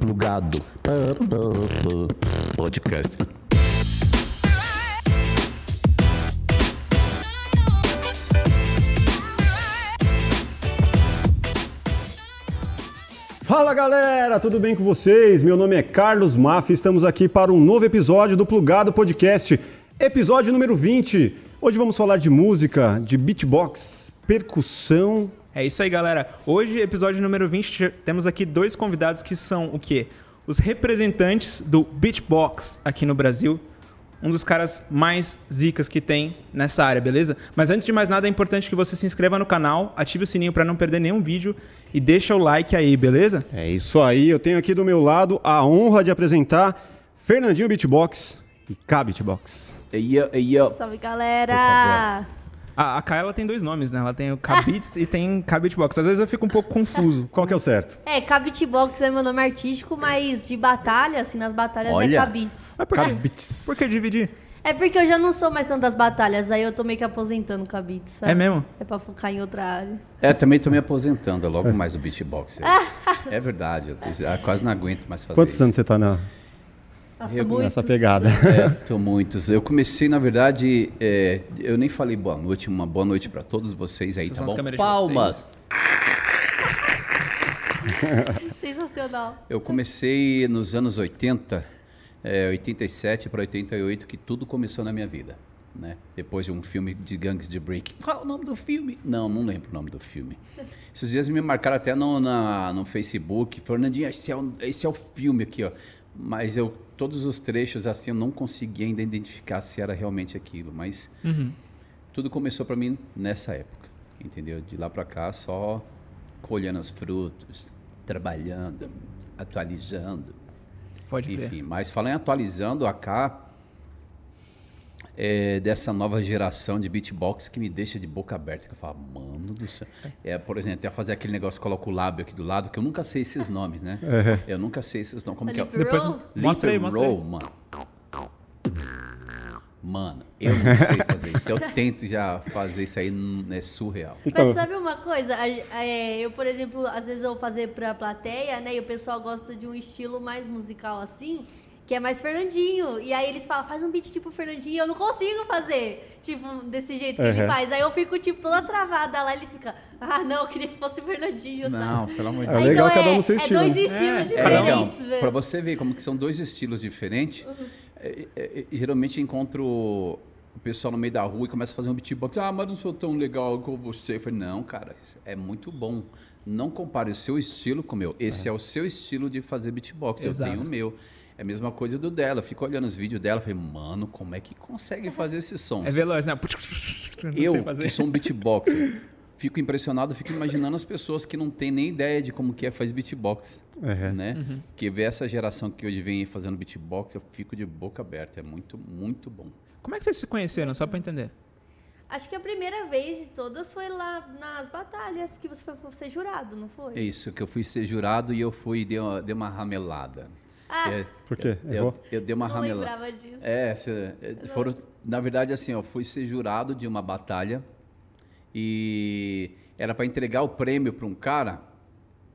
Plugado. Podcast. Fala galera, tudo bem com vocês? Meu nome é Carlos Maff e estamos aqui para um novo episódio do Plugado Podcast, episódio número 20. Hoje vamos falar de música, de beatbox, percussão. É isso aí, galera. Hoje, episódio número 20, temos aqui dois convidados que são o quê? Os representantes do beatbox aqui no Brasil. Um dos caras mais zicas que tem nessa área, beleza? Mas antes de mais nada, é importante que você se inscreva no canal, ative o sininho para não perder nenhum vídeo e deixa o like aí, beleza? É isso aí, eu tenho aqui do meu lado a honra de apresentar Fernandinho Beatbox e K. Ei, yo, ei, yo. Salve, galera! A, a ela tem dois nomes, né? Ela tem o K-Beats e tem K-Beatbox. Às vezes eu fico um pouco confuso. Qual que é o certo? É, K-Beatbox é meu nome artístico, mas de batalha, assim, nas batalhas Olha. é K-Beats. Mas por quê? K-Beats. Por que dividir? É porque eu já não sou mais tanto das batalhas, aí eu tô meio que aposentando K-Beats, sabe? É mesmo? É pra focar em outra área. É, também tô me aposentando logo mais o beatbox. é verdade, eu tô- já quase não aguento mais fazer Quantos isso. anos você tá na, Nossa, Eu- muitos. nessa pegada? É, tô muitos. Eu comecei, na verdade, é, eu nem falei boa noite, uma boa noite para todos vocês aí, Essas tá são as bom? Palmas! Sensacional. Eu comecei nos anos 80, é, 87 para 88, que tudo começou na minha vida. Né? Depois de um filme de gangues de break. Qual é o nome do filme? Não, não lembro o nome do filme. Esses dias me marcaram até no, na- no Facebook. Fernandinho, esse é, o, esse é o filme aqui, ó. Mas eu, todos os trechos, assim, eu não conseguia ainda identificar se era realmente aquilo. Mas tudo começou para mim nessa época, entendeu? De lá para cá, só colhendo os frutos, trabalhando, atualizando. Pode crer. Enfim, mas falando em atualizando, a K é dessa nova geração de beatbox que me deixa de boca aberta. Que eu falo, mano do céu. É, por exemplo, até fazer aquele negócio, coloca o lábio aqui do lado, que eu nunca sei esses nomes, né? Eu nunca sei esses nomes. Como que é? Depois mostra aí, mostra aí. mano. Mano, eu não sei fazer isso. Eu tento já fazer isso aí, é surreal. Então, Mas sabe uma coisa? É, eu, por exemplo, às vezes eu vou fazer pra plateia, né? E o pessoal gosta de um estilo mais musical assim, que é mais Fernandinho. E aí eles falam, faz um beat tipo Fernandinho, e eu não consigo fazer, tipo, desse jeito que ele Uhum. faz. Aí eu fico, tipo, toda travada lá, eles ficam, ah, não, eu queria que fosse Fernandinho, Não, sabe? pelo amor de É Deus. legal então cada um é, no seu é estilo, dois né? estilos É, diferentes, velho. para você ver como que são dois estilos diferentes, é, é, é, geralmente encontro o pessoal no meio da rua e começa a fazer um beatbox. Ah, mas não sou tão legal como você. Eu falei, não, cara, é muito bom. Não compare o seu estilo com o meu. Esse é, o seu estilo de fazer beatbox. Exato. Eu tenho o meu. É a mesma coisa do dela. Eu fico olhando os vídeos dela e falei, mano, como é que consegue fazer esses sons? É veloz, né? Não sei eu, fazer. que sou um beatboxer, fico impressionado, fico imaginando as pessoas que não têm nem ideia de como que é fazer beatbox, Uhum. né? Que vê essa geração que hoje vem fazendo beatbox, eu fico de boca aberta, é muito, muito bom. Como é que vocês se conheceram? Só pra entender. Acho que a primeira vez de todas foi lá nas batalhas que você foi, foi ser jurado, não foi? É isso, que eu fui ser jurado e eu fui, dei uma, dei uma ramelada. Ah, É, Por quê? eu, Errou? eu dei uma não ramelada. lembrava disso. É, cê- é, foram, na verdade, assim, eu fui ser jurado de uma batalha e era para entregar o prêmio para um cara.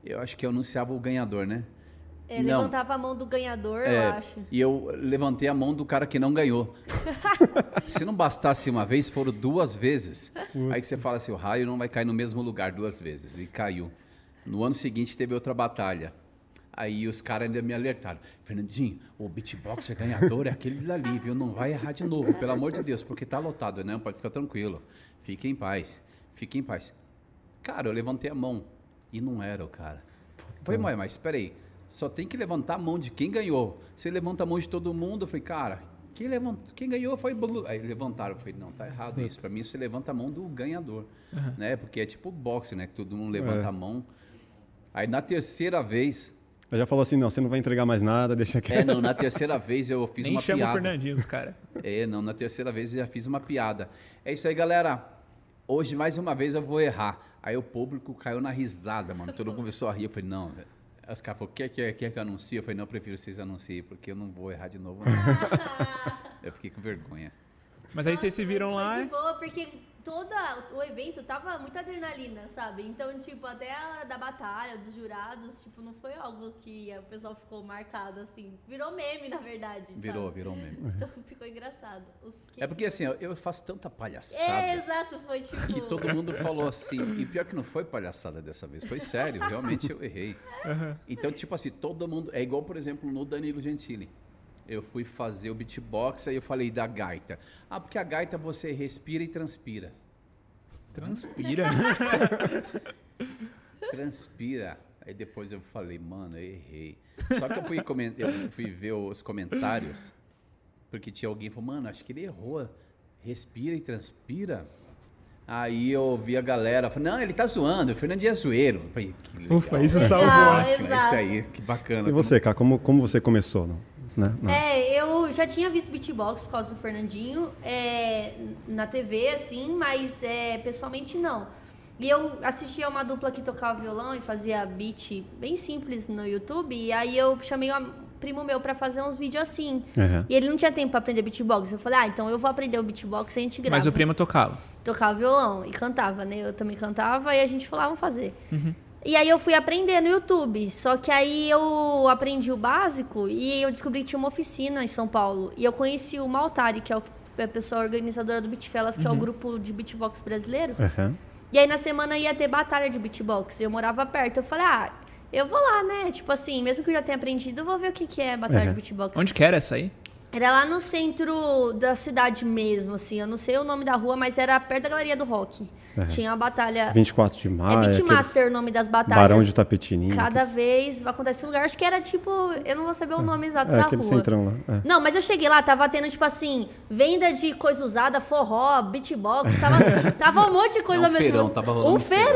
Eu acho que eu anunciava o ganhador, né? É, Não. levantava a mão do ganhador, eu É, acho. E eu levantei a mão do cara que não ganhou. Se não bastasse uma vez, foram duas vezes. Aí que você fala assim, o raio não vai cair no mesmo lugar duas vezes. E caiu. No ano seguinte teve outra batalha. Aí os caras ainda me alertaram. Fernandinho, o beatboxer ganhador é aquele dali, viu? Não vai errar de novo, pelo amor de Deus, porque tá lotado. Não, pode ficar tranquilo. Fique em paz. Fique em paz. Cara, eu levantei a mão. E não era o cara. Foi, mas, mas espera aí. Só tem que levantar a mão de quem ganhou. Você levanta a mão de todo mundo, eu falei, cara, quem, levant... quem ganhou foi... Aí levantaram, eu falei, não, tá errado isso. Pra mim, você levanta a mão do ganhador, né? Porque é tipo boxe, né? Que todo mundo levanta É. a mão. Aí, na terceira vez... Ela já falou assim, não, você não vai entregar mais nada, deixa É, quieto. não, na terceira vez eu fiz Nem uma chama o piada. Fernandinho, os caras. É, não, na terceira vez eu já fiz uma piada. É isso aí, galera. Hoje, mais uma vez, eu vou errar. Aí o público caiu na risada, mano. Todo mundo começou a rir. Eu falei, não, velho. Os caras falaram, quer, quer, quer que eu anuncie? Eu falei, não, eu prefiro vocês anunciem, porque eu não vou errar de novo. Não. eu fiquei com vergonha. Mas aí vocês se viram lá. foi de boa, porque toda o evento tava muita adrenalina, sabe? Então, tipo, até a hora da batalha, dos jurados, tipo, não foi algo que o pessoal ficou marcado, assim. Virou meme, na verdade. Virou, sabe? virou meme. Então ficou engraçado. O que- É porque assim, eu- eu faço tanta palhaçada. É, exato, foi tipo. Que todo mundo falou assim, e pior que não foi palhaçada dessa vez, foi sério, realmente eu errei. Então, tipo assim, todo mundo. É igual, por exemplo, no Danilo Gentili. Eu fui fazer o beatbox, aí eu falei da gaita. Ah, porque a gaita você respira e transpira. Transpira. Transpira. Aí depois eu falei, mano, eu errei. Só que eu fui, eu fui ver os comentários, porque tinha alguém que falou, mano, acho que ele errou. Respira e transpira. Aí eu vi a galera, falei, não, ele tá zoando, o Fernandinho é zoeiro. Eu falei, que legal. Ufa, isso salvou. é. Ótimo, é exato. isso aí, que bacana. E você, cara, como, como você começou? Não? Né? Não. É, eu já tinha visto beatbox por causa do Fernandinho, é, na TV, assim, mas é, pessoalmente não. E eu assistia uma dupla que tocava violão e fazia beat bem simples no YouTube, e aí eu chamei um primo meu pra fazer uns vídeos assim. Uhum. E ele não tinha tempo pra aprender beatbox. Eu falei, ah, então eu vou aprender o beatbox e a gente grava. Mas o primo tocava. tocava violão e cantava, né? Eu também cantava e a gente falava, vamos fazer. E aí eu fui aprender no YouTube. Só que aí eu aprendi o básico e eu descobri que tinha uma oficina em São Paulo. E eu conheci o Maltari, que é o- é a pessoa organizadora do Beatfellas, que é o grupo de beatbox brasileiro. Uhum. E aí na semana ia ter batalha de beatbox. Eu morava perto. Eu falei, ah, eu vou lá, né? Tipo assim, mesmo que eu já tenha aprendido, eu vou ver o que, que é batalha Uhum. de beatbox. Onde que era essa aí? Era lá no centro da cidade mesmo, assim. Eu não sei o nome da rua, mas era perto da Galeria do Rock. Tinha uma batalha. 24 de É maio. Beatmaster o nome das batalhas. Barão de Tapetininho. Cada aqueles- vez acontece um lugar. Acho que era tipo. Eu não vou saber o nome exato É, da aquele rua. centrão lá. é. Não, mas eu cheguei lá, tava tendo, tipo assim, venda de coisa usada, forró, beatbox, tava, tava um monte de coisa É um mesmo. feirão, tava rolando Um feirão,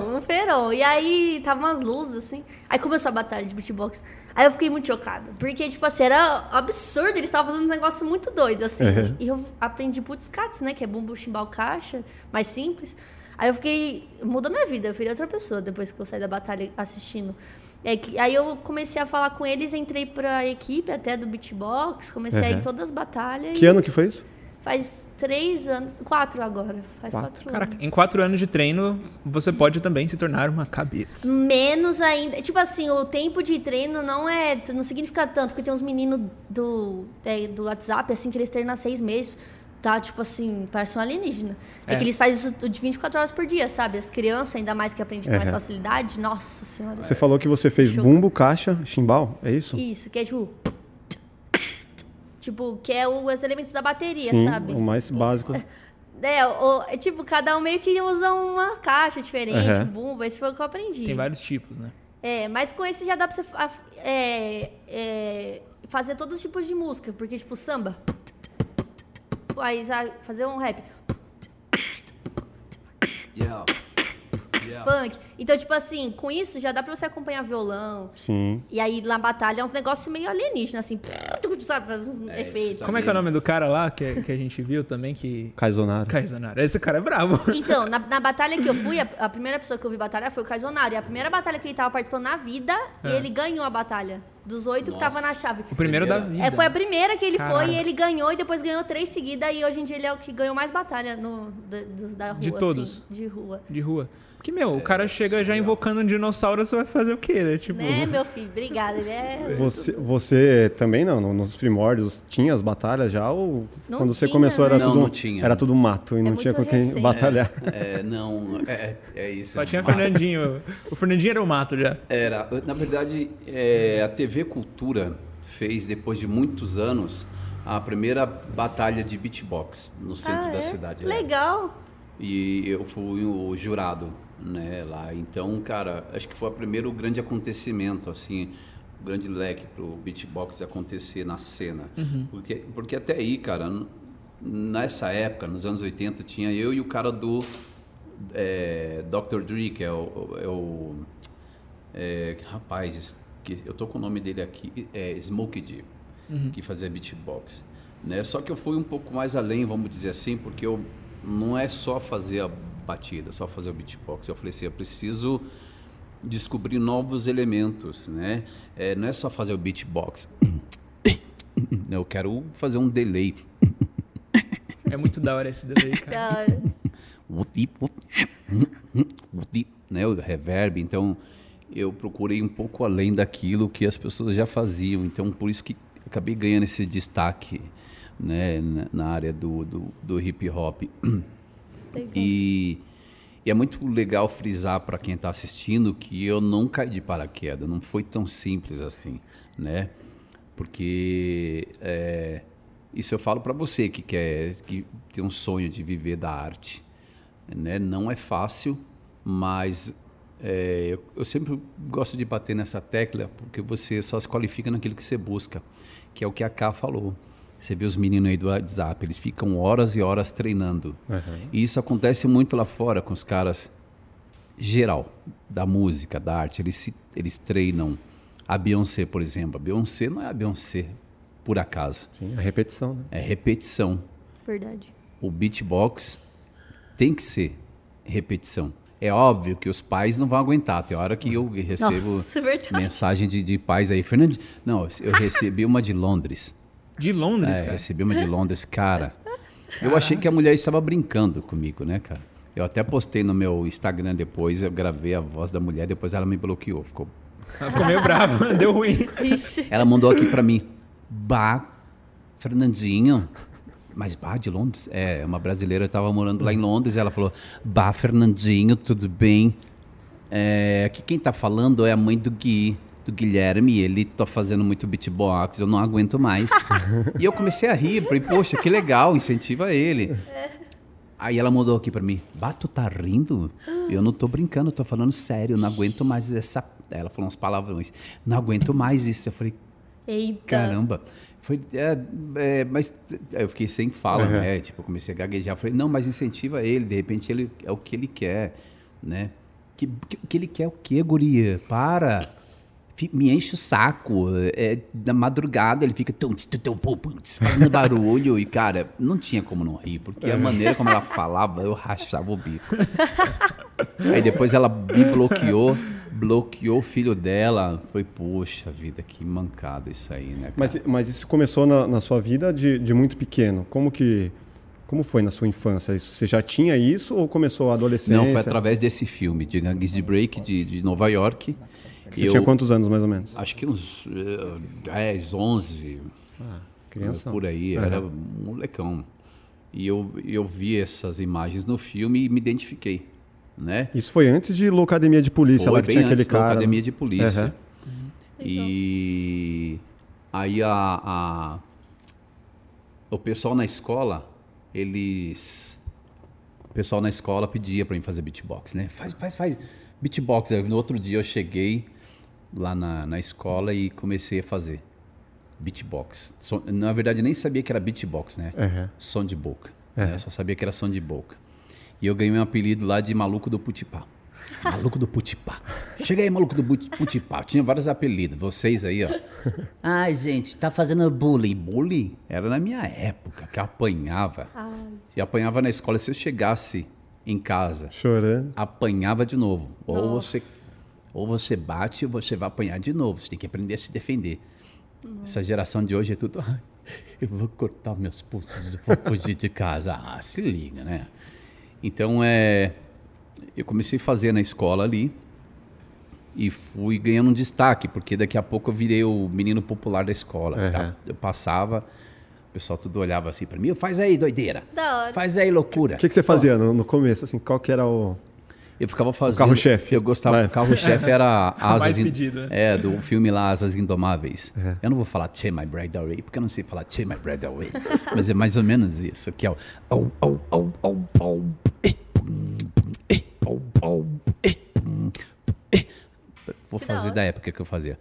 feirão, um feirão. E aí tava umas luzes, assim. Aí começou a batalha de beatbox. Aí eu fiquei muito chocada. Porque, tipo assim, era absurdo. Eles estavam fazendo um negócio muito doido, assim. Uhum. E eu aprendi putz cats, né? Que é bumbo, chimbal, caixa, mais simples. Aí eu fiquei. Mudou minha vida. Eu virei outra pessoa depois que eu saí da batalha assistindo. É que, aí eu comecei a falar com eles, entrei pra equipe até do beatbox, comecei a ir Uhum. em todas as batalhas. Que e ano que foi isso? Faz três anos. Quatro agora. Faz Quatro. quatro, Caraca, anos. em quatro anos de treino, você pode também se tornar uma cabeça. Menos ainda. Tipo assim, o tempo de treino não é. Não significa tanto, porque tem uns meninos do, é, do WhatsApp, assim, que eles treinam há seis meses. Tá, tipo assim, parece um alienígena. É, É. que eles fazem isso de 24 horas por dia, sabe? As crianças, ainda mais que aprendem com mais facilidade. Nossa senhora. Você falou que você fez Show. bumbo, caixa, chimbal, é isso? Isso, que é tipo. Tipo, que é os elementos da bateria, Sim, sabe? o mais básico. É, o, é, tipo, cada um meio que usa uma caixa diferente, Aham. um bumbo, esse foi o que eu aprendi. Tem vários tipos, né? É, mas com esse já dá pra você é, é, fazer todos os tipos de música, porque, tipo, samba. Aí vai fazer um rap. Yeah. Yeah. Funk. Então, tipo assim, com isso já dá pra você acompanhar violão. Sim. E aí na batalha é uns negócios meio alienígenas, assim. Sabe, faz uns É, efeitos. Como é que é o nome do cara lá que, que a gente viu também que... Caizonaro. Kaizanara. Esse cara é bravo. Então, na, na batalha que eu fui, a, a primeira pessoa que eu vi batalhar foi o Kaizonari. A primeira batalha que ele tava participando na vida, e É. ele ganhou a batalha. Dos oito que tava na chave. O primeiro da vida. É, foi a primeira que ele Caralho. foi e ele ganhou e depois ganhou três seguidas e hoje em dia ele é o que ganhou mais batalha no, da, dos- da rua. De todos? Assim, de rua. De rua. Porque, meu, o cara chega já invocando um dinossauro, você vai fazer o quê, né? Tipo... Né, meu filho? Obrigada. Ele é. Você, você também não, no- nos primórdios tinha as batalhas já ou Não quando você tinha, começou era né? tudo Não, não tinha. era tudo mato e não muito tinha com quem recente. batalhar. É, não, é, é isso. Só tinha Fernandinho. O Fernandinho era o mato já. Era, na verdade, é, a TV Cultura fez, depois de muitos anos, a primeira batalha de beatbox no centro Ah, da é? cidade. é. Legal. E eu fui o jurado, né, lá. Então, cara, acho que foi o primeiro grande acontecimento, assim, o grande leque pro beatbox acontecer na cena. Porque, porque até aí, cara, nessa época, nos anos 80, tinha eu e o cara do é, Dr. Dre, que é o... É o é, rapaz, eu tô com o nome dele aqui, é Smokey D, que fazia beatbox. Né? Só que eu fui um pouco mais além, vamos dizer assim, porque eu não é só fazer a batida, só fazer o beatbox. Eu falei assim, eu preciso descobrir novos elementos, né? É, não é só fazer o beatbox. Eu quero fazer um delay. É muito da hora esse delay, cara. Da hora. né, o reverb. Então, eu procurei um pouco além daquilo que as pessoas já faziam. Então, por isso que acabei ganhando esse destaque né, na, na área do, do, do hip hop. E, e, é muito legal frisar para quem está assistindo que eu não caí de paraquedas, não foi tão simples assim, né? Porque é, isso eu falo para você que quer que tem um sonho de viver da arte, né? Não é fácil, mas é, eu, eu, sempre gosto de bater nessa tecla porque você só se qualifica naquilo que você busca, que é o que a Ká falou. Você vê os meninos aí do WhatsApp, eles ficam horas e horas treinando. Uhum. E isso acontece muito lá fora com os caras geral, da música, da arte. Eles, se, eles treinam. A Beyoncé, por exemplo. A Beyoncé não é a Beyoncé por acaso. Sim, é repetição. Né? É repetição. Verdade. O beatbox tem que ser repetição. É óbvio que os pais não vão aguentar. Tem hora que eu recebo Nossa, é mensagem de, de pais aí. Fernando, não, eu recebi uma de Londres. De Londres, é, cara? recebi uma de Londres, cara. Eu achei que a mulher estava brincando comigo, né, cara? Eu até postei no meu Instagram depois, eu gravei a voz da mulher, depois ela me bloqueou. Ficou, ela ficou meio brava, deu ruim. Ixi. Ela mandou aqui para mim, Bah, Fernandinho. Mas Bah, de Londres? É, uma brasileira estava morando lá em Londres, ela falou, Bah, Fernandinho, tudo bem? É, aqui quem está falando é a mãe do Gui do Guilherme, ele tá fazendo muito beatbox, eu não aguento mais. e eu comecei a rir, falei, poxa, que legal, incentiva ele. Aí ela mudou aqui para mim, Bato, tá rindo? Eu não tô brincando, tô falando sério, não aguento mais essa. Ela falou uns palavrões, não aguento mais isso. Eu falei, Eita. caramba. Foi, é, é, mas eu fiquei sem fala, uhum. né? Tipo, eu comecei a gaguejar. Falei, não, mas incentiva ele, de repente ele é o que ele quer, né? Que, que, que ele quer o quê, guria? Para! Me enche o saco. É, na madrugada ele fica fazendo barulho e, cara, não tinha como não rir, porque a maneira como ela falava, eu rachava o bico. Aí depois ela me bloqueou, bloqueou o filho dela. Foi, poxa vida, que mancada isso aí, né? Cara? Mas, mas isso começou na, na sua vida de, de muito pequeno. Como que. Como foi na sua infância? Isso, você já tinha isso ou começou a adolescência? Não, foi através desse filme, de Gangues de Break, de, de Nova York. Você eu, tinha quantos anos, mais ou menos? Acho que uns uh, 10, 11. Ah, criança. Por aí, uhum. era um molecão. E eu, eu vi essas imagens no filme e me identifiquei. Né? Isso foi antes de Locademia de Polícia, foi lá que tinha aquele cara. Locademia né? de Polícia. Uhum. E aí a, a, o pessoal na escola, eles. O pessoal na escola pedia para mim fazer beatbox, né? Faz, faz, faz beatbox. No outro dia eu cheguei, lá na, na escola e comecei a fazer beatbox. So, na verdade, nem sabia que era beatbox, né? Uhum. Som de boca. Uhum. Né? Só sabia que era som de boca. E eu ganhei um apelido lá de maluco do putipá. Maluco do putipá. Chega aí, maluco do putipá. Tinha vários apelidos. Vocês aí, ó. Ai, gente, tá fazendo bullying. Bullying? Era na minha época, que eu apanhava. Ai. E apanhava na escola. Se eu chegasse em casa... Chorando. Apanhava de novo. Nossa. Ou você ou você bate ou você vai apanhar de novo. Você tem que aprender a se defender. Uhum. Essa geração de hoje é tudo. eu vou cortar meus pulsos, vou fugir de casa. Ah, se liga, né? Então, é, eu comecei a fazer na escola ali e fui ganhando um destaque, porque daqui a pouco eu virei o menino popular da escola. Uhum. Tá? Eu passava, o pessoal tudo olhava assim para mim, faz aí, doideira. Faz aí, loucura. O que, que, você fazia no, no começo? Assim, qual que era o... Eu ficava fazendo. Carro-chefe. Eu gostava. O carro-chefe era Asas. In, é, do filme lá, Asas Indomáveis. É. Eu não vou falar Che My Bread Away, porque eu não sei falar Che My Bread Away. mas é mais ou menos isso, que é o. Vou fazer da época que eu fazia.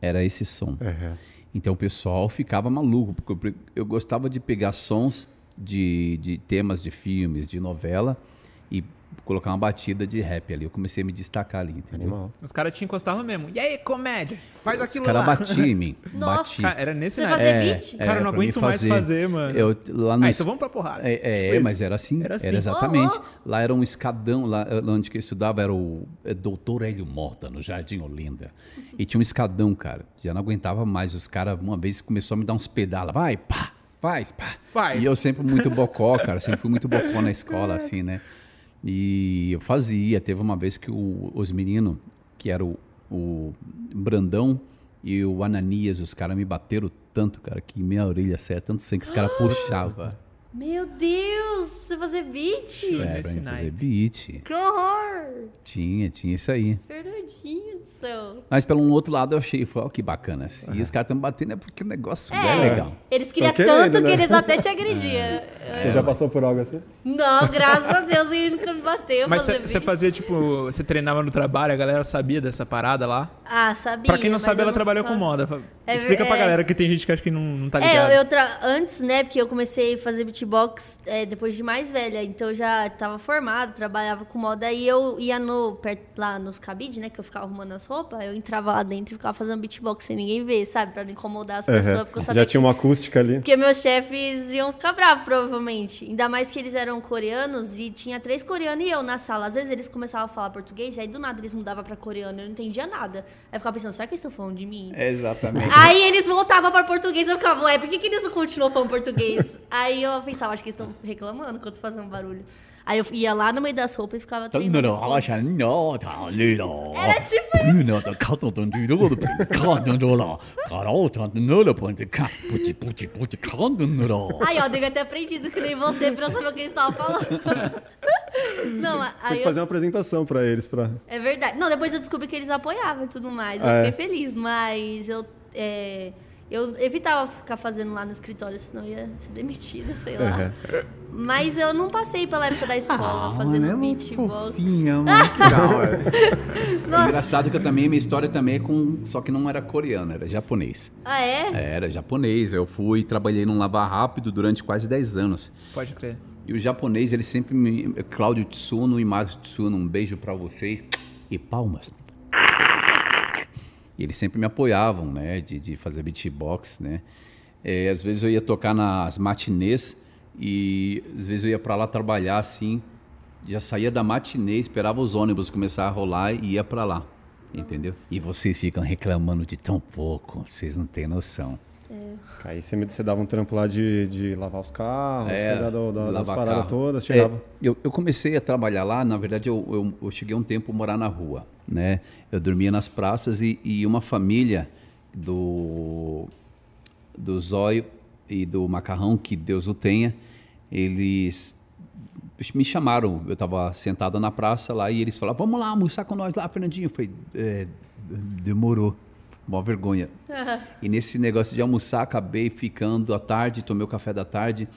Era esse som. Uhum. Então o pessoal ficava maluco, porque eu, gostava de pegar sons de, de temas de filmes, de novela, e colocar uma batida de rap ali. Eu comecei a me destacar ali, entendeu? Animal. Os caras te encostavam mesmo. E aí, comédia? Faz Os aquilo caras lá. batiam em mim. Nossa. Bati. Cara, era nesse Você fazia beat? Cara, eu não aguento mais fazer, mano. Eu, lá no Ah, es- então vamos pra porrada. É, é, Tipo isso. mas era assim. Era Era, assim. exatamente. Oh, Lá era um escadão, lá lá onde que eu estudava era o é, Doutor Hélio Mota, no Jardim Olinda. E tinha um escadão, cara. Já não aguentava mais. Os caras, uma vez, começou a me dar uns pedalos. Vai, pá, faz, pá. Faz. E eu sempre muito bocó, cara. Sempre fui muito bocó na escola, assim, né? E eu fazia. Teve uma vez que o- os meninos, que era o, o Brandão e o Ananias, os caras me bateram tanto, cara, que minha orelha saia tanto sangue que os caras puxavam. Meu Deus, você fazer beat? É, pra mim fazer beat. Que horror! Tinha, tinha isso aí. Fernandinho do céu. Mas pelo um outro lado eu achei, foi, ó, que bacana. Se os caras estão batendo é porque o negócio é, legal. Eles queriam querendo, tanto né? que eles até te agrediam. É. Você já passou por algo assim? Não, graças a Deus ele nunca me bateu. Mas você beat. fazia, tipo, você treinava no trabalho, a galera sabia dessa parada lá? Ah, sabia. Pra quem não sabe, ela não trabalhou com moda. É Explica ver- pra é. galera que tem gente que acha que não, não tá ligado. É, eu, eu tra... antes, né, porque eu comecei a fazer beatbox é, depois de mais velha, então eu já tava formada, trabalhava com moda, aí eu ia no, perto, lá nos cabide, né, que eu ficava arrumando as roupas, eu entrava lá dentro e ficava fazendo beatbox sem ninguém ver, sabe, pra não incomodar as pessoas, Aham. porque eu sabia Já tinha uma acústica ali. Porque meus chefes iam ficar bravos, provavelmente. Ainda mais que eles eram coreanos e tinha três coreanos e eu na sala. Às vezes eles começavam a falar português e aí do nada eles mudavam pra coreano. Eu não entendia nada. Aí eu ficava pensando, será que eles estão falando de mim? Exatamente. Aí eles voltavam pra português e eu ficava, ué, por que, que eles não continuam falando português? aí eu pensava, acho que eles estão reclamando que eu tô fazendo barulho. Aí eu ia lá no meio das roupas e ficava treinando. os pontos. Era tipo Aí, ó, devia ter aprendido que nem você pra eu saber o que eles estavam falando. Não, Tem aí que eu, fazer uma apresentação pra eles. Pra... É verdade. Não, depois eu descobri que eles apoiavam e tudo mais. Eu Ah, é? fiquei feliz, mas eu. é, eu evitava ficar fazendo lá no escritório, senão eu ia ser demitida, sei lá. Mas eu não passei pela época da escola fazendo beatbox. É engraçado que eu também, minha história também é com. Só que não era coreano, era japonês. Ah, é? Era japonês. Eu fui trabalhei num lavar rápido durante quase 10 anos. Pode crer. E o japonês, ele sempre me. Cláudio Tsuno e Marcos Tsuno, um beijo pra vocês. E palmas. E eles sempre me apoiavam, né? De, de fazer beatbox, né? É, às vezes eu ia tocar nas matinês e às vezes eu ia pra lá trabalhar assim. Já saía da matinê, esperava os ônibus começar a rolar e ia pra lá. Entendeu? E vocês ficam reclamando de tão pouco. Vocês não têm noção. Aí você, me- você dava um trampo lá de, de lavar os carros, cuidar do, da, É, de das paradas carro. todas, É, chegava. eu, eu comecei a trabalhar lá, na verdade, eu, eu, eu cheguei um tempo a morar na rua, né? Eu dormia nas praças e, e uma família do, do Zóio e do Macarrão, que Deus o tenha, eles me chamaram, eu estava sentado na praça lá e eles falaram, vamos lá almoçar com nós lá, Fernandinho. Eu falei, "É, demorou, mó vergonha. E nesse negócio de almoçar, acabei ficando à tarde, tomei o café da tarde.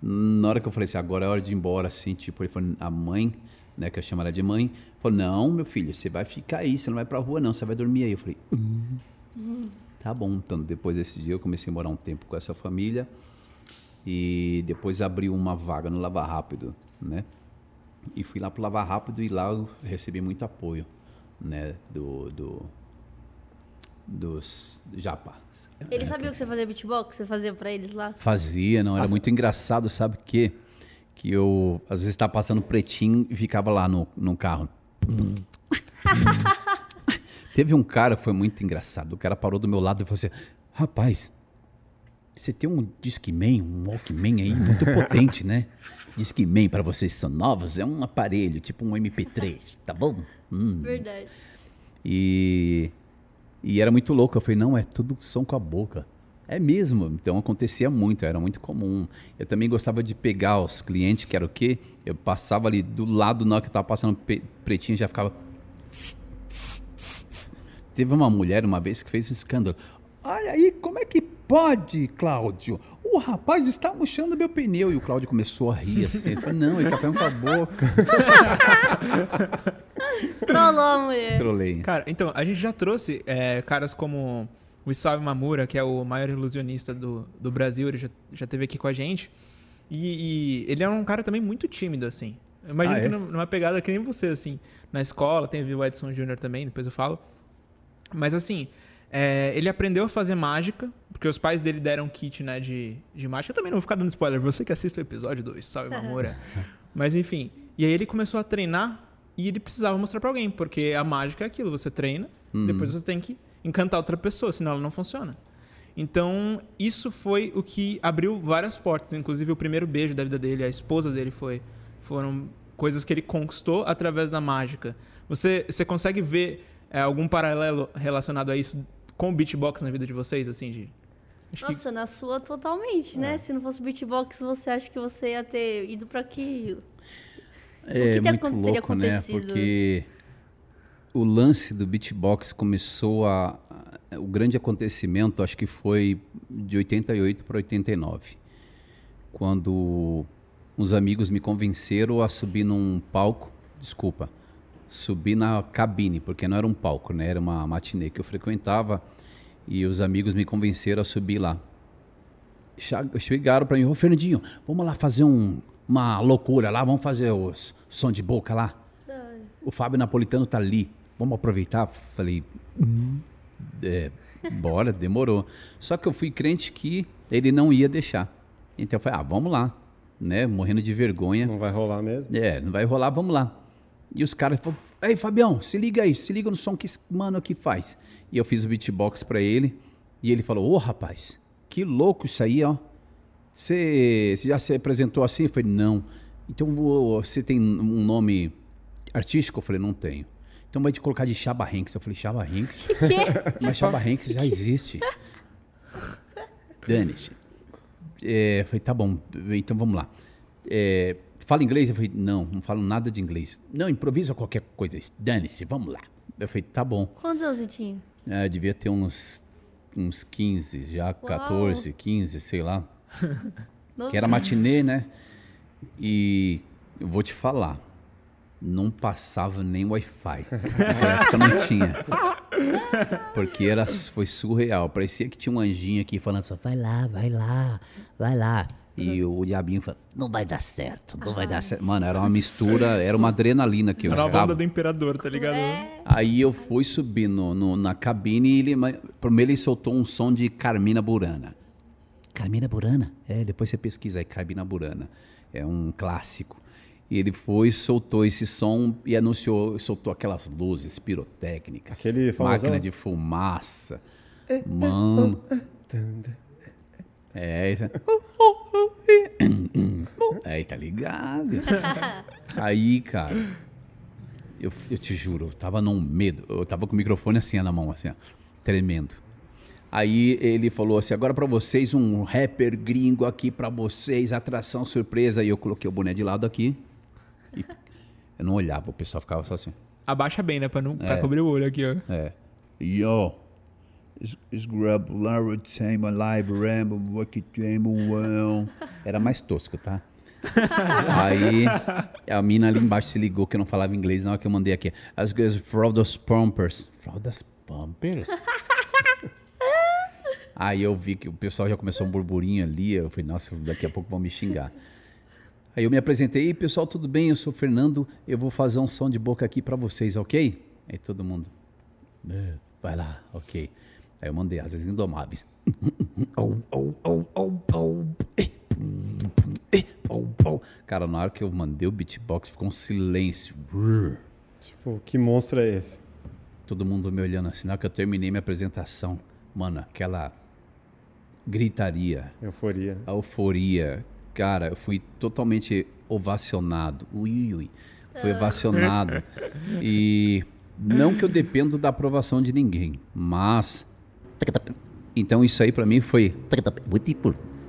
Na hora que eu falei assim, agora é hora de ir embora, assim, tipo, ele falou, a mãe, né, que eu chamo ela de mãe, falou, não, meu filho, você vai ficar aí, você não vai pra rua não, você vai dormir aí. Eu falei, "Hum, tá bom. Então, depois desse dia, eu comecei a morar um tempo com essa família e depois abriu uma vaga no Lava Rápido, né? E fui lá pro Lava Rápido e lá eu recebi muito apoio, né, do, do dos japa. Eles sabiam que você fazia beatbox? Você fazia pra eles lá? Fazia, não, era muito engraçado, sabe o quê? Que eu, às vezes, estava passando pretinho e ficava lá no, no carro. Teve um cara que foi muito engraçado. O cara parou do meu lado e falou assim: Rapaz, você tem um Discman, um Walkman aí muito potente, né? Discman, para vocês que são novos, é um aparelho, tipo um MP3, tá bom? Hum. Verdade. E, e era muito louco. Eu falei, não, é tudo som com a boca. É mesmo. Então acontecia muito, era muito comum. Eu também gostava de pegar os clientes, que era o quê? Eu passava ali do lado, na hora que eu tava passando pretinho, já ficava. Teve uma mulher uma vez que fez um escândalo. Olha aí, como é que pode, Cláudio? O rapaz está murchando meu pneu. E o Cláudio começou a rir assim. Ele falou, não, ele tá fazendo com a boca. Trollou a mulher. Trolei. Cara, então, a gente já trouxe é, caras como o Isao Mamura, que é o maior ilusionista do, do Brasil, ele já, já teve aqui com a gente. E, e ele é um cara também muito tímido, assim. Eu imagino Ah, que é? num- numa pegada que nem você, assim. Na escola, teve o Edson Júnior também, depois eu falo. Mas assim, é, ele aprendeu a fazer mágica, porque os pais dele deram um kit, né, de, de mágica. Eu também não vou ficar dando spoiler, você que assiste o episódio 2, salve Mamora. Mas enfim, e aí ele começou a treinar e ele precisava mostrar pra alguém, porque a mágica é aquilo, você treina, depois você tem que encantar outra pessoa, senão ela não funciona. Então, isso foi o que abriu várias portas, inclusive o primeiro beijo da vida dele, a esposa dele foi foram coisas que ele conquistou através da mágica. Você você consegue ver é, algum paralelo relacionado a isso com o beatbox na vida de vocês assim, de Acho que- Nossa, na sua totalmente, né? Se não fosse beatbox, você acha que você ia ter ido pra aquilo? É que ter muito louco, né? acontecido? Porque o lance do beatbox começou a. O grande acontecimento, acho que foi de 88 para 89. Quando uns amigos me convenceram a subir num palco. Desculpa. Subir na cabine, porque não era um palco, né? Era uma matinê que eu frequentava. E os amigos me convenceram a subir lá. Chegaram para mim, ô Fernandinho, vamos lá fazer um- uma loucura lá, vamos fazer os som de boca lá. O Fábio Napolitano tá ali, vamos aproveitar? Falei, "Hum, é, bora, demorou. Só que eu fui crente que ele não ia deixar. Então eu falei, ah, vamos lá, né? Morrendo de vergonha. Não vai rolar mesmo? É, não vai rolar, vamos lá. E os caras falaram, ei, Fabião, se liga aí, se liga no som que esse mano aqui faz. E eu fiz o beatbox pra ele, e ele falou, ô rapaz, que louco isso aí, ó. Você já se apresentou assim? Eu falei, não. Então você tem um nome artístico? Eu falei, não tenho. Então vai te colocar de Chaba Hanks. Eu falei, Chaba Hanks? Mas Chaba Hanks já existe. Dane-se. É, eu falei, tá bom, então vamos lá. É, fala inglês? Eu falei, não, não falo nada de inglês. Não, improvisa qualquer coisa. Dane-se, vamos lá. Eu falei, tá bom. Quantos anos você tinha? É, devia ter uns, uns 15, já 14, 15, sei lá. Que era matinê, né? E eu vou te falar, não passava nem Wi-Fi. Naquela época não tinha. Porque era, foi surreal. Parecia que tinha um anjinho aqui falando assim, vai lá, vai lá, vai lá. E o diabinho falando, não vai dar certo, não vai dar certo. Mano, era uma mistura, era uma adrenalina que eu Era a estava. banda do imperador, tá ligado? Aí eu fui subir no, no- na cabine e ele, primeiro ele soltou um som de Carmina Burana. Carmina Burana? É, depois você pesquisa aí, Carmina Burana. É um clássico. E ele foi, soltou esse som e anunciou, soltou aquelas luzes pirotécnicas, Aquele máquina de fumaça. Mano. É, isso é. Aí, tá ligado? Aí, cara, eu, eu te juro, eu tava num medo. Eu tava com o microfone assim na mão, assim, ó, tremendo. Aí ele falou assim: agora pra vocês, um rapper gringo aqui pra vocês, atração surpresa. E eu coloquei o boné de lado aqui. E eu não olhava, o pessoal ficava só assim. Abaixa bem, né? Pra, não, pra É. cobrir o olho aqui, ó. É. Yo. Scrub, Lara, Tame, Live, Rambo, Lucky Jambo. Era mais tosco, tá? Aí a mina ali embaixo se ligou que eu não falava inglês na hora que eu mandei aqui. As girls, fraldas pumpers. Fraldas pumpers? Aí eu vi que o pessoal já começou um burburinho ali. Eu falei, nossa, daqui a pouco vão me xingar. Aí eu me apresentei, pessoal, tudo bem? Eu sou o Fernando, eu vou fazer um som de boca aqui pra vocês, ok? Aí todo mundo, "É, vai lá, ok. Aí eu mandei asas indomáveis. Cara, na hora que eu mandei o beatbox, ficou um silêncio. Tipo, que monstro é esse? Todo mundo me olhando assim. Na hora que eu terminei minha apresentação, mano, aquela gritaria, Euforia. a euforia. Cara, eu fui totalmente ovacionado. Ui, ui, ui. Fui ovacionado. E não que eu dependo da aprovação de ninguém, mas. Então isso aí pra mim foi.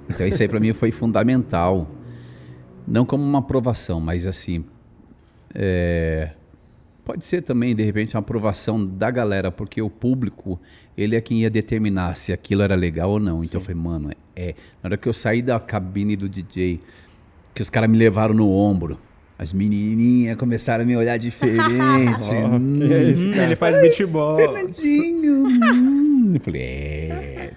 Então isso aí pra mim foi fundamental. Não como uma aprovação, mas assim. é, Pode ser também, de repente, uma aprovação da galera, porque o público, ele é quem ia determinar se aquilo era legal ou não. Então eu falei, mano, é. Na hora que eu saí da cabine do DJ, que os caras me levaram no ombro, as menininhas começaram a me olhar diferente. Hum, é esse, Hum, cara? ele faz beatbox. Fernandinho. hum. Eu falei, é.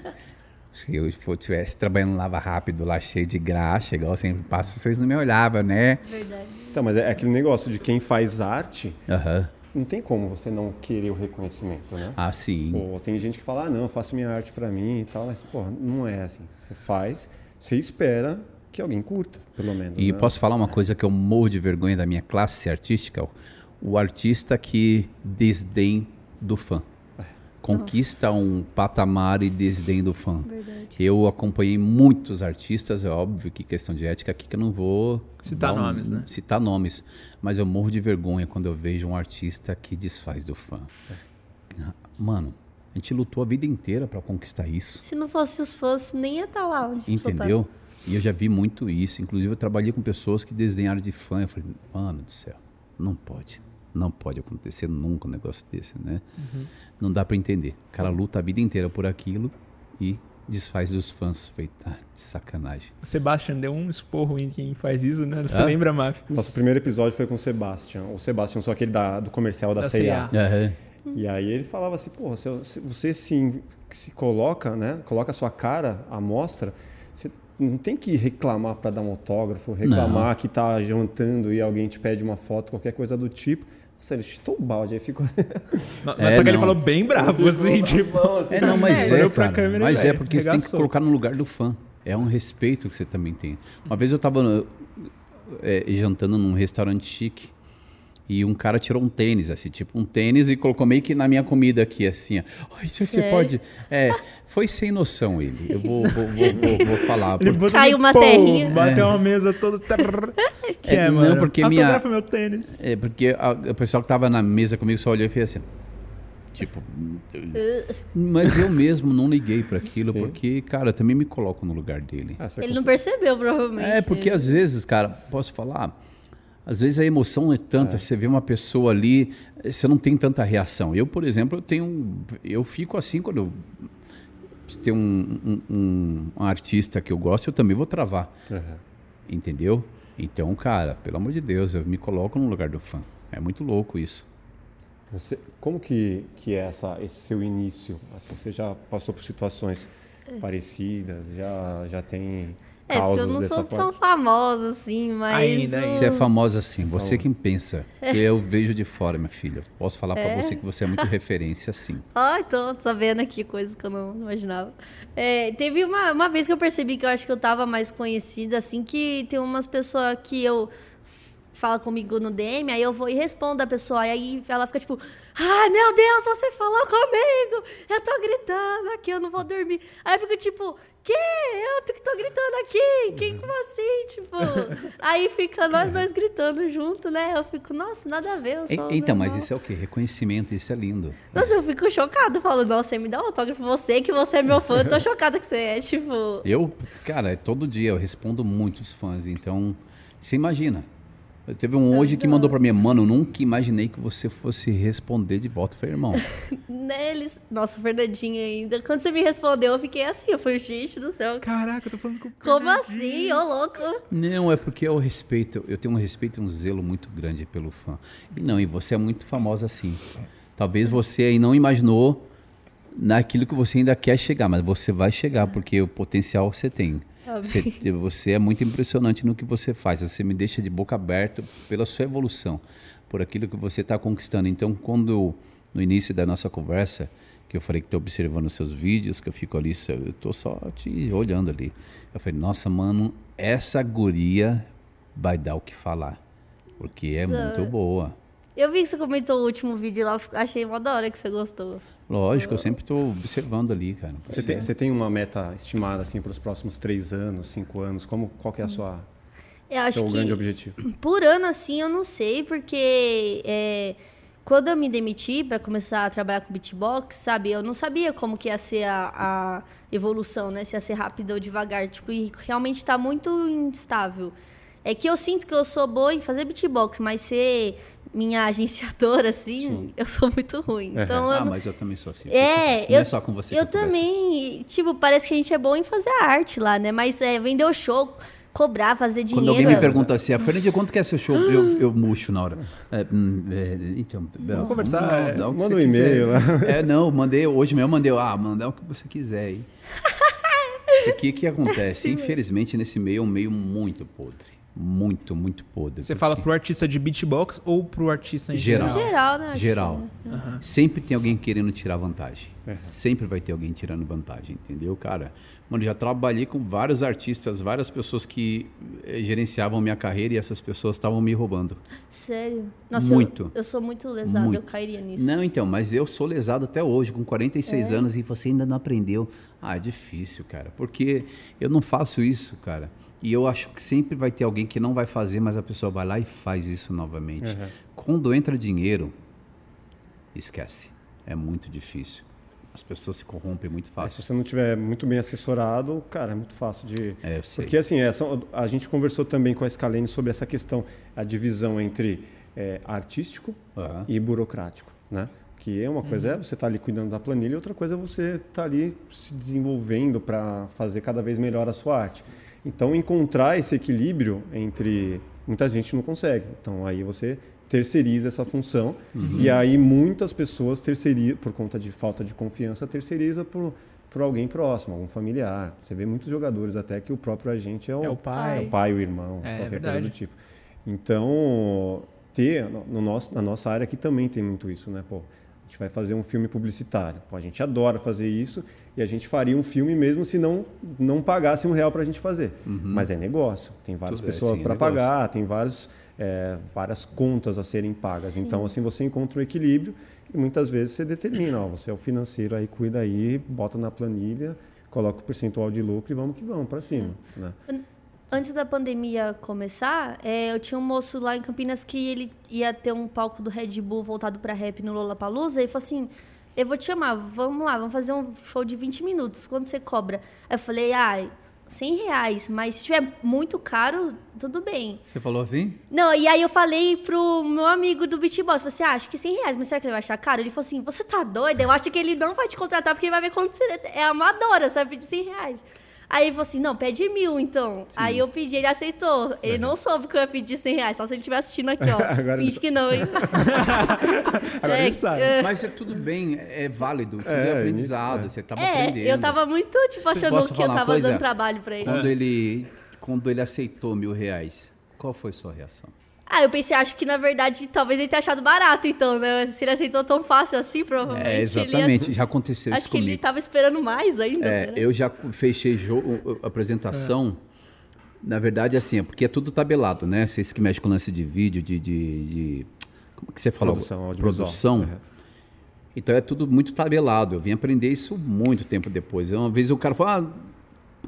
Se eu estivesse trabalhando lava rápido lá, cheio de graxa, igual eu sempre passo, vocês não me olhavam, né? Verdade. Então, mas é aquele negócio de quem faz arte, Aham. não tem como você não querer o reconhecimento, né? Ah, sim. Pô, tem gente que fala, ah, não, eu faço minha arte pra mim e tal, mas, porra, não é assim. Você faz, você espera que alguém curta, pelo menos. E né? posso falar uma coisa que eu morro de vergonha da minha classe artística? O artista que desdém do fã. Conquista um patamar e desdém do fã. Verdade. Eu acompanhei muitos artistas, é óbvio que questão de ética aqui que eu não vou Citar um- nomes, né? Citar nomes, mas eu morro de vergonha quando eu vejo um artista que desfaz do fã. Mano, a gente lutou a vida inteira para conquistar isso. Se não fosse os fãs, nem ia estar lá onde tá. Entendeu? E eu já vi muito isso. Inclusive, eu trabalhei com pessoas que desdenharam de fã. Eu falei, mano do céu, não pode. Não pode acontecer nunca um negócio desse, né? Não dá pra entender. O cara luta a vida inteira por aquilo e desfaz dos fãs. Feita de sacanagem. O Sebastian deu um esporro em quem faz isso, né? Você Hã? lembra, Maf? Nosso primeiro episódio foi com o Sebastian. O Sebastian, só aquele da- do comercial da, Da C&A. Aham. E aí ele falava assim, porra, se, se você se, se coloca, né? Coloca a sua cara à mostra, você não tem que reclamar para dar um autógrafo, reclamar que tá jantando e alguém te pede uma foto, qualquer coisa do tipo. Nossa, ele chutou o balde, aí ficou... Mas É, só que ele não. falou bem bravo, assim, tipo. É, não, mas sério. é, cara. câmera mas é velho, porque você tem que regaçou. colocar no lugar do fã. É um respeito que você também tem. Uma vez eu tava é, jantando num restaurante chique e um cara tirou um tênis, assim, tipo um tênis e colocou meio que na minha comida aqui, assim. ó. Ai, você, Sério? pode... É, foi sem noção ele. Eu vou, vou, vou, vou, vou falar. Ele porque- Caiu uma pô, terrinha. Bateu uma mesa toda. Que É, é, não, mano? porque minha- meu tênis. É, porque a- o pessoal que tava na mesa comigo só olhou e fez assim. Tipo. Mas eu mesmo não liguei para aquilo, Sim. porque, cara, eu também me coloco no lugar dele. Ah, Ele não percebeu, provavelmente. É, porque às vezes, cara, posso falar, às vezes a emoção é tanta, você vê uma pessoa ali, você não tem tanta reação. Eu, por exemplo, eu tenho. Eu fico assim quando eu. Tem um, um- um- um artista que eu gosto, eu também vou travar. Aham. Entendeu? Então, cara, pelo amor de Deus, eu me coloco no lugar do fã. É muito louco isso. Você, como que, que é essa, esse seu início? Assim, você já passou por situações parecidas? Já, já tem É, porque eu não sou forma? tão famosa assim, mas. Ainda, ainda. Você é famosa assim, você quem pensa. Eu vejo de fora, minha filha. Posso falar pra você que você é muito referência, sim. Ai, tô sabendo aqui coisas que eu não imaginava. É, teve uma, uma vez que eu percebi que eu acho que eu tava mais conhecida, assim, que tem umas pessoas que eu fala comigo no DM, aí eu vou e respondo a pessoa, e aí ela fica tipo, ai meu Deus, você falou comigo, eu tô gritando aqui, eu não vou dormir. Aí eu fico tipo, que? Eu que tô gritando aqui? Que, como assim? Tipo, aí fica nós dois gritando junto, né? Eu fico, nossa, nada a ver. Eu E- sou Então, mas normal." isso é o quê? Reconhecimento, isso é lindo. Nossa, eu fico chocada. Falo, nossa, você me dá um autógrafo. Você, que você é meu fã, eu tô chocada que você é. Tipo, Eu, cara, é todo dia eu respondo muitos fãs, então você imagina. Teve um hoje que mandou pra mim, mano, eu nunca imaginei que você fosse responder de volta. Eu falei, irmão, neles. Nossa, o Fernandinho ainda. Quando você me respondeu, eu fiquei assim. Eu falei, gente do céu. Caraca, eu tô falando com o Como assim? Ô, louco. não, é porque eu respeito, eu tenho um respeito e um zelo muito grande pelo fã. E não, e você é muito famosa assim. Talvez você aí não imaginou naquilo que você ainda quer chegar, mas você vai chegar, porque o potencial você tem. Você, você é muito impressionante no que você faz. Você me deixa de boca aberta pela sua evolução, por aquilo que você está conquistando. Então, quando no início da nossa conversa, que eu falei que estou observando os seus vídeos, que eu fico ali, eu estou só te olhando ali. Eu falei, nossa, mano, essa guria vai dar o que falar, porque é muito boa. Eu vi que você comentou o último vídeo lá. Achei uma da hora que você gostou. Lógico, eu sempre estou observando ali, cara. Você tem, você tem uma meta estimada assim para os próximos três anos, cinco anos? Como, qual que é a sua, Eu acho seu que. grande objetivo? Por ano, assim, eu não sei, porque é, quando eu me demiti para começar a trabalhar com beatbox, sabe, eu não sabia como que ia ser a, a evolução, né? Se ia ser rápido ou devagar, tipo, e realmente tá muito instável. É que eu sinto que eu sou boa em fazer beatbox, mas ser minha agenciadora, assim, eu sou muito ruim. Então, eu Ah, não- mas eu também sou assim. é, não eu, é só com você eu eu também, tipo, parece que a gente é bom em fazer arte lá, né? Mas é, vender o show, cobrar, fazer Quando dinheiro. alguém me é- pergunta assim, a Fernanda, quanto que é seu show? Eu, eu murcho na hora. É, hum, é, então, vamos conversar, manda um e-mail lá. É, não, mandei, hoje mesmo eu mandei, ah, mandar o que você quiser aí. O que que acontece? Sim, Infelizmente, nesse meio é um meio muito podre. Muito, muito podre. Você Porque- fala pro artista de beatbox ou pro artista em Geral. geral? Geral, né? acho Geral. que, né? Sempre tem alguém querendo tirar vantagem. É. Sempre vai ter alguém tirando vantagem, entendeu, cara? Mano, eu já trabalhei com vários artistas, várias pessoas que eh, gerenciavam minha carreira e essas pessoas estavam me roubando. Sério? Nossa, Muito. Eu, eu sou muito lesada, Muito. eu cairia nisso. Não, então, mas eu sou lesado até hoje, com 46 É? anos, e você ainda não aprendeu. Ah, é difícil, cara, porque eu não faço isso, cara. E eu acho que sempre vai ter alguém que não vai fazer, mas a pessoa vai lá e faz isso novamente. Quando entra dinheiro, esquece. É muito difícil. As pessoas se corrompem muito Mas fácil. se você não tiver muito bem assessorado, cara, é muito fácil de. É, eu sei. Porque assim, essa, a gente conversou também com a Scalene sobre essa questão, a divisão entre é, artístico Aham. e burocrático, né? Que é uma coisa Uhum. é você estar ali cuidando da planilha, e outra coisa é você estar ali se desenvolvendo para fazer cada vez melhor a sua arte. Então, encontrar esse equilíbrio entre muita gente não consegue. Então, aí você terceiriza essa função e aí muitas pessoas terceirizam por conta de falta de confiança terceiriza por por alguém próximo, algum familiar. Você vê muitos jogadores até que o próprio agente é o, É o pai. é o pai, o irmão, É, qualquer verdade. coisa do tipo. Então, ter no no nosso, na nossa área aqui também tem muito isso, né? Pô, a gente vai fazer um filme publicitário. Pô, a gente adora fazer isso e a gente faria um filme mesmo se não não pagasse um real para a gente fazer. Mas é negócio. Tem várias Tudo é, pessoas sim, é para negócio. pagar, tem vários é, várias contas a serem pagas. Então, assim, você encontra um equilíbrio e muitas vezes você determina, ó, você é o financeiro aí, cuida aí, bota na planilha, coloca o percentual de lucro e vamos que vamos para cima. Né? Antes da pandemia começar, é, eu tinha um moço lá em Campinas que ele ia ter um palco do Red Bull voltado pra rap no Lollapalooza e falou assim, eu vou te chamar, vamos lá, vamos fazer um show de 20 minutos, quando você cobra? Aí eu falei, ah, 100 reais, mas se tiver muito caro, tudo bem. Você falou assim? Não, e aí eu falei pro meu amigo do Beatbox, ah, acho que 100 reais, mas será que ele vai achar caro? Ele falou assim, você tá doida? Eu acho que ele não vai te contratar porque ele vai ver quanto você é amadora, você vai pedir 100 reais. Aí ele falou assim, não, pede mil então. Aí eu pedi, ele aceitou. Ele não soube que eu ia pedir 100 reais, só se ele estiver assistindo aqui, ó. Agora ele Finge que não, hein? Agora É, ele sabe. é. Mas é tudo bem, é válido, tudo É, é, aprendizado, início, você tava É, aprendendo. eu tava muito, tipo, achando que eu tava dando trabalho pra ele. Quando ele quando ele aceitou mil reais, qual foi sua reação? Ah, eu pensei, acho que na verdade, talvez ele tenha achado barato, então, né? Se ele aceitou tão fácil assim, provavelmente. É, ele ia- exatamente, já aconteceu Acho isso que ele comigo. tava esperando mais ainda. É, será? eu já fechei jogo, apresentação. Na verdade, assim, é porque é tudo tabelado, né? Vocês que mexem com lance de vídeo, de. de, de- como que você falou? Produção, audiovisual. Produção. Uhum. Então é tudo muito tabelado. Eu vim aprender isso muito tempo depois. Uma vez o cara falou, ah,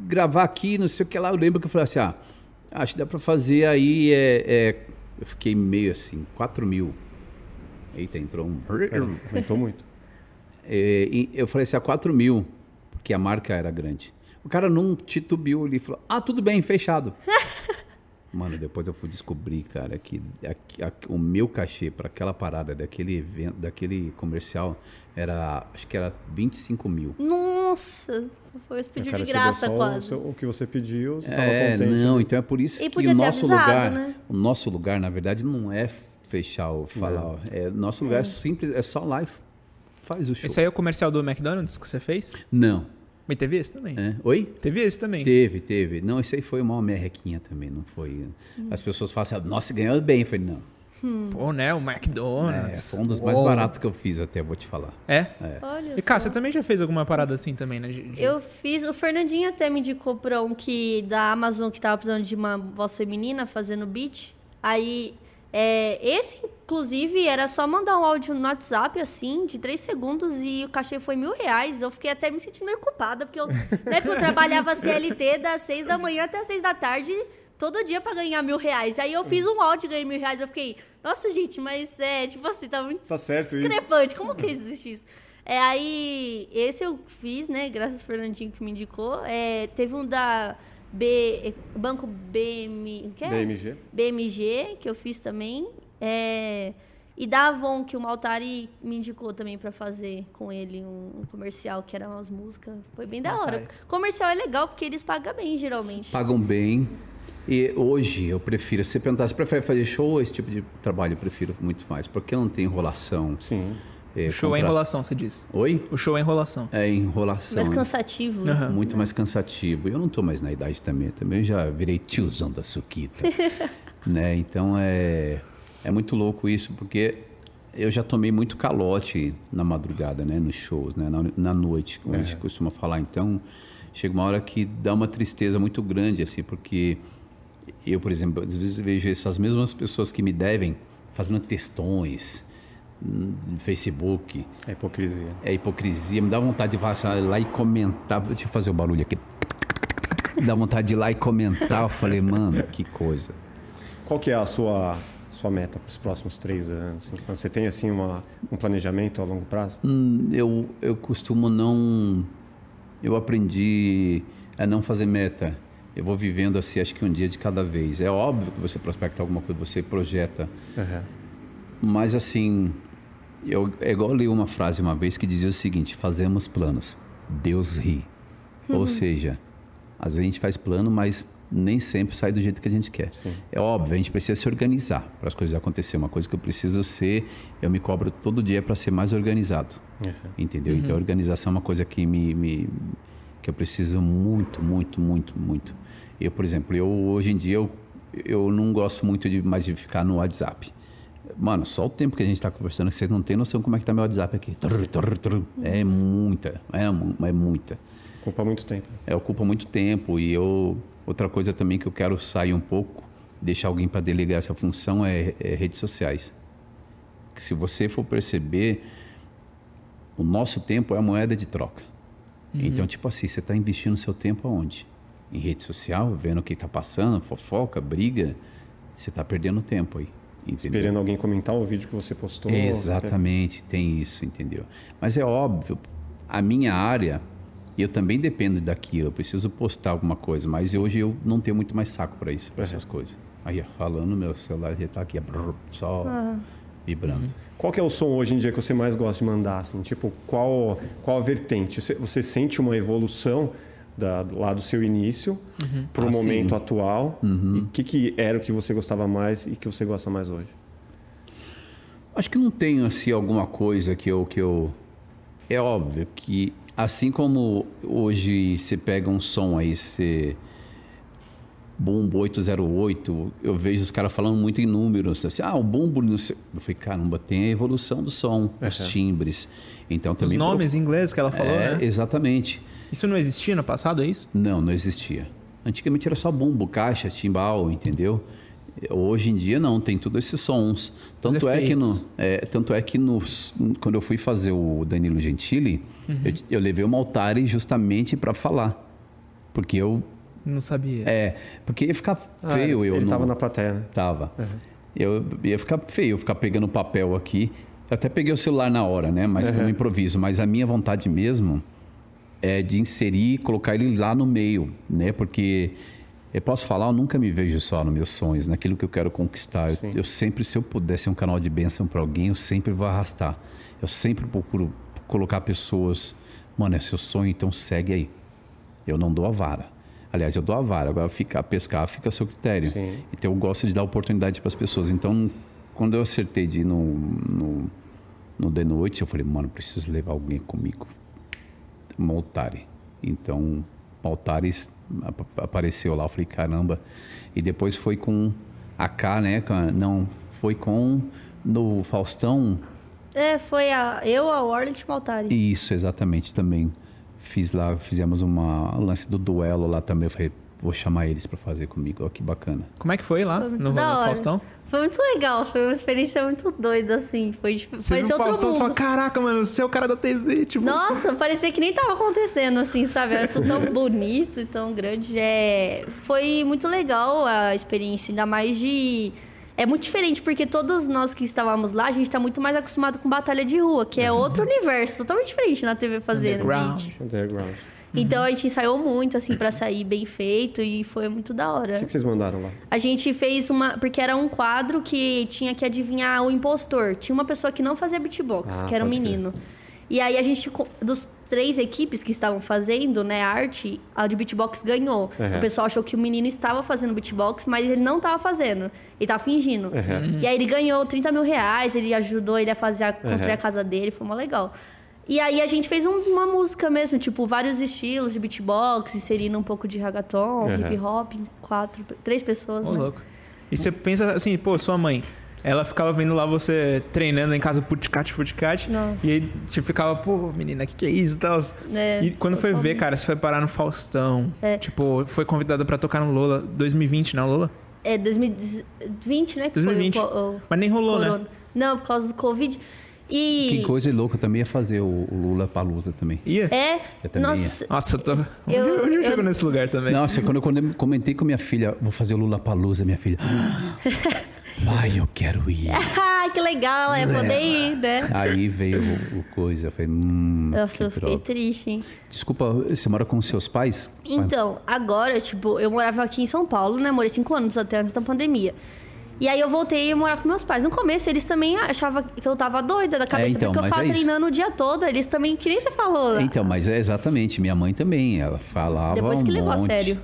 gravar aqui, não sei o que lá. Eu lembro que eu falei assim, ah, acho que dá pra fazer aí. É, é- Eu fiquei meio assim, 4 mil. Eita, entrou um. Aumentou muito. É, e eu falei assim, a 4 mil, porque a marca era grande. O cara não titubeou ali, falou, ah, tudo bem, fechado. Mano, depois eu fui descobrir, cara, que a- a- o meu cachê para aquela parada daquele evento, daquele comercial, era, acho que era 25 mil. Nossa, foi O pediu cara de graça só o quase. seu- O, que você pediu, você estava É, contente. não, né? então é por isso E que podia o nosso avisado, lugar, né? o nosso lugar, na verdade, não é fechar ou falar, ó, é, nosso lugar é simples, é só lá e faz o show. Esse aí é o comercial do McDonald's que você fez? Não. Mas teve esse também. É. Oi? Teve esse também. Teve, teve. Não, isso aí foi uma merrequinha também, não foi. As pessoas falam assim, nossa, ganhou bem. Eu falei, não. Pô, né? O É, McDonald's. foi um dos mais Uou. baratos que eu fiz até, vou te falar. É? Olha E cá, só. você também já fez alguma parada assim também, né? De- de- Eu fiz, o Fernandinho até me indicou pra um que da Amazon que tava precisando de uma voz feminina fazendo beat. Aí, é, esse, inclusive, era só mandar um áudio no WhatsApp, assim, de três segundos, e o cachê foi mil reais. Eu fiquei até me sentindo meio culpada, porque eu, né, porque eu trabalhava CLT das seis da manhã até as seis da tarde, todo dia pra ganhar mil reais. Aí eu fiz um áudio e ganhei mil reais. Eu fiquei, nossa, gente, mas é, tipo assim, tá muito Tá certo isso. discrepante. Como que existe isso? É, aí, esse eu fiz, né? Graças ao Fernandinho que me indicou. É, teve um da B, Banco BM, que é? BMG. BMG, que eu fiz também. É, e da Avon, que o Maltari me indicou também pra fazer com ele um, um comercial, que era umas músicas. Foi bem da hora. Maltari. Comercial é legal, porque eles pagam bem, geralmente. Pagam bem. E hoje eu prefiro, se você perguntar, você prefere fazer show ou esse tipo de trabalho? Eu prefiro muito mais, porque não tem enrolação. Sim. É, O show é contra- enrolação, você disse. Oi? O show é enrolação. É enrolação. Mais né? cansativo. Aham. Muito mais cansativo. Eu não tô mais na idade também. Também já virei tiozão da suquita. né? Então é, é muito louco isso, porque eu já tomei muito calote na madrugada, né? Nos shows, né? Na, na noite, como a gente costuma falar. Então, chega uma hora que dá uma tristeza muito grande, assim, porque eu, por exemplo, às vezes vejo essas mesmas pessoas que me devem fazendo textões hum, no Facebook. É hipocrisia. É hipocrisia. Me dá vontade de passar lá e comentar. Deixa eu fazer o barulho aqui. Dá vontade de ir lá e comentar. Eu falei, mano, que coisa. Qual que é a sua, sua meta para os próximos três anos? assim? Você tem assim uma, um planejamento a longo prazo? Hum, Eu, eu costumo não. Eu aprendi a não fazer meta. Eu vou vivendo assim, acho que um dia de cada vez. É óbvio que você prospecta alguma coisa, você projeta. Mas assim, eu, é igual eu li uma frase uma vez que dizia o seguinte: fazemos planos, Deus ri. Ou seja, às vezes a gente faz plano, mas nem sempre sai do jeito que a gente quer. É óbvio, a gente precisa se organizar para as coisas acontecerem. Uma coisa que eu preciso ser, eu me cobro todo dia para ser mais organizado. Entendeu? Então, a organização é uma coisa que me, me- que eu preciso muito, muito, muito, muito. Eu, por exemplo, eu hoje em dia eu, eu não gosto muito de mais de ficar no WhatsApp. Mano, só o tempo que a gente está conversando, que você não tem noção como é que tá meu WhatsApp aqui. É muita, é, é muita. Ocupa muito tempo. É, ocupa muito tempo e eu outra coisa também que eu quero sair um pouco, deixar alguém para delegar essa função é, é redes sociais. Que se você for perceber, o nosso tempo é a moeda de troca. Então, tipo assim, você está investindo seu tempo aonde? Em rede social, vendo o que está passando, fofoca, briga, você está perdendo tempo aí. Entendeu? Esperando alguém comentar o vídeo que você postou. Exatamente, tem isso, entendeu? Mas é óbvio, a minha área, e eu também dependo daquilo, eu preciso postar alguma coisa, mas hoje eu não tenho muito mais saco para isso, para essas coisas. Aí, falando, meu celular já tá aqui, só vibrando. Qual que é o som hoje em dia que você mais gosta de mandar? Assim? Tipo, qual, qual a vertente? Você, você sente uma evolução da, lá do seu início para o Ah, sim. momento atual? E o que, que era o que você gostava mais e que você gosta mais hoje? Acho que não tenho assim alguma coisa que eu que eu é óbvio que assim como hoje você pega um som aí você Bumbo 808, eu vejo os caras falando muito em números, assim, ah, o bumbo, não sei. Eu falei, caramba, tem a evolução do som, os timbres. Então Os também. nomes em inglês que ela falou, é, né? exatamente. Isso não existia no passado, é isso? Não, não existia. Antigamente era só bumbo, caixa, timbal, entendeu? Hoje em dia não, tem todos esses sons. Tanto é que no, é, tanto é que no, quando eu fui fazer o Danilo Gentili, eu, eu levei uma Altari justamente para falar, porque eu Não sabia. é, porque ia ficar feio Ah, eu Ele não estava na plateia, né? Tava. Eu ia ficar feio eu ficar pegando papel aqui. Eu até peguei o celular na hora, né? Mas como improviso. Mas a minha vontade mesmo é de inserir, colocar ele lá no meio, né? Porque eu posso falar, eu nunca me vejo só nos meus sonhos, naquilo que eu quero conquistar. Eu, eu sempre, se eu puder ser um canal de bênção para alguém, eu sempre vou arrastar. Eu sempre procuro colocar pessoas, mano, é seu sonho, então segue aí. Eu não dou a vara. Aliás, eu dou a vara. Agora, ficar, pescar fica a seu critério. Sim. Então, eu gosto de dar oportunidade para as pessoas. Então, quando eu acertei de ir no, no, no The Noite, eu falei, mano, preciso levar alguém comigo. Uma Altari. Então, ap- apareceu lá. Eu falei, caramba. E depois foi com a K, né? Não, foi com no Faustão. É, foi a, eu, a Warlet Maltari. Isso, exatamente, também. Fiz lá, fizemos uma um lance do duelo lá também. Eu falei, vou chamar eles para fazer comigo. Ó, que bacana. Como é que foi lá Foi no, no. Faustão? Foi muito legal, foi uma experiência muito doida, assim. Foi, tipo, Você parecia outro Faustão mundo. fala, caraca, mano, você é o cara da TV, tipo... Nossa, parecia que nem tava acontecendo, assim, sabe? Era tudo tão bonito e tão grande. É... Foi muito legal a experiência, ainda mais de. É muito diferente, porque todos nós que estávamos lá, a gente tá muito mais acostumado com batalha de rua, que é outro universo, totalmente diferente na TV fazendo. Underground. Underground. Então a gente ensaiou muito, assim, pra sair bem feito e foi muito da O hora. que, que vocês mandaram lá? A gente fez uma. Porque era um quadro que tinha que adivinhar o impostor. Tinha uma pessoa que não fazia beatbox, Ah, que era um menino. E aí a gente. Dos três equipes que estavam fazendo, né, arte, a de beatbox ganhou. Uhum. O pessoal achou que o menino estava fazendo beatbox, mas ele não estava fazendo. Ele tava fingindo. Uhum. E aí ele ganhou 30 mil reais, ele ajudou ele a fazer a, construir Uhum. a casa dele, foi mó legal. E aí a gente fez um- uma música mesmo, tipo, vários estilos de beatbox, inserindo um pouco de reggaeton, Uhum. hip hop, quatro, três pessoas, Ô, né? louco. E você pensa assim, pô, sua mãe, ela ficava vendo lá você treinando em casa puticate. Nossa. E aí você ficava, pô, menina, que que é isso e tal. É, e quando foi ver, cara, você foi parar no Faustão. É. Tipo, foi convidada pra tocar no Lola 2020, não, Lola? É 2020, né? que 2020. Foi o, o Mas nem rolou, né? corona. Não, por causa do Covid. E. Que coisa louca também ia fazer o, o Lula Palusa também. Ia? É. Eu também Nossa. Nossa, eu tô. Eu- eu, eu chego nesse lugar também? Nossa, quando eu, quando eu comentei com minha filha, vou fazer o Lula Palusa, minha filha. Ai, eu quero ir. Ai, que legal, é poder ir, né? Aí veio o, o coisa, eu falei, hum, Nossa, eu fiquei droga. triste, hein? Desculpa, você mora com seus pais? Então, agora, tipo, eu morava aqui em São Paulo, né? Morei cinco anos até antes da pandemia. E aí eu voltei a morar com meus pais. No começo, eles também achavam que eu tava doida da cabeça, então, porque eu ficava é treinando o dia todo. Eles também, que nem você falou. Então, mas é exatamente, minha mãe também, ela falava Depois que um levou a monte. sério.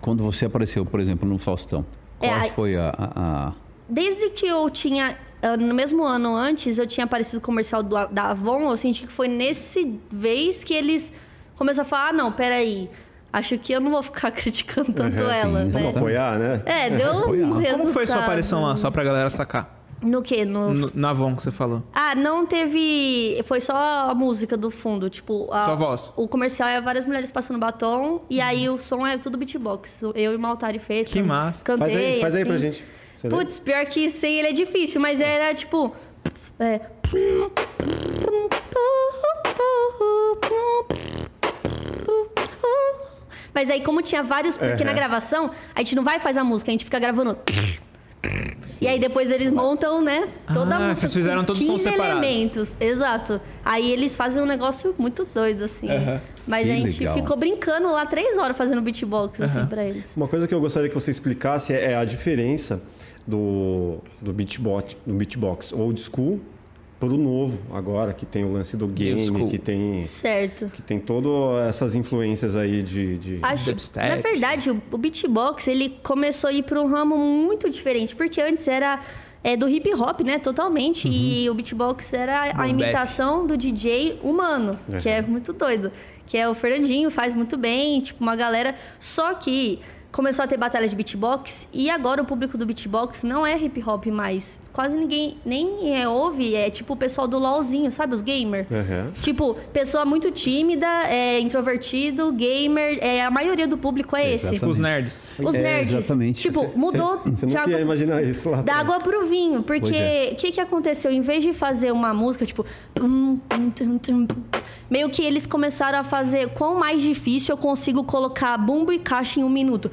Quando você apareceu, por exemplo, no Faustão, É, qual aí- foi a, a- a- Desde que eu tinha. ah, No mesmo ano antes, eu tinha aparecido no comercial do, da Avon. Eu senti que foi nesse vez que eles começaram a falar: ah, não, peraí. Acho que eu não vou ficar criticando tanto Uhum, ela, sim. né? Vamos apoiar, né? É, deu um Apoiar. resultado. Como foi sua aparição lá, só pra galera sacar? No quê? No... No- na Avon que você falou. Ah, não teve. Foi só a música do fundo. Tipo, a- Só a voz. O comercial é várias mulheres passando batom. E aí o som é tudo beatbox. Eu e o Maltari fez. Que massa. Cantei. Faz aí, faz aí assim. pra gente. Você lembra? Putz, pior que sem ele é difícil, mas era tipo. É. Mas aí, como tinha vários. Porque na gravação, a gente não vai fazer a música, a gente fica gravando. E aí depois eles montam, né? Toda a Ah, música. vocês fizeram todos os sons 15 separados. elementos. Exato. Aí eles fazem um negócio muito doido, assim. Aham. Mas Que a gente legal. ficou brincando lá três horas fazendo beatbox, assim, Aham. pra eles. Uma coisa que eu gostaria que você explicasse é a diferença do, do, beatbox, do beatbox old school pro novo agora, que tem o lance do game, school. que tem, Certo. que tem todas essas influências aí de... de... Acho, na verdade, o, o beatbox ele começou a ir para um ramo muito diferente, porque antes era é, do hip hop, né, totalmente, e o beatbox era a Boom bap. imitação do DJ humano, que é muito doido, que é o Fernandinho faz muito bem, tipo uma galera, só que começou a ter batalha de beatbox e agora o público do beatbox não é hip hop mais, quase ninguém nem é, ouve, é tipo o pessoal do LOLzinho, sabe, os gamer. Aham. Tipo, pessoa muito tímida, é, introvertido, gamer, é, a maioria do público é esse. Tipo os nerds. Os É, nerds. exatamente. Tipo, mudou Você não água, ia imaginar isso lá da água pro vinho. Porque é. o que, que aconteceu? Em vez de fazer uma música, tipo. pum, tum, tum, tum, pum, Meio que eles começaram a fazer quão mais difícil eu consigo colocar bumbo e caixa em um minuto.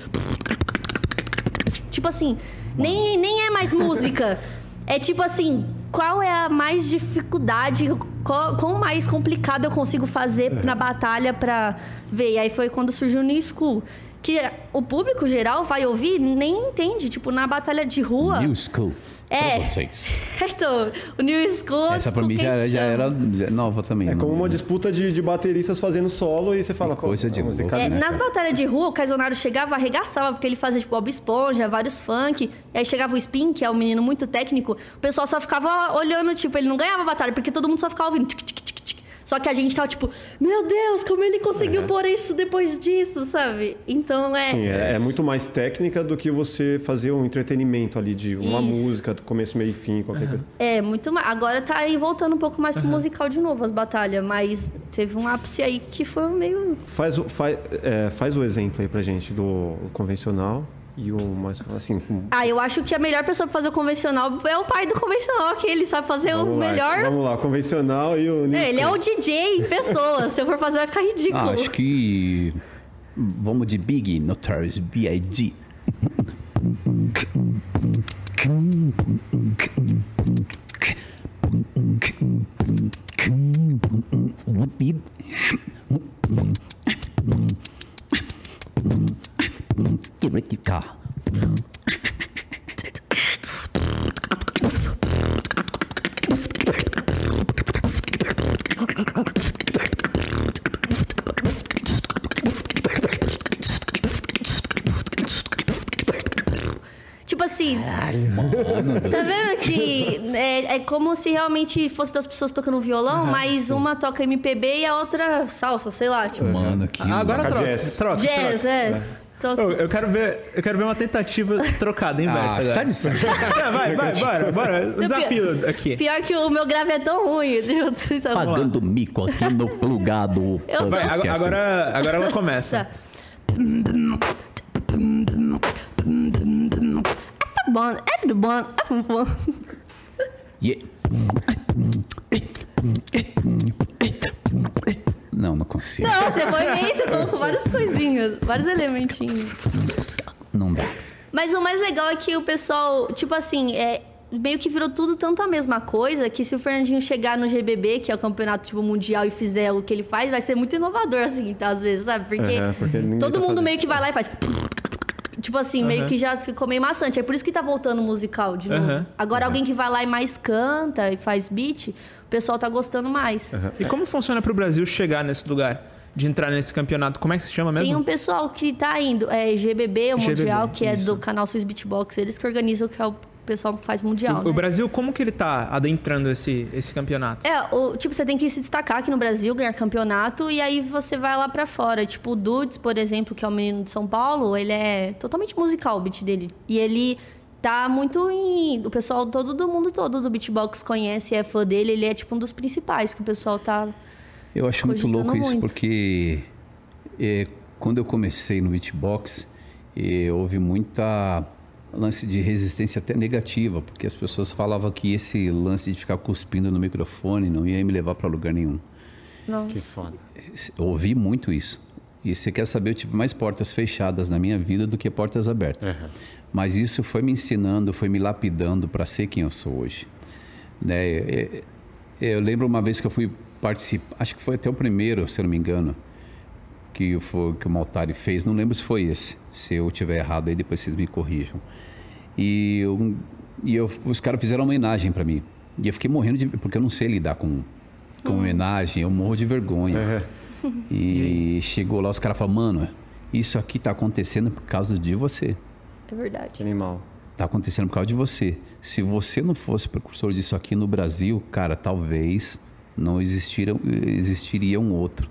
Tipo assim, nem, nem é mais música. É tipo assim, qual é a mais dificuldade, qual, quão mais complicado eu consigo fazer na batalha pra ver. E aí foi quando surgiu o New School. Que o público geral vai ouvir nem entende. Tipo, na batalha de rua. New School? É. Vocês. então, o New School. Essa pra School, mim já, já era nova também. É como não- uma disputa de, de bateristas fazendo solo e você fala... qual- coisa de a música louco, É, né, nas batalhas de rua, o Caizonaro chegava, arregaçava, porque ele fazia, tipo, Bob Esponja, vários funk. E aí chegava o Spin, que é um menino muito técnico. O pessoal só ficava olhando, tipo, ele não ganhava a batalha, porque todo mundo só ficava ouvindo. Tic, tic. Só que a gente tava, tipo, meu Deus, como ele conseguiu É. pôr isso depois disso, sabe? Então é. Sim, é, é muito mais técnica do que você fazer um entretenimento ali de uma Isso. música, do começo, meio e fim, qualquer coisa. É, muito mais. Agora tá aí voltando um pouco mais pro musical de novo, as batalhas. Mas teve um ápice aí que foi meio. Faz, faz, é, faz o exemplo aí pra gente do convencional e o mais, assim... com- Ah, eu acho que a melhor pessoa pra fazer o convencional é o pai do convencional, que ele sabe fazer o Vamos lá, melhor. Vamos lá, convencional e o... É, ele é o DJ em pessoa. Se eu for fazer, vai ficar ridículo. Ah, acho que. Vamos de Big Notorious B.I.G. Get ready, Tipo assim. Caralho, mano. Tá vendo que é, é, como se realmente fosse duas pessoas tocando violão, mas sim. uma toca MPB e a outra salsa, sei lá. Tipo. Mano, que. Ah, agora troca, troca. Jazz, troca. é. é. Toca- Eu, eu quero ver, eu quero ver uma tentativa trocada em Ah, você tá de sacanagem. É, vai, vai, bora, bora. Desafio aqui. Pior que o meu grave é tão ruim. deixa eu- tá. Pagando mico aqui no plugado. Eu- Vai, agora, agora, agora ela começa. Tá. É bom, é bom, é bom. Yeah. Não, não consigo. Não, você foi bem, você colocou várias coisinhas, vários elementinhos. Não dá. Mas o mais legal é que o pessoal, tipo assim, é, meio que virou tudo tanto a mesma coisa que se o Fernandinho chegar no GBB, que é o campeonato tipo mundial, e fizer o que ele faz, vai ser muito inovador, assim, tá, às vezes, sabe? Porque, porque todo tá mundo fazendo. meio que vai lá e faz. Tipo assim, meio que já ficou meio maçante. É por isso que tá voltando o musical de novo. Aham. Agora, alguém que vai lá e mais canta e faz beat, o pessoal tá gostando mais. E como funciona pro Brasil chegar nesse lugar? De entrar nesse campeonato? Como é que se chama mesmo? Tem um pessoal que tá indo, é GBB, o GBB, Mundial, que é isso. do canal Swiss Beatbox, eles que organizam, que é o pessoal que faz Mundial, O, né? o Brasil, como que ele tá adentrando esse, esse campeonato? É, o, tipo, você tem que se destacar aqui no Brasil, ganhar campeonato, e aí você vai lá pra fora. Tipo, o Dudes, por exemplo, que é o menino de São Paulo, ele é totalmente musical o beat dele. E ele tá muito em. O pessoal todo do mundo todo do beatbox conhece, é fã dele, ele é tipo um dos principais que o pessoal tá. Eu acho muito louco isso, muito. porque é, quando eu comecei no beatbox, é, houve muita lance de resistência até negativa, porque as pessoas falavam que esse lance de ficar cuspindo no microfone não ia me levar para lugar nenhum. Nossa. Que foda. Eu ouvi muito isso. E você quer saber, eu tive mais portas fechadas na minha vida do que portas abertas. Mas isso foi me ensinando, foi me lapidando para ser quem eu sou hoje. Né? É, é, Eu lembro uma vez que eu fui participar, acho que foi até o primeiro, se eu não me engano, que, foi, que o Maltari fez. Não lembro se foi esse. Se eu tiver errado aí, depois vocês me corrijam. E, eu, e eu- os caras fizeram uma homenagem para mim. E eu fiquei morrendo de. Porque eu não sei lidar com, com homenagem, eu morro de vergonha. E chegou lá, os caras falaram, mano, isso aqui tá acontecendo por causa de você. É verdade. animal. Tá acontecendo por causa de você. Se você não fosse precursor disso aqui no Brasil, cara, talvez não existiria, existiria um outro.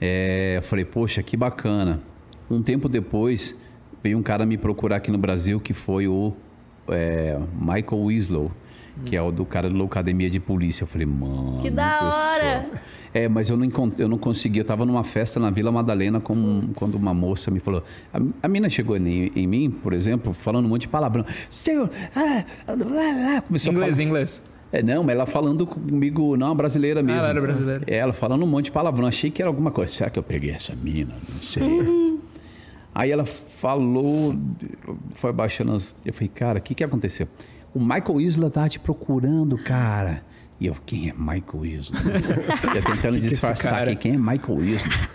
É, eu falei, poxa, que bacana. Um tempo depois, veio um cara me procurar aqui no Brasil que foi o é, Michael Winslow, que é o do cara da Academia de Polícia. Eu falei, mano. Que da hora! céu. É, mas eu não, encont- eu não consegui. Eu tava numa festa na Vila Madalena com, quando uma moça me falou. A, a mina chegou em, em mim, por exemplo, falando um monte de palavrão. Senhor, ah, ah, ah, ah", começou a Inglês, falar. inglês. É, não, mas ela falando comigo, não, a brasileira mesmo. ela era brasileira. É, ela falando um monte de palavrão. Achei que era alguma coisa. Será que eu peguei essa mina? Não sei. Aí ela falou, foi baixando. as- Eu falei, cara, o que, que aconteceu? O Michael Isla tá te procurando, cara. E eu, quem é Michael Isla? eu tentando esse disfarçar cara? aqui, quem é Michael Isla?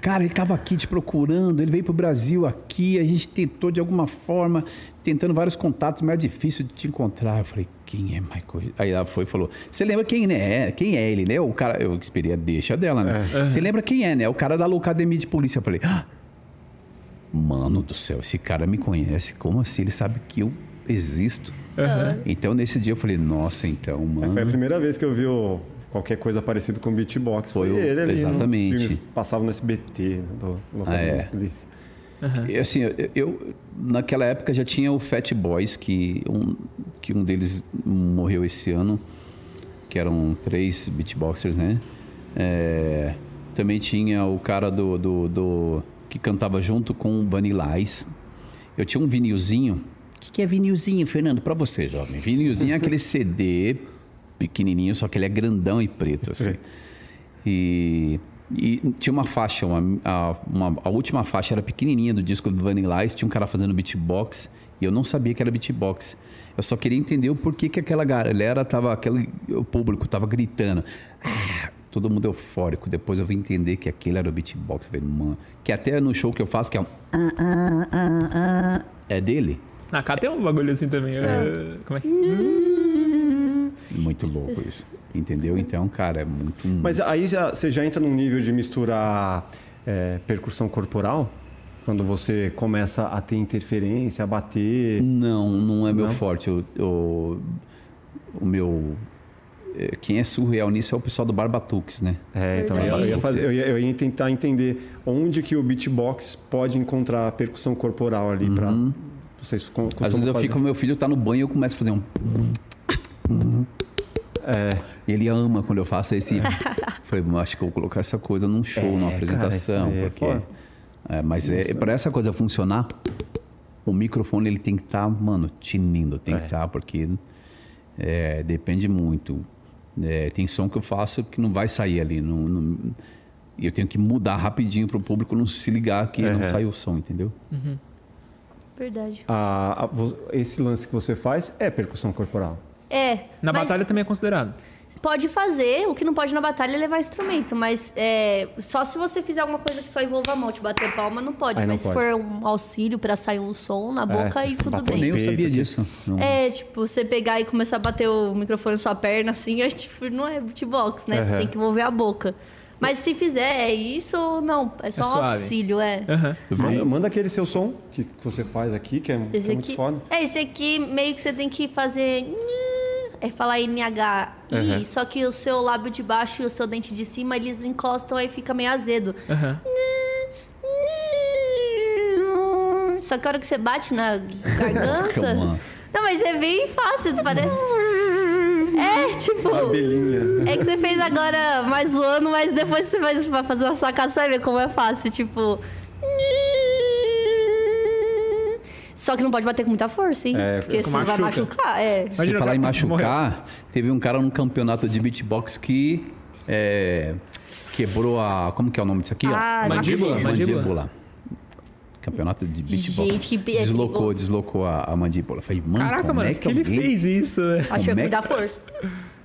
Cara, ele estava aqui te procurando, ele veio pro Brasil aqui, a gente tentou de alguma forma, tentando vários contatos, mas é difícil de te encontrar. Eu falei, quem é Michael? Aí ela foi e falou, você lembra quem é? Quem é ele, né? O cara, eu esperei a deixa dela, né? Você lembra quem é, né? O cara da Academia de Polícia. Eu falei, ah, mano do céu, esse cara me conhece, como assim? Ele sabe que eu existo. Então, nesse dia eu falei, nossa, então, É, mano... foi a primeira vez que eu vi o- qualquer coisa parecida com beatbox. Foi, Foi ele ali. exatamente. Nos filmes passavam no SBT, né, do, do Ah, é. polícia. E, assim, eu, eu- naquela época já tinha o Fat Boys, que um, que um deles morreu esse ano, que eram três beatboxers, né? É, também tinha o cara do, do, do- que cantava junto com o Vanilla Ice. Eu tinha um vinilzinho. O que, que é vinilzinho, Fernando? Para você, jovem. Vinilzinho é aquele CD pequenininho, só que ele é grandão e preto, assim. E, e tinha uma faixa, uma, a, uma- a última faixa era pequenininha do disco do Vanilla Ice, tinha um cara fazendo beatbox e eu não sabia que era beatbox. Eu só queria entender o porquê que aquela galera tava, aquele, o público tava gritando. Ah, todo mundo eufórico. Depois eu vim entender que aquele era o beatbox. Falei, mano, que até no show que eu faço, que é um... ah, ah, ah, é dele? Ah, cá tem um bagulho assim também. eh, Como é que... Muito louco isso. Entendeu? Então, cara, é muito... Mas aí já, você já entra num nível de misturar é, percussão corporal Quando você começa a ter interferência, a bater. Não, não é meu Não? forte. Eu, eu- o meu. é, Quem é surreal nisso é o pessoal do Barbatux, né? É, então eu, eu ia fazer- eu ia- eu ia tentar entender onde que o beatbox pode encontrar a percussão corporal ali para vocês Às vezes eu fazer. fico, meu filho tá no banho e eu começo a fazer um. É, ele ama quando eu faço esse. Falei, "Bom, acho que eu vou colocar essa coisa num show, É, numa cara, apresentação. aí é porque, é, mas é, para essa coisa funcionar, o microfone ele tem que estar, mano, tinindo, tem É. que estar, porque é, depende muito. É, tem som que eu faço que não vai sair ali. Não, não- e eu tenho que mudar rapidinho para o público não se ligar que não Uhum. saiu o som, entendeu? Verdade. a- a- esse lance que você faz é percussão corporal. É. Na mas batalha também é considerado. Pode fazer, o que não pode na batalha é levar instrumento, mas é, só se você fizer alguma coisa que só envolva a mão, te bater palma, não pode. Aí não mas pode. se for um auxílio pra sair um som na boca, aí se tudo Nem bem. eu sabia disso. Não- É, tipo, você pegar e começar a bater o microfone na sua perna assim, é, tipo, não é beatbox, né? Você Aham. tem que envolver a boca. Mas se fizer, é isso ou não? É só É um suave. auxílio, é. Vi- Manda, manda aquele seu som que, que você faz aqui, que é, que é muito foda. É, esse aqui meio que você tem que fazer. É falar NH. Uhum. Só que o seu lábio de baixo e o seu dente de cima, eles encostam aí fica meio azedo. Aham. Só que a hora que você bate na garganta. Não, mas é bem fácil, parece. É, tipo. Abelhinha. É que você fez agora mais zoando, mas depois você vai vai fazer uma sacação e ver como é fácil. Tipo. Só que não pode bater com muita força, hein? É, Porque você vai machuca. machucar. É. Se Imagina falar em machucar, teve um cara num campeonato de beatbox que é, quebrou a. Como que é o nome disso aqui? ó? Ah, Mandíbula, mandíbula. Mandíbula. Campeonato de beatbox. Gente, que é Deslocou, deslocou a, a mandíbula. Falei, mano, Caraca, como mano, é que que ele alguém... fez isso? velho? Acho que é Como é muita que- força.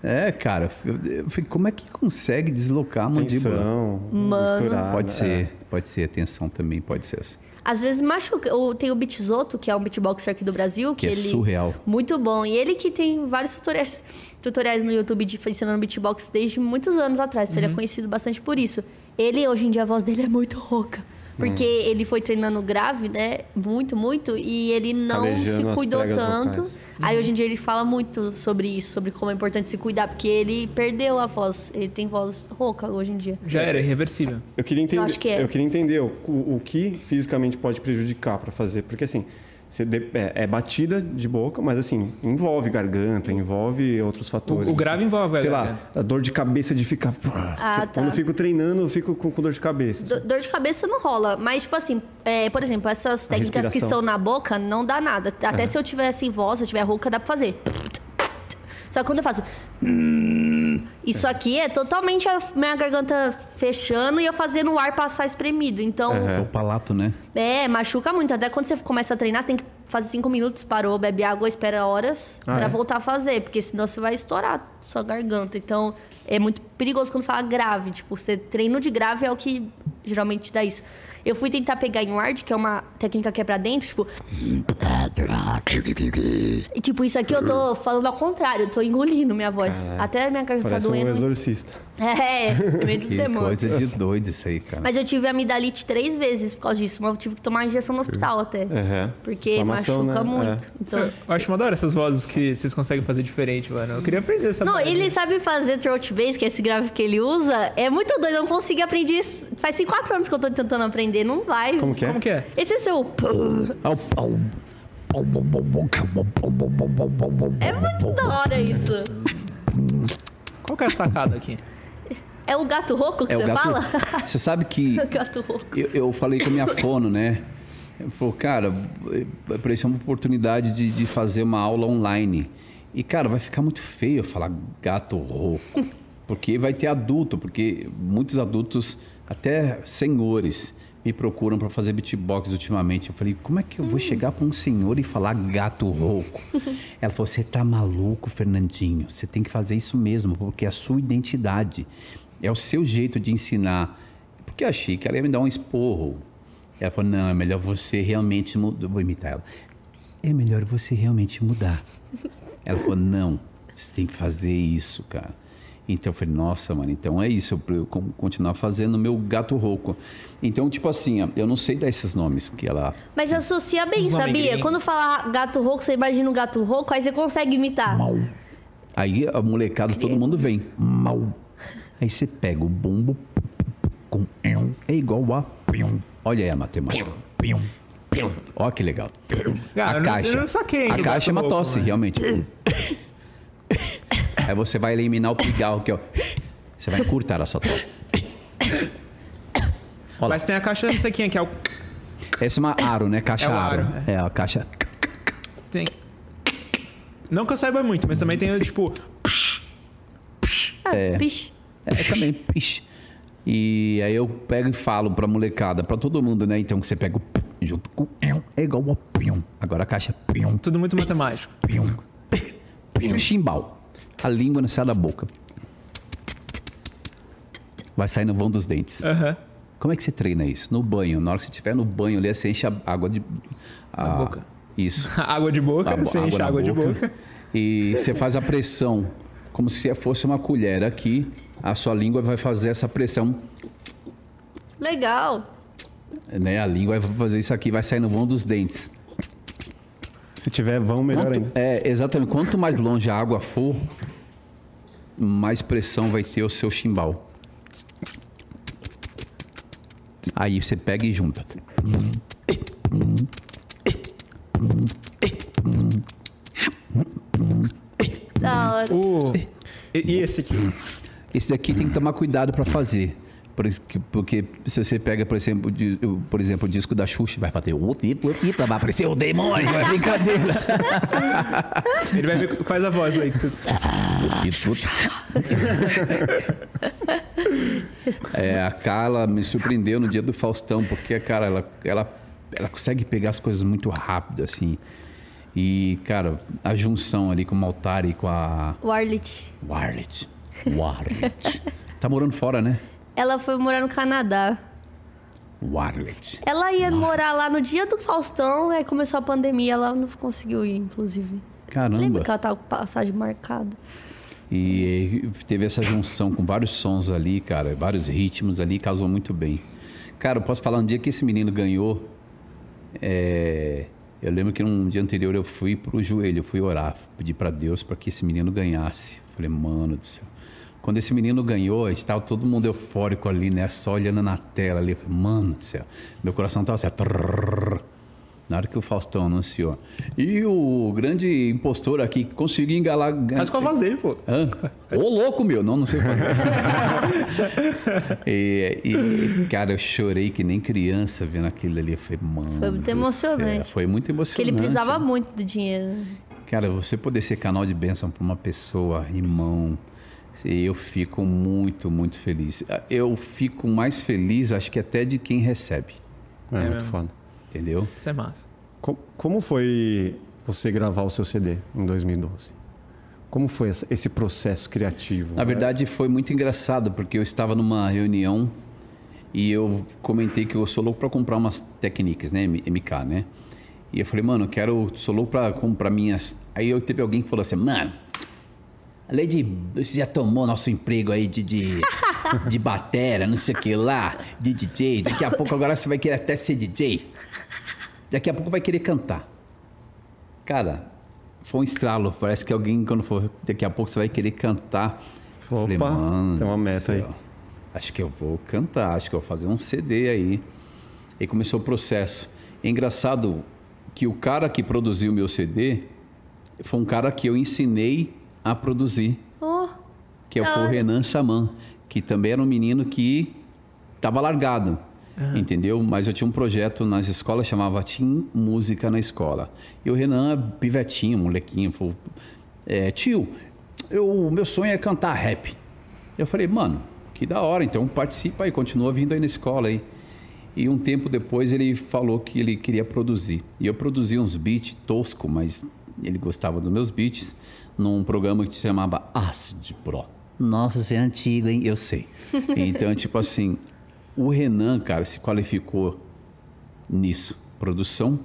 É, cara, eu, eu falei, como é que consegue deslocar a mandíbula? Tensão, Mano. Pode é. ser, pode ser, tensão também, pode ser. essa. Às vezes machuca. O- Tem o Bitzoto, que é um beatboxer aqui do Brasil. Que Que, é ele... surreal. Muito bom. E ele que tem vários tutoriais, tutoriais no YouTube de ensinando beatbox desde muitos anos atrás. Então Ele é conhecido bastante por isso. Ele, hoje em dia, a voz dele é muito rouca. Porque ele foi treinando grave, né? Muito, muito. E ele não Calejando se cuidou tanto. Aí hoje em dia ele fala muito sobre isso, sobre como é importante se cuidar. Porque ele perdeu a voz. Ele tem voz rouca hoje em dia. Já era, irreversível. Eu queria entender, Eu acho que é. eu queria entender o, o que fisicamente pode prejudicar para fazer, porque assim, você de- é, é batida de boca, mas assim, envolve garganta, envolve outros fatores. O- o grave assim. envolve a Sei lá, garganta. a dor de cabeça de ficar. Ah, Tipo, tá. Quando eu fico treinando, eu fico com, com dor de cabeça. Do- Dor de cabeça não rola, mas, tipo assim, é, por exemplo, essas técnicas que são na boca não dá nada. Até se eu tiver sem voz, se eu tiver rouca, dá pra fazer. Só que quando eu faço. Isso aqui é totalmente a minha garganta fechando e eu fazendo o ar passar espremido. Então, É o palato, né? é, machuca muito. Até quando você começa a treinar, você tem que fazer cinco minutos, parou, bebe água, espera horas Ah, pra é? voltar a fazer. Porque senão você vai estourar sua garganta. Então, é muito perigoso quando fala grave. Tipo, você treino de grave é o que geralmente dá isso. Eu fui tentar pegar em ward, que é uma técnica que é pra dentro, tipo. E, tipo, isso aqui eu tô falando ao contrário, eu tô engolindo minha voz. Caraca. Até minha garganta tá Parece um doendo. exorcista. É, é meio do Que demônio. coisa de doido isso aí, cara. Mas eu tive amidalite três vezes por causa disso. Mas eu tive que tomar injeção no hospital até. Uhum. Porque machuca né? muito. Então... Eu acho uma da hora essas vozes que vocês conseguem fazer diferente, mano. Eu queria aprender essa Não, ele sabe fazer throat bass, que é esse grave que ele usa. É muito doido, eu não consegui aprender. isso. Faz assim, quatro anos que eu tô tentando aprender, não vai. Como que é? Como que é? Esse é seu. Au. É muito da hora isso. Qual que é a sacada aqui? É o gato rouco que É você gato. fala? Você sabe que o gato rouco. eu, eu falei com a minha fono, né? Ele falou, cara, apareceu uma oportunidade de, de fazer uma aula online. E, cara, vai ficar muito feio eu falar gato rouco. Porque vai ter adulto, porque muitos adultos, até senhores, me procuram para fazer beatbox ultimamente. Eu falei, como é que eu vou chegar para um senhor e falar gato rouco? Ela falou, você tá maluco, Fernandinho. Você tem que fazer isso mesmo, porque é a sua identidade. É o seu jeito de ensinar. Porque eu achei que ela ia me dar um esporro. Ela falou, não, é melhor você realmente mudar. Vou imitar ela. É melhor você realmente mudar. Ela falou, não, você tem que fazer isso, cara. Então eu falei, nossa, mano, então é isso, eu, eu con- continuar fazendo meu gato rouco. Então, tipo assim, eu não sei dar esses nomes que ela. Mas associa bem, Os sabia? Quando fala gato rouco, você imagina um gato rouco, aí você consegue imitar. Aí a molecada, todo mundo vem. Mal. Aí você pega o bumbo com é igual a. Olha aí a matemática. Ó que legal. Cara, a não- caixa. eu não saquei A caixa é uma tosse, mas- realmente. Aí você vai eliminar o pigarro aqui, ó. Você vai encurtar a sua tosse. Olha lá. Mas tem a caixa sequinha, que é o. Essa é uma aro, né? Caixa É aro. aro, É, a caixa. Tem. Não que eu saiba muito, mas também tem o tipo. Ah, pish. É, também. Ixi. E aí eu pego e falo pra molecada, pra todo mundo, né? Então que você pega o p junto com o é igual a pium. Agora a caixa pium, Tudo muito matemático. pium, pium. Chimbal. A língua não sai da boca. Vai sair no vão dos dentes. Aham. Como é que você treina isso? No banho. Na hora que você estiver no banho ali, você enche a água de. A boca. Isso. Água de boca, A- você enche na água de boca. E você faz a pressão como se fosse uma colher aqui. A sua língua vai fazer essa pressão, Legal. né? A língua vai fazer isso aqui, vai sair no vão dos dentes. Se tiver vão, melhor Quanto- ainda. é, exatamente. Quanto mais longe a água for, mais pressão vai ser o seu chimbal. Aí você pega e junta. Da hora. O... E, e esse aqui? Esse daqui tem que tomar cuidado para fazer. Porque se você pega, por exemplo, de- por exemplo, o disco da Xuxa, vai fazer o tipo, o tipo, vai aparecer o demônio, é brincadeira. Ele vai ver, faz a voz aí. É, a Carla me surpreendeu no dia do Faustão, porque, cara, ela, ela, ela consegue pegar as coisas muito rápido, assim. E, cara, a junção ali com o Maltari e com a Warlit. Warlet. Warlet. Tá morando fora, né? Ela foi morar no Canadá. Warlet. Ela ia morar lá no dia do Faustão, aí começou a pandemia, ela não conseguiu ir, inclusive. Lembra Caramba. que ela tava com passagem marcada? E teve essa junção com vários sons ali, cara, vários ritmos ali, casou muito bem. Cara, eu posso falar um dia que esse menino ganhou. é, eu lembro que num dia anterior eu fui pro joelho, eu fui orar, pedir para Deus para que esse menino ganhasse. Falei, mano do céu. Quando esse menino ganhou, a gente tava todo mundo eufórico ali, né? Só olhando na tela ali. Eu falei, mano do céu. Meu coração tava assim, trrr. na hora que o Faustão anunciou. E o grande impostor aqui conseguiu engalar. Faz com a voz dele, pô. Hã? Ô, louco, meu, não, não sei fazer. e, e, cara, eu chorei que nem criança vendo aquilo ali. Eu falei, mano. Foi muito emocionante. céu. Foi muito Porque emocionante. ele precisava muito do dinheiro. né? Cara, você poder ser canal de bênção para uma pessoa, irmão, eu fico muito, muito feliz. Eu fico mais feliz, acho que até de quem recebe, É, muito mesmo. foda. entendeu? Isso é massa. Co- Como foi você gravar o seu CD em 2012? Como foi esse processo criativo? Na verdade, foi muito engraçado, porque eu estava numa reunião e eu comentei que eu sou louco para comprar umas técnicas, né? MK, né? E eu falei, mano, eu quero, sou louco para comprar minhas. Aí eu teve alguém que falou assim, mano, além de. Você já tomou nosso emprego aí de. de... De batera, não sei o que lá, de DJ. Daqui a pouco agora você vai querer até ser DJ. Daqui a pouco vai querer cantar. Cara, foi um estralo. Parece que alguém, quando for, daqui a pouco você vai querer cantar. Falei, "Opa, "Mano tem uma meta aí." Acho que eu vou cantar, acho que eu vou fazer um CD aí. E começou o processo. É engraçado que o cara que produziu o meu CD foi um cara que eu ensinei a produzir, Oh, que é foi o hora. Renan Saman, que também era um menino que estava largado, entendeu? Mas eu tinha um projeto nas escolas chamava Team Música na Escola. E o Renan, pivetinho, molequinho, falou: é, Tio, eu, o meu sonho é cantar rap. Eu falei, mano, que da hora, então participa aí, continua vindo aí na escola aí. E um tempo depois ele falou que ele queria produzir. E eu produzi uns beats tosco, mas ele gostava dos meus beats, num programa que se chamava Acid Pro. Nossa, você é antigo, hein? Eu sei. Então, tipo assim, o Renan, cara, se qualificou nisso, produção.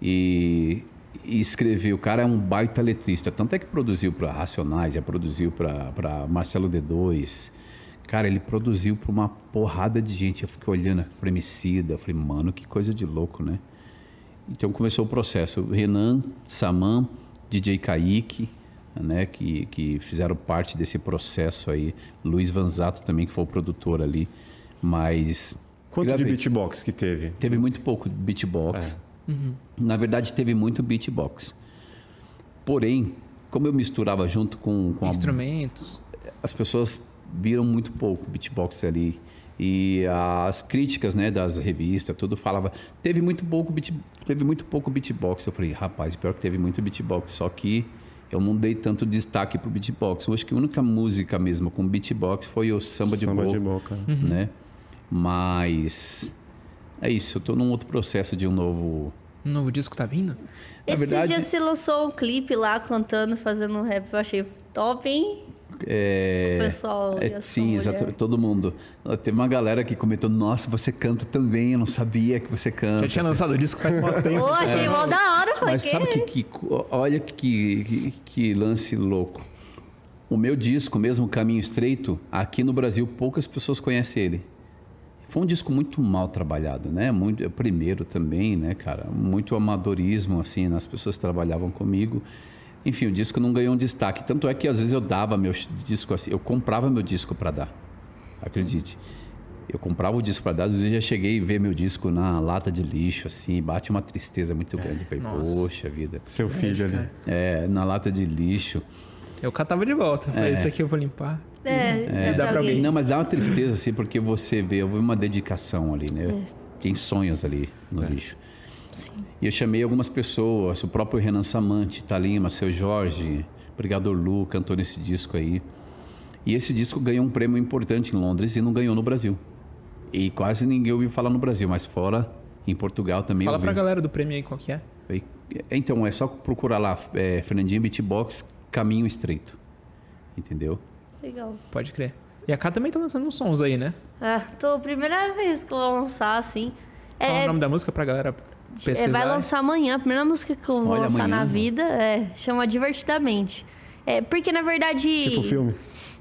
E, e escrever. O cara é um baita letrista. Tanto é que produziu para Racionais, já produziu para Marcelo D2. Cara, ele produziu para uma porrada de gente. Eu fiquei olhando para Emicida. Eu falei, mano, que coisa de louco, né? Então começou o processo. Renan, Saman, DJ Kaique, né, que, que fizeram parte desse processo aí. Luiz Vanzato também, que foi o produtor ali. Mas. Quanto de beatbox que teve? Teve muito pouco beatbox. Na verdade, teve muito beatbox. Porém, como eu misturava junto com, com a Instrumentos. as pessoas viram muito pouco beatbox ali e as críticas né das revistas tudo falava teve muito pouco beat, teve muito pouco beatbox eu falei rapaz pior que teve muito beatbox só que eu não dei tanto destaque pro beatbox eu acho que a única música mesmo com beatbox foi o samba de Samba boca de boca. né mas é isso eu tô num outro processo de um novo Um novo disco tá vindo? Na Esses verdade- dias se lançou um clipe lá cantando, fazendo um rap. Eu achei top, hein? É, O pessoal e é, sim, exato, todo mundo. Teve uma galera que comentou: Nossa, você canta também, eu não sabia que você canta. Já tinha lançado o disco faz muito tempo. Pô, achei mó da hora. Falei, Mas sabe que, que olha que, que, que lance louco. O meu disco, mesmo Caminho Estreito, aqui no Brasil poucas pessoas conhecem ele. Foi um disco muito mal trabalhado, né? Muito, é primeiro também, né, cara? Muito amadorismo, assim, né? as pessoas que trabalhavam comigo. Enfim, o disco não ganhou um destaque. Tanto é que às vezes eu dava meu disco assim, eu comprava meu disco para dar. Acredite. Eu comprava o disco para dar, às vezes eu já cheguei a ver meu disco na lata de lixo, assim, bate uma tristeza muito grande. Eu falei, nossa. poxa vida. Seu filho ali. É, na lata de lixo. Eu catava de volta. Eu falei, É. esse aqui eu vou limpar. É, dá pra alguém. Não, mas dá uma tristeza, assim, porque você vê, eu vi uma dedicação ali, né? Tem sonhos ali no lixo. E eu chamei algumas pessoas, o próprio Renan Samante, Talima, seu Jorge, Brigador Lu, cantou nesse disco aí. E esse disco ganhou um prêmio importante em Londres e não ganhou no Brasil. E quase ninguém ouviu falar no Brasil, mas fora, em Portugal também Fala ouviu. pra galera do prêmio aí qual que é. E- Então, é só procurar lá, é, Fernandinho Beatbox, Caminho Estreito. Entendeu? Legal. Pode crer. E a K também tá lançando uns sons aí, né? Ah, tô primeira vez que eu vou lançar, assim. Qual é É, o nome da música pra galera é, pesquisar? vai lançar amanhã, a primeira música que eu vou Olha, lançar amanhã, na vida. É, chama Divertidamente. É, porque, na verdade... Tipo filme.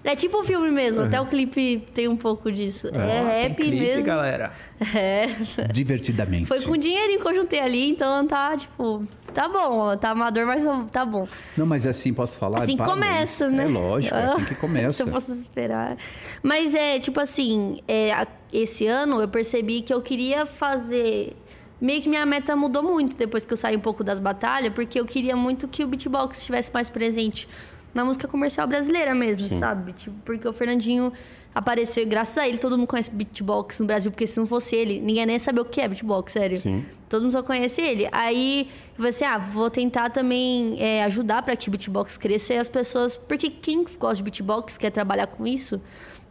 É tipo filme mesmo, até o clipe tem um pouco disso. É, Tem rap clipe, mesmo. galera. É. Divertidamente. Foi com o dinheirinho que eu juntei ali, então tá, tipo, tá bom, tá amador, mas tá bom. Não, mas assim, posso falar? Assim Parabéns. começa, né? É lógico, é assim que Se começa. eu fosse esperar. Mas é, tipo assim, é, esse ano eu percebi que eu queria fazer. Meio que minha meta mudou muito depois que eu saí um pouco das batalhas, porque eu queria muito que o beatbox estivesse mais presente na música comercial brasileira mesmo, sabe? Tipo, porque o Fernandinho apareceu, graças a ele, todo mundo conhece beatbox no Brasil, porque se não fosse ele, ninguém nem ia saber o que é beatbox, sério. Sim. Todo mundo só conhece ele. Aí eu falei assim: ah, vou tentar também é, ajudar para que o beatbox cresça e as pessoas. Porque quem gosta de beatbox, quer trabalhar com isso,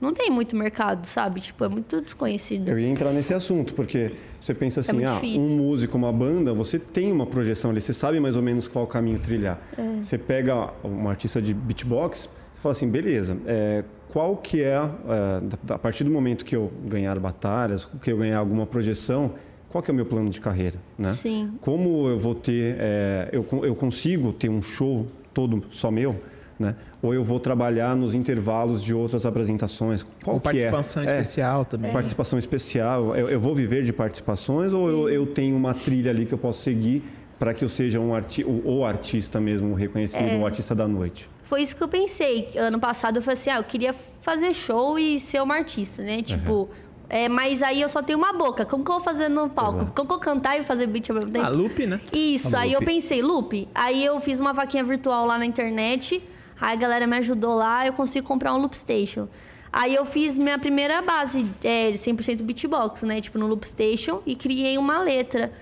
não tem muito mercado, sabe? Tipo, é muito desconhecido. Eu ia entrar nesse assunto, porque você pensa assim, muito ah, difícil. um músico, uma banda, você tem uma projeção ali, você sabe mais ou menos qual caminho trilhar. É. Você pega uma artista de beatbox, você fala assim, beleza, é, qual que é, é, a partir do momento que eu ganhar batalhas, que eu ganhar alguma projeção, qual que é o meu plano de carreira, né? Sim. Como eu vou ter, é, eu, eu consigo ter um show todo só meu, né? Ou eu vou trabalhar nos intervalos de outras apresentações? Qual Ou que é? participação É, especial também. Participação especial. Eu, eu vou viver de participações ou eu, eu tenho uma trilha ali que eu posso seguir para que eu seja um arti o, o artista mesmo reconhecido, o artista da noite? Foi isso que eu pensei. Ano passado eu falei assim: ah, eu queria fazer show e ser uma artista, né? Tipo. É, mas aí eu só tenho uma boca. Como que eu vou fazer no palco? Exato. Como que eu vou cantar e fazer beat ao mesmo tempo? Ah, loop, né? Isso, A aí eu loop. pensei, loop. Aí eu fiz uma vaquinha virtual lá na internet. Aí a galera me ajudou lá, eu consegui comprar um loop station. Aí eu fiz minha primeira base é, de 100% beatbox, né? Tipo, no loop station e criei uma letra.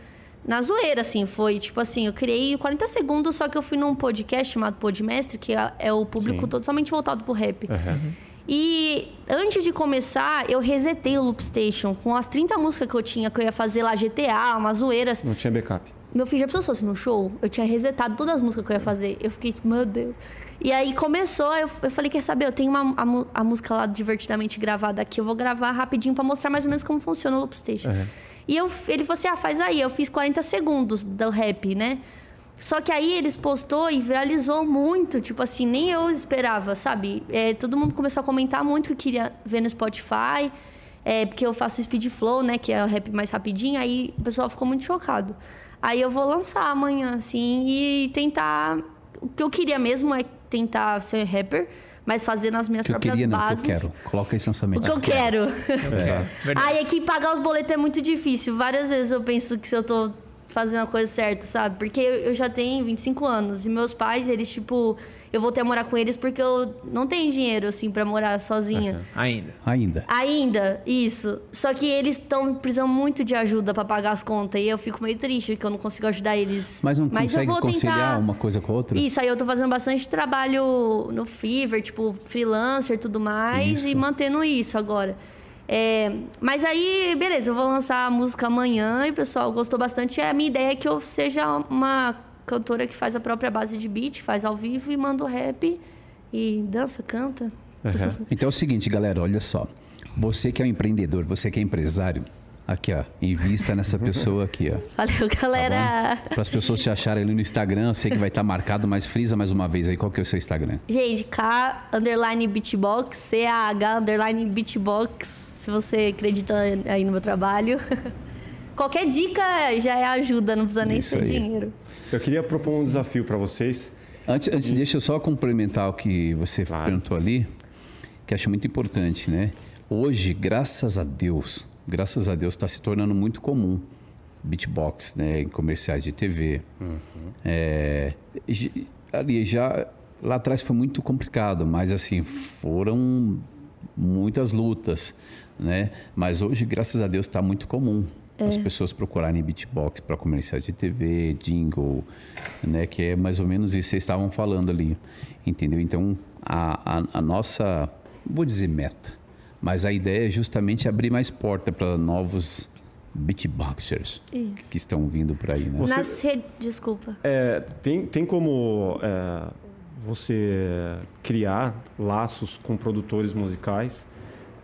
Na zoeira, assim, foi tipo assim, eu criei 40 segundos, só que eu fui num podcast chamado Podmestre, que é, é o público Sim. totalmente voltado pro rap. E antes de começar, eu resetei o Loop Station com as 30 músicas que eu tinha, que eu ia fazer lá GTA, umas zoeiras. Não tinha backup. Meu filho já pensou se fosse no show? Eu tinha resetado todas as músicas que eu ia fazer. Eu fiquei, meu Deus. E aí começou, eu, eu falei, quer saber? Eu tenho uma, a, a música lá divertidamente gravada aqui, eu vou gravar rapidinho pra mostrar mais ou menos como funciona o Loop Station. E eu, ele falou assim: ah, faz aí. Eu fiz 40 segundos do rap, né? Só que aí eles postou e viralizou muito, tipo assim, nem eu esperava, sabe? É, todo mundo começou a comentar muito que queria ver no Spotify, é, porque eu faço speed flow, né, que é o rap mais rapidinho, aí o pessoal ficou muito chocado. Aí eu vou lançar amanhã, assim, e tentar. O que eu queria mesmo é tentar ser rapper, mas fazendo as minhas que eu próprias queria, não, que eu bases. quero. Coloca esse lançamento. O que eu quero. Verdade. Aí é que pagar os boletos é muito difícil. Várias vezes eu penso que se eu tô fazendo a coisa certa, sabe? Porque eu eu já tenho 25 anos e meus pais, eles, tipo, eu voltei a morar com eles porque eu não tenho dinheiro, assim, pra morar sozinha. Ainda. Ainda. Ainda, isso. Só que eles estão precisando muito de ajuda pra pagar as contas e eu fico meio triste que eu não consigo ajudar eles. Mas não eu consegue vou conciliar tentar... uma coisa com a outra? Isso, aí eu tô fazendo bastante trabalho no Fiverr, tipo, freelancer e tudo mais, Isso. e mantendo isso agora. É, mas aí, beleza, eu vou lançar a música amanhã e o pessoal gostou bastante. A minha ideia é que eu seja uma cantora que faz a própria base de beat, faz ao vivo e manda o rap e dança, canta. Aham. Então é o seguinte, galera, olha só. Você que é um empreendedor, você que é empresário, aqui ó, invista nessa pessoa aqui, ó. Valeu, galera! Para as pessoas te acharem ali no Instagram, eu sei que vai estar marcado, mas frisa mais uma vez aí qual que é o seu Instagram. Gente, K underline beatbox, C-A-H underline beatbox, se você acredita aí no meu trabalho. Qualquer dica já é ajuda, não precisa nem Isso ser aí. dinheiro. Eu queria propor um desafio para vocês. Antes, antes deixa eu só complementar o que você Claro. perguntou ali, que acho muito importante, né? Hoje, graças a Deus, graças a Deus está se tornando muito comum beatbox, né, em comerciais de TV. É, j- ali já lá atrás foi muito complicado, mas assim foram muitas lutas, né? Mas hoje, graças a Deus, está muito comum as pessoas procurarem beatbox para comerciais de TV, jingle, né? Que é mais ou menos isso que vocês estavam falando ali, entendeu? Então, a, a, a nossa, vou dizer meta, mas a ideia é justamente abrir mais porta para novos beatboxers Isso. que estão vindo por aí, né? Você- Nas redes. Desculpa. É, tem, tem como é, você criar laços com produtores musicais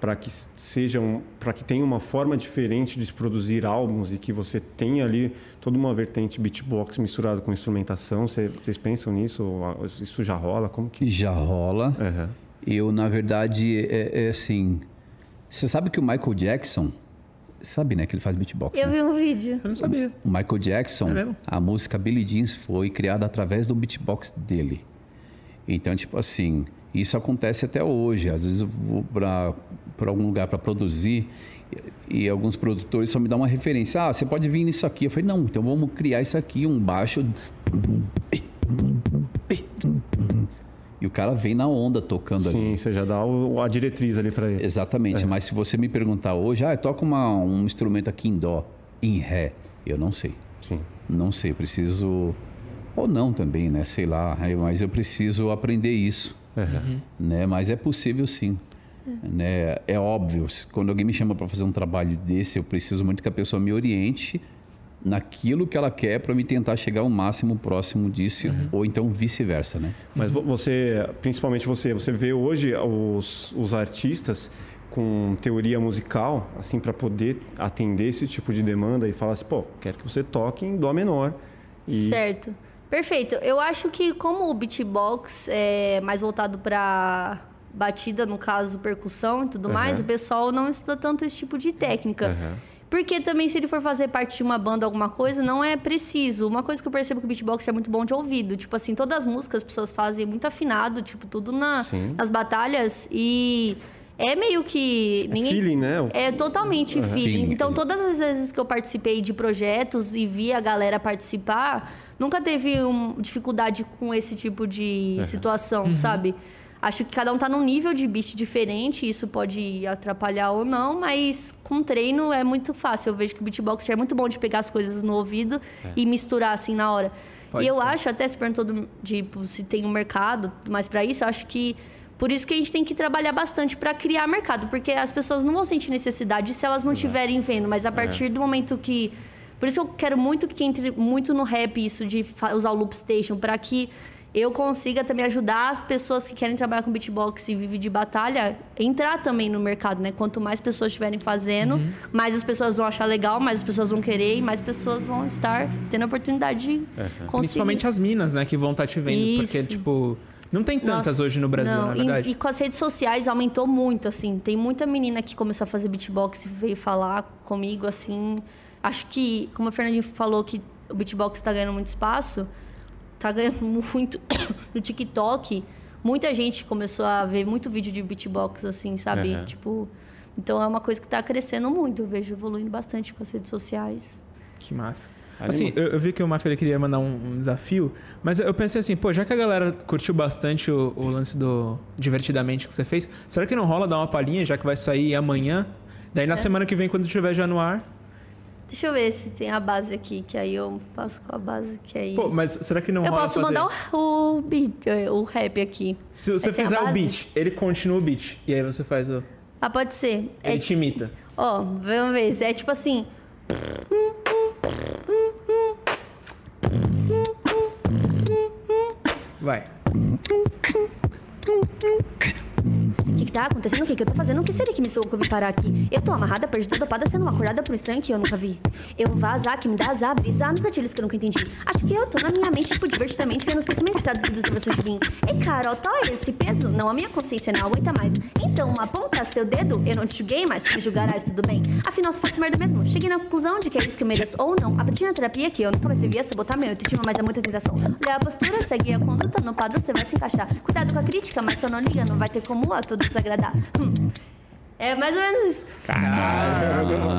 para que sejam para que tenha uma forma diferente de se produzir álbuns e que você tenha ali toda uma vertente beatbox misturado com instrumentação Cê- vocês pensam nisso isso já rola como que Já rola. Aham. Eu, na verdade, é, é assim. Você sabe que o Michael Jackson. Sabe, né? Que ele faz beatbox. Eu né? vi um vídeo. Eu não sabia. O Michael Jackson, É a música Billie Jeans foi criada através do beatbox dele. Então, tipo assim, isso acontece até hoje. Às vezes eu para algum lugar para produzir e, alguns produtores só me dão uma referência. Ah, você pode vir nisso aqui. Eu falei, não, então vamos criar isso aqui, um baixo. E o cara vem na onda tocando ali. sim você já dá o- a diretriz ali para ele Exatamente, mas se você me perguntar hoje, ah, eu toco uma- um instrumento aqui em dó, em ré, eu não sei. sim Não sei, preciso. Ou não também, né? Sei lá, mas eu preciso aprender isso. Aham. Né? Mas é possível sim. Né? É óbvio, quando alguém me chama para fazer um trabalho desse, eu preciso muito que a pessoa me oriente naquilo que ela quer para me tentar chegar ao máximo próximo disso, ou então vice-versa, né? Mas vo- você, principalmente você, você vê hoje os, os artistas com teoria musical, assim, para poder atender esse tipo de demanda e falar assim, pô, quero que você toque em dó menor. E Certo. Perfeito. Eu acho que como o beatbox é mais voltado para batida, no caso, percussão e tudo mais, Aham. o pessoal não estuda tanto esse tipo de técnica. Aham. Porque também, se ele for fazer parte de uma banda, alguma coisa, não é preciso. Uma coisa que eu percebo que o beatbox é muito bom de ouvido. Tipo assim, todas as músicas as pessoas fazem muito afinado, tipo, tudo na, Sim. nas batalhas. E é meio que. ninguém, feeling, né? É totalmente feeling. Feeling, Então, todas as vezes que eu participei de projetos e vi a galera participar, nunca teve um, dificuldade com esse tipo de situação, sabe? Acho que cada um tá num nível de beat diferente, isso pode atrapalhar ou não, mas com treino é muito fácil. Eu vejo que o beatbox é muito bom de pegar as coisas no ouvido e misturar assim na hora. Pode e eu ser. acho, até se perguntou do, tipo, se tem um mercado mais para isso, eu acho que por isso que a gente tem que trabalhar bastante para criar mercado, porque as pessoas não vão sentir necessidade se elas não estiverem vendo, mas a partir do momento que por isso que eu quero muito que entre muito no rap isso de usar o loop station para que eu consiga também ajudar as pessoas que querem trabalhar com beatbox e vivem de batalha entrar também no mercado, né? Quanto mais pessoas estiverem fazendo, Uhum. mais as pessoas vão achar legal, mais as pessoas vão querer e mais pessoas vão estar tendo a oportunidade de conseguir. Principalmente as minas, né, que vão estar te vendo. Porque, Isso. tipo, não tem tantas Nossa, hoje no Brasil, não, na e- verdade. E, com as redes sociais aumentou muito, assim. Tem muita menina que começou a fazer beatbox e veio falar comigo, assim. Acho que, como a Fernandinho falou, que o beatbox está ganhando muito espaço, tá ganhando muito no TikTok. Muita gente começou a ver muito vídeo de beatbox, assim, sabe? Aham. Tipo. Então é uma coisa que está crescendo muito. Eu vejo evoluindo bastante com as redes sociais. Que massa. Assim, eu, eu vi que o Mafia queria mandar um, um desafio, mas eu pensei assim, pô, já que a galera curtiu bastante o, o lance do Divertidamente que você fez, será que não rola dar uma palhinha, já que vai sair amanhã? Daí É. na semana que vem, quando estiver já no ar. Deixa eu ver se tem a base aqui, que aí eu faço com a base que aí. Pô, mas será que não eu rola posso fazer... mandar o, o beat, eh, o rap aqui. Se você Essa é fizer o beat, ele continua o beat. E aí você faz o. Ah, pode ser. É, Ele te imita. ó, vamos ver. É tipo assim. Vai. Que, tá acontecendo? O que, que eu tô fazendo? O que seria que me soou que eu vim parar aqui? Eu tô amarrada, perdida, dopada, sendo acordada por um estranho que eu nunca vi. Eu vazar, que me dá azar, brisar nos gatilhos que eu nunca entendi. Acho que eu tô na minha mente, tipo, divertidamente, vendo os pensamentos traduzidos em versões de vinho. Ei, Carol, tá esse peso? Não, a minha consciência não aguenta mais. Então, aponta seu dedo, eu não te julguei, mas me julgarás, tudo bem. Afinal, se faço merda mesmo. Cheguei na conclusão de que é isso que eu mereço ou não. Aprendi na terapia que eu nunca mais devia sabotar minha autoestima, mas é muita tentação. Olhar a postura, seguir a conduta, no padrão você vai se encaixar. Cuidado com a crítica, mas só não liga, não vai ter como a todos agradar. Hum. É mais ou menos isso.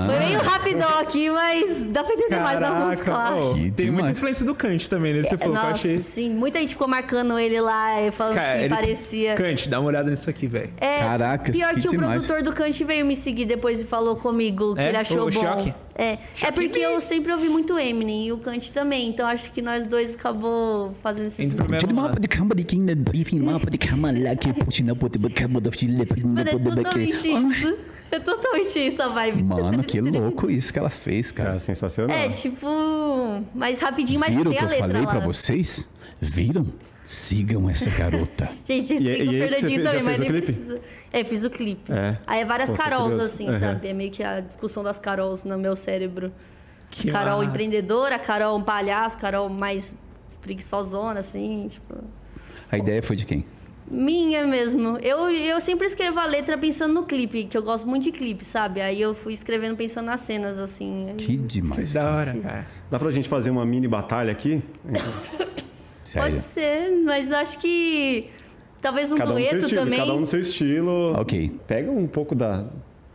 Foi meio rapidão aqui, mas dá pra entender mais da música, Que tem muita influência do Kant também nesse flow, que eu Nossa, achei. sim. Muita gente ficou marcando ele lá, e falando Cara, que ele- parecia. Kant, dá uma olhada nisso aqui, velho. É, Caracas, pior que que, o demais. produtor do Kant veio me seguir depois e falou comigo que É? ele achou O bom. Choque? É, é porque eu sempre ouvi muito Eminem e o Kant também, então acho que nós dois acabou fazendo esses Entre pro mesmo lado. Mano, é totalmente isso. É totalmente isso a vibe. Mano, que louco isso que ela fez, cara. Cara, sensacional. É, tipo, mais rapidinho, mas Viram o tem que a eu letra falei lá. pra vocês? Viram? Sigam essa garota. Gente, siga e o esse Fernandinho também, mas nem clipe? precisa. É, fiz o clipe. É. Aí é várias Pô, carols, assim, Uhum. sabe? É meio que a discussão das carols no meu cérebro. Que Carol massa. empreendedora, Carol um palhaço, Carol mais preguiçosona, assim, tipo... A ideia foi de quem? Minha mesmo. Eu, eu sempre escrevo a letra pensando no clipe, que eu gosto muito de clipe, sabe? Aí eu fui escrevendo pensando nas cenas, assim. aí- Que Que demais. da hora, cara. Dá pra gente fazer uma mini batalha aqui? Pode ser, mas acho que... Talvez um Cada um dueto estilo, também. cada um no seu estilo. Ok. Pega um pouco da,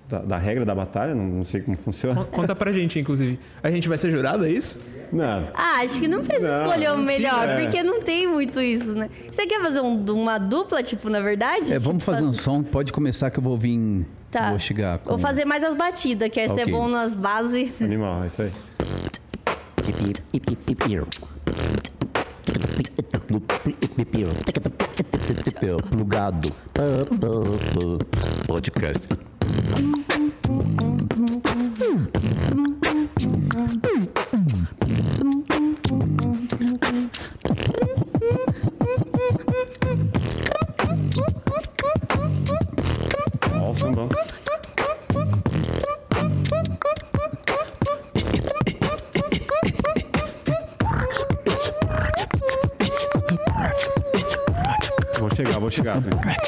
da, da regra da batalha, não, não sei como funciona. Conta pra gente, inclusive. A gente vai ser jurado, é isso? Não. Ah, acho que não precisa Não, escolher o melhor, é. porque não tem muito isso, né? Você quer fazer um- uma dupla, tipo, na verdade? É, vamos Tipo, fazer um faz- som. Pode começar que eu vou vir. Tá. Vou chegar com. Vou fazer mais as batidas, que essa é Ok. bom nas bases. Animal, é isso aí. Plugado. Podcast. Chegar,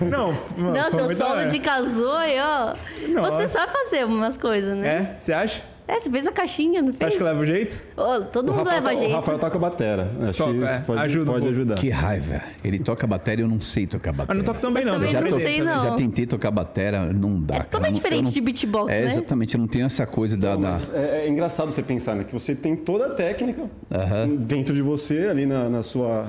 Não, mano, Nossa, foi eu muito solo de Kazoe, ó. Nossa. Você sabe fazer umas coisas, né? É? Você acha? É, você fez a caixinha, não Você fez? acha que leva o jeito? Ô, todo O mundo Rafael, leva o jeito. Rafael toca batera. Acho Toca, que é. isso pode, Ajuda um pode pouco. ajudar. Que raiva. Ele toca bateria e eu não sei tocar Mas bateria. não toco também, não. também deixa eu não sei, não. Já tentei tocar bateria, não dá. cara. totalmente Eu não- diferente eu não- de beatbox, é, né? Exatamente, eu não tenho essa coisa da. da- É, é engraçado você pensar, né? Que você tem toda a técnica Aham. dentro de você, ali na, na sua...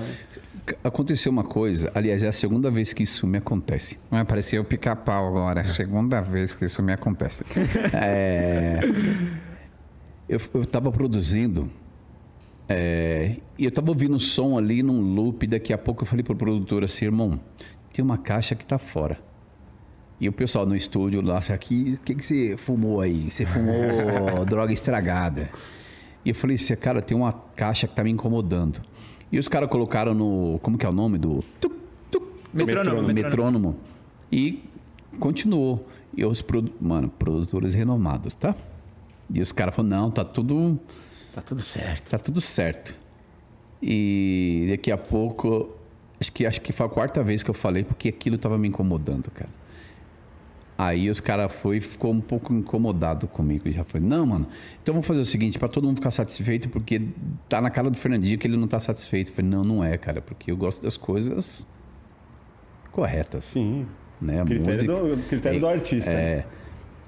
Aconteceu uma coisa, aliás, é a segunda vez que isso me acontece. Não é parecia o pica-pau agora, é a segunda vez que isso me acontece. É, eu, eu tava produzindo é, e eu tava ouvindo o som ali num loop. Daqui a pouco eu falei pro produtor assim, irmão, tem uma caixa que tá fora. E o pessoal no estúdio lá, aqui, o que, que você fumou aí? Você fumou droga estragada. E eu falei assim, cara, tem uma caixa que tá me incomodando. E os caras colocaram no. Como que é o nome do. Tuc, tuc, Metrônomo, metrônomo. metrônomo. E continuou. E os produ... mano, produtores renomados, tá? E os caras falaram, não, tá tudo. Tá tudo certo. Tá tudo certo. E daqui a pouco, acho que, acho que foi a quarta vez que eu falei, porque aquilo tava me incomodando, cara. Aí os caras foi e ficou um pouco incomodado comigo. E já foi, não, mano, então vamos fazer o seguinte, para todo mundo ficar satisfeito, porque tá na cara do Fernandinho que ele não tá satisfeito. Eu falei, não, não é, cara, porque eu gosto das coisas corretas. Sim. Né? A Critério, música- do, critério do artista. é.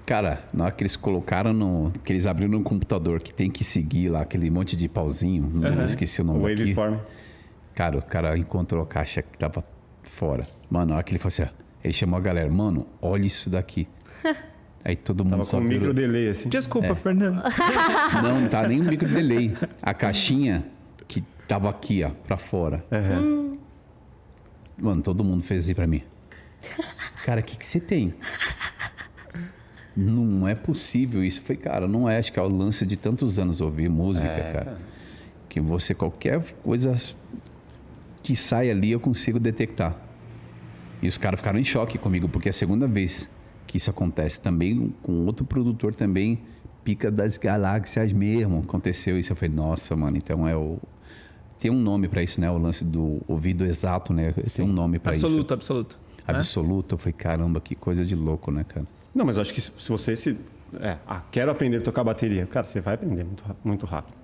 Cara, na hora que eles colocaram no. que eles abriram no computador que tem que seguir lá aquele monte de pauzinho, não esqueci o nome aqui. waveform. Cara, o cara encontrou a caixa que tava fora. Mano, na hora que ele falou assim, ó, ele chamou a galera, mano, olha isso daqui. Aí todo mundo Tava só com um virou- micro delay, assim. Desculpa, Fernando. Não, não tá nem o micro delay. A caixinha que tava aqui, ó, pra fora. Mano, todo mundo fez assim pra mim. Cara, o que que você tem? Não é possível isso. Eu falei, cara, não é. Acho que é o lance de tantos anos ouvir música, cara. Que você, qualquer coisa que sai ali, eu consigo detectar. E os caras ficaram em choque comigo, porque é a segunda vez que isso acontece. Também com outro produtor também, Pica das Galáxias mesmo, aconteceu isso. Eu falei, nossa, mano, então é o... Tem um nome pra isso, né? O lance do ouvido exato, né? Tem um nome pra Absoluto, isso. absoluto. Né? Absoluto. Eu falei, caramba, que coisa de louco, né, cara? Não, mas eu acho que se você se. É, ah, quero aprender a tocar bateria. Cara, você vai aprender muito, muito rápido.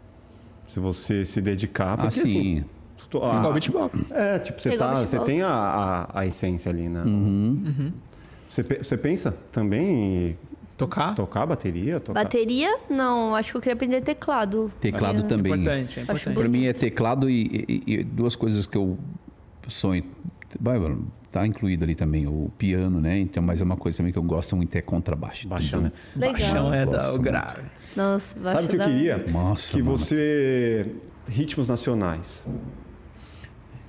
Se você se dedicar. Porque, Ah, sim. assim, a- Igual beatbox. É, tipo, você, Igual tá, beatbox. você tem a, a, a essência ali, né? Uhum. Você, pe- você pensa também em Tocar? tocar bateria? Tocar... Bateria? Não, acho que eu queria aprender teclado. Teclado É. também. Importante, é importante. Pra mim é teclado e, e- e duas coisas que eu sonho. Vai, tá incluído ali também o piano, né? Então, mas é uma coisa também que eu gosto muito é contrabaixo. Baixão, Tudo- né? Legal. Paixão é da, o grave. Nossa, vai Sabe o que eu queria? Nossa, que mano. você. Ritmos nacionais.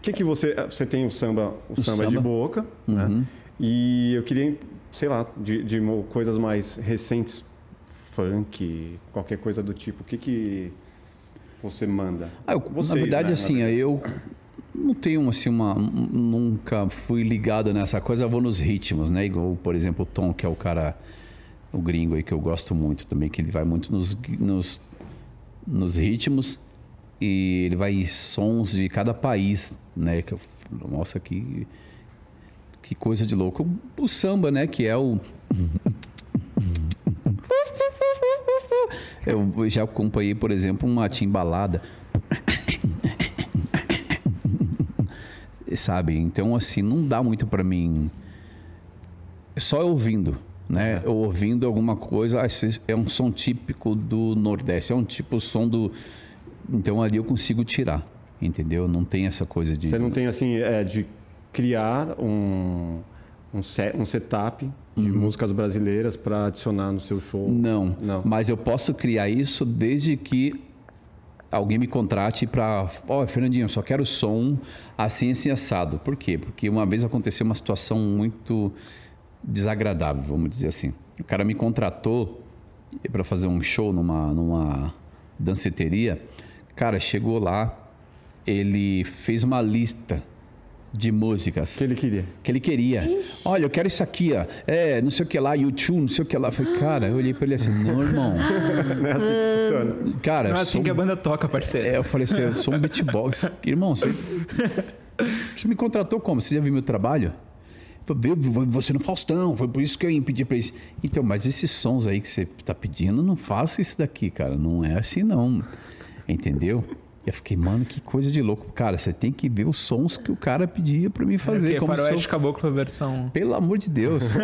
O que, que você. Você tem o samba, o, O samba, de samba. boca, Uhum. né? E eu queria, sei lá, de, de coisas mais recentes, funk, qualquer coisa do tipo. O que, que você manda? Ah, eu- Vocês, na verdade, né, assim, eu não tenho assim uma. Nunca fui ligado nessa coisa, eu vou nos ritmos, né? Igual, por exemplo, o Tom, que é o cara, o gringo aí que eu gosto muito também, que ele vai muito nos, nos, nos ritmos e ele vai em sons de cada país, né? Que eu, nossa, que. Que coisa de louco. O, samba, né? Que é o. Eu já acompanhei, por exemplo, uma timbalada. Sabe? Então, assim, não dá muito pra mim. Só ouvindo, né? Eu ouvindo alguma coisa, é um som típico do Nordeste, é um tipo de som do. Então ali eu consigo tirar, entendeu? Não tem essa coisa de. Você não tem, assim, é, de criar um, um, set, um setup de músicas brasileiras para adicionar no seu show? Uhum. Não, Não. Mas eu posso criar isso desde que alguém me contrate para. Ó, Fernandinho, eu só quero som assim, assim, assado. Por quê? Porque uma vez aconteceu uma situação muito desagradável, vamos dizer assim. O cara me contratou para fazer um show numa, numa danceteria. Cara, chegou lá, ele fez uma lista de músicas que ele queria. que ele queria. Olha, eu quero isso aqui, ó. É, não sei o que lá, YouTube, não sei o que lá. Eu falei, cara, eu olhei pra ele assim, não, irmão. Não é assim que funciona. Cara, Não é assim sou que a banda toca, parceiro. É, eu falei assim, eu sou um beatbox. Irmão, você... Você me contratou como? Você já viu meu trabalho? Viu você no Faustão, foi por isso que eu pedi para isso. Então, mas esses sons aí que você está pedindo, não faça isso daqui, cara. Não é assim, não. Entendeu? E eu fiquei, mano, que coisa de louco. Cara, você tem que ver os sons que o cara pedia para mim fazer. É, como Faroeste Caboclo versão... Pelo amor de Deus.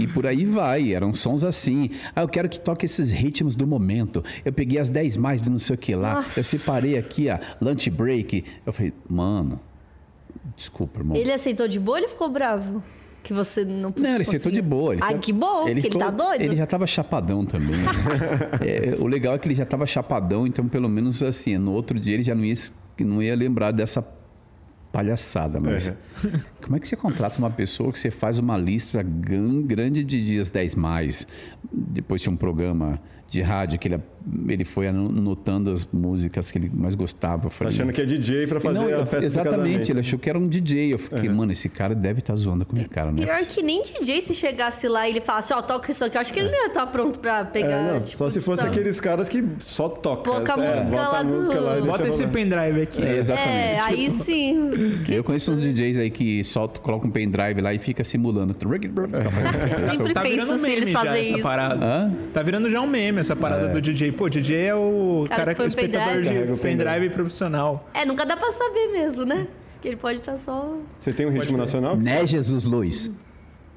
e por aí vai. Eram sons assim. Ah, eu quero que toque esses ritmos do momento. Eu peguei as 10 mais de não sei o que lá. Nossa. Eu separei aqui a lunch break. Eu falei, mano, desculpa, irmão. Ele aceitou de boa ou ele ficou bravo? Que você não Não, ele aceitou de boa. Ele ah, já... que bom, ele, ficou... ele tá doido. Ele já tava chapadão também. é, o legal é que ele já tava chapadão, então pelo menos assim, no outro dia ele já não ia, não ia lembrar dessa palhaçada, mas uhum. como é que você contrata uma pessoa que você faz uma lista grande de dias 10 mais, depois de um programa de rádio que ele, ele foi anotando as músicas que ele mais gostava. Falei, tá achando que é DJ para fazer não, a festa Exatamente, ele achou que era um DJ. Eu fiquei, uhum. mano, esse cara deve estar tá zoando com a minha cara. Não é Pior que nem DJ se chegasse lá e ele falasse, ó, oh, toca isso aqui, eu acho que ele não ia estar tá pronto para pegar. É, não, tipo, só se fosse aqueles caras que só tocam. Coloca a é, música lá, música lá Bota esse pendrive aqui. É, exatamente. É, aí sim. Eu conheço uns DJs aí que só colocam um pendrive lá e fica simulando. Eu sempre tá penso se eles fazem isso. Parada. Tá virando já um meme essa parada é. do DJ DJ. Pô, DJ é o cara, cara que é espectador pendrive. de pendrive profissional. É, nunca dá pra saber mesmo, né? Que ele pode estar só. Você tem um ritmo nacional? Né, Jesus Luiz?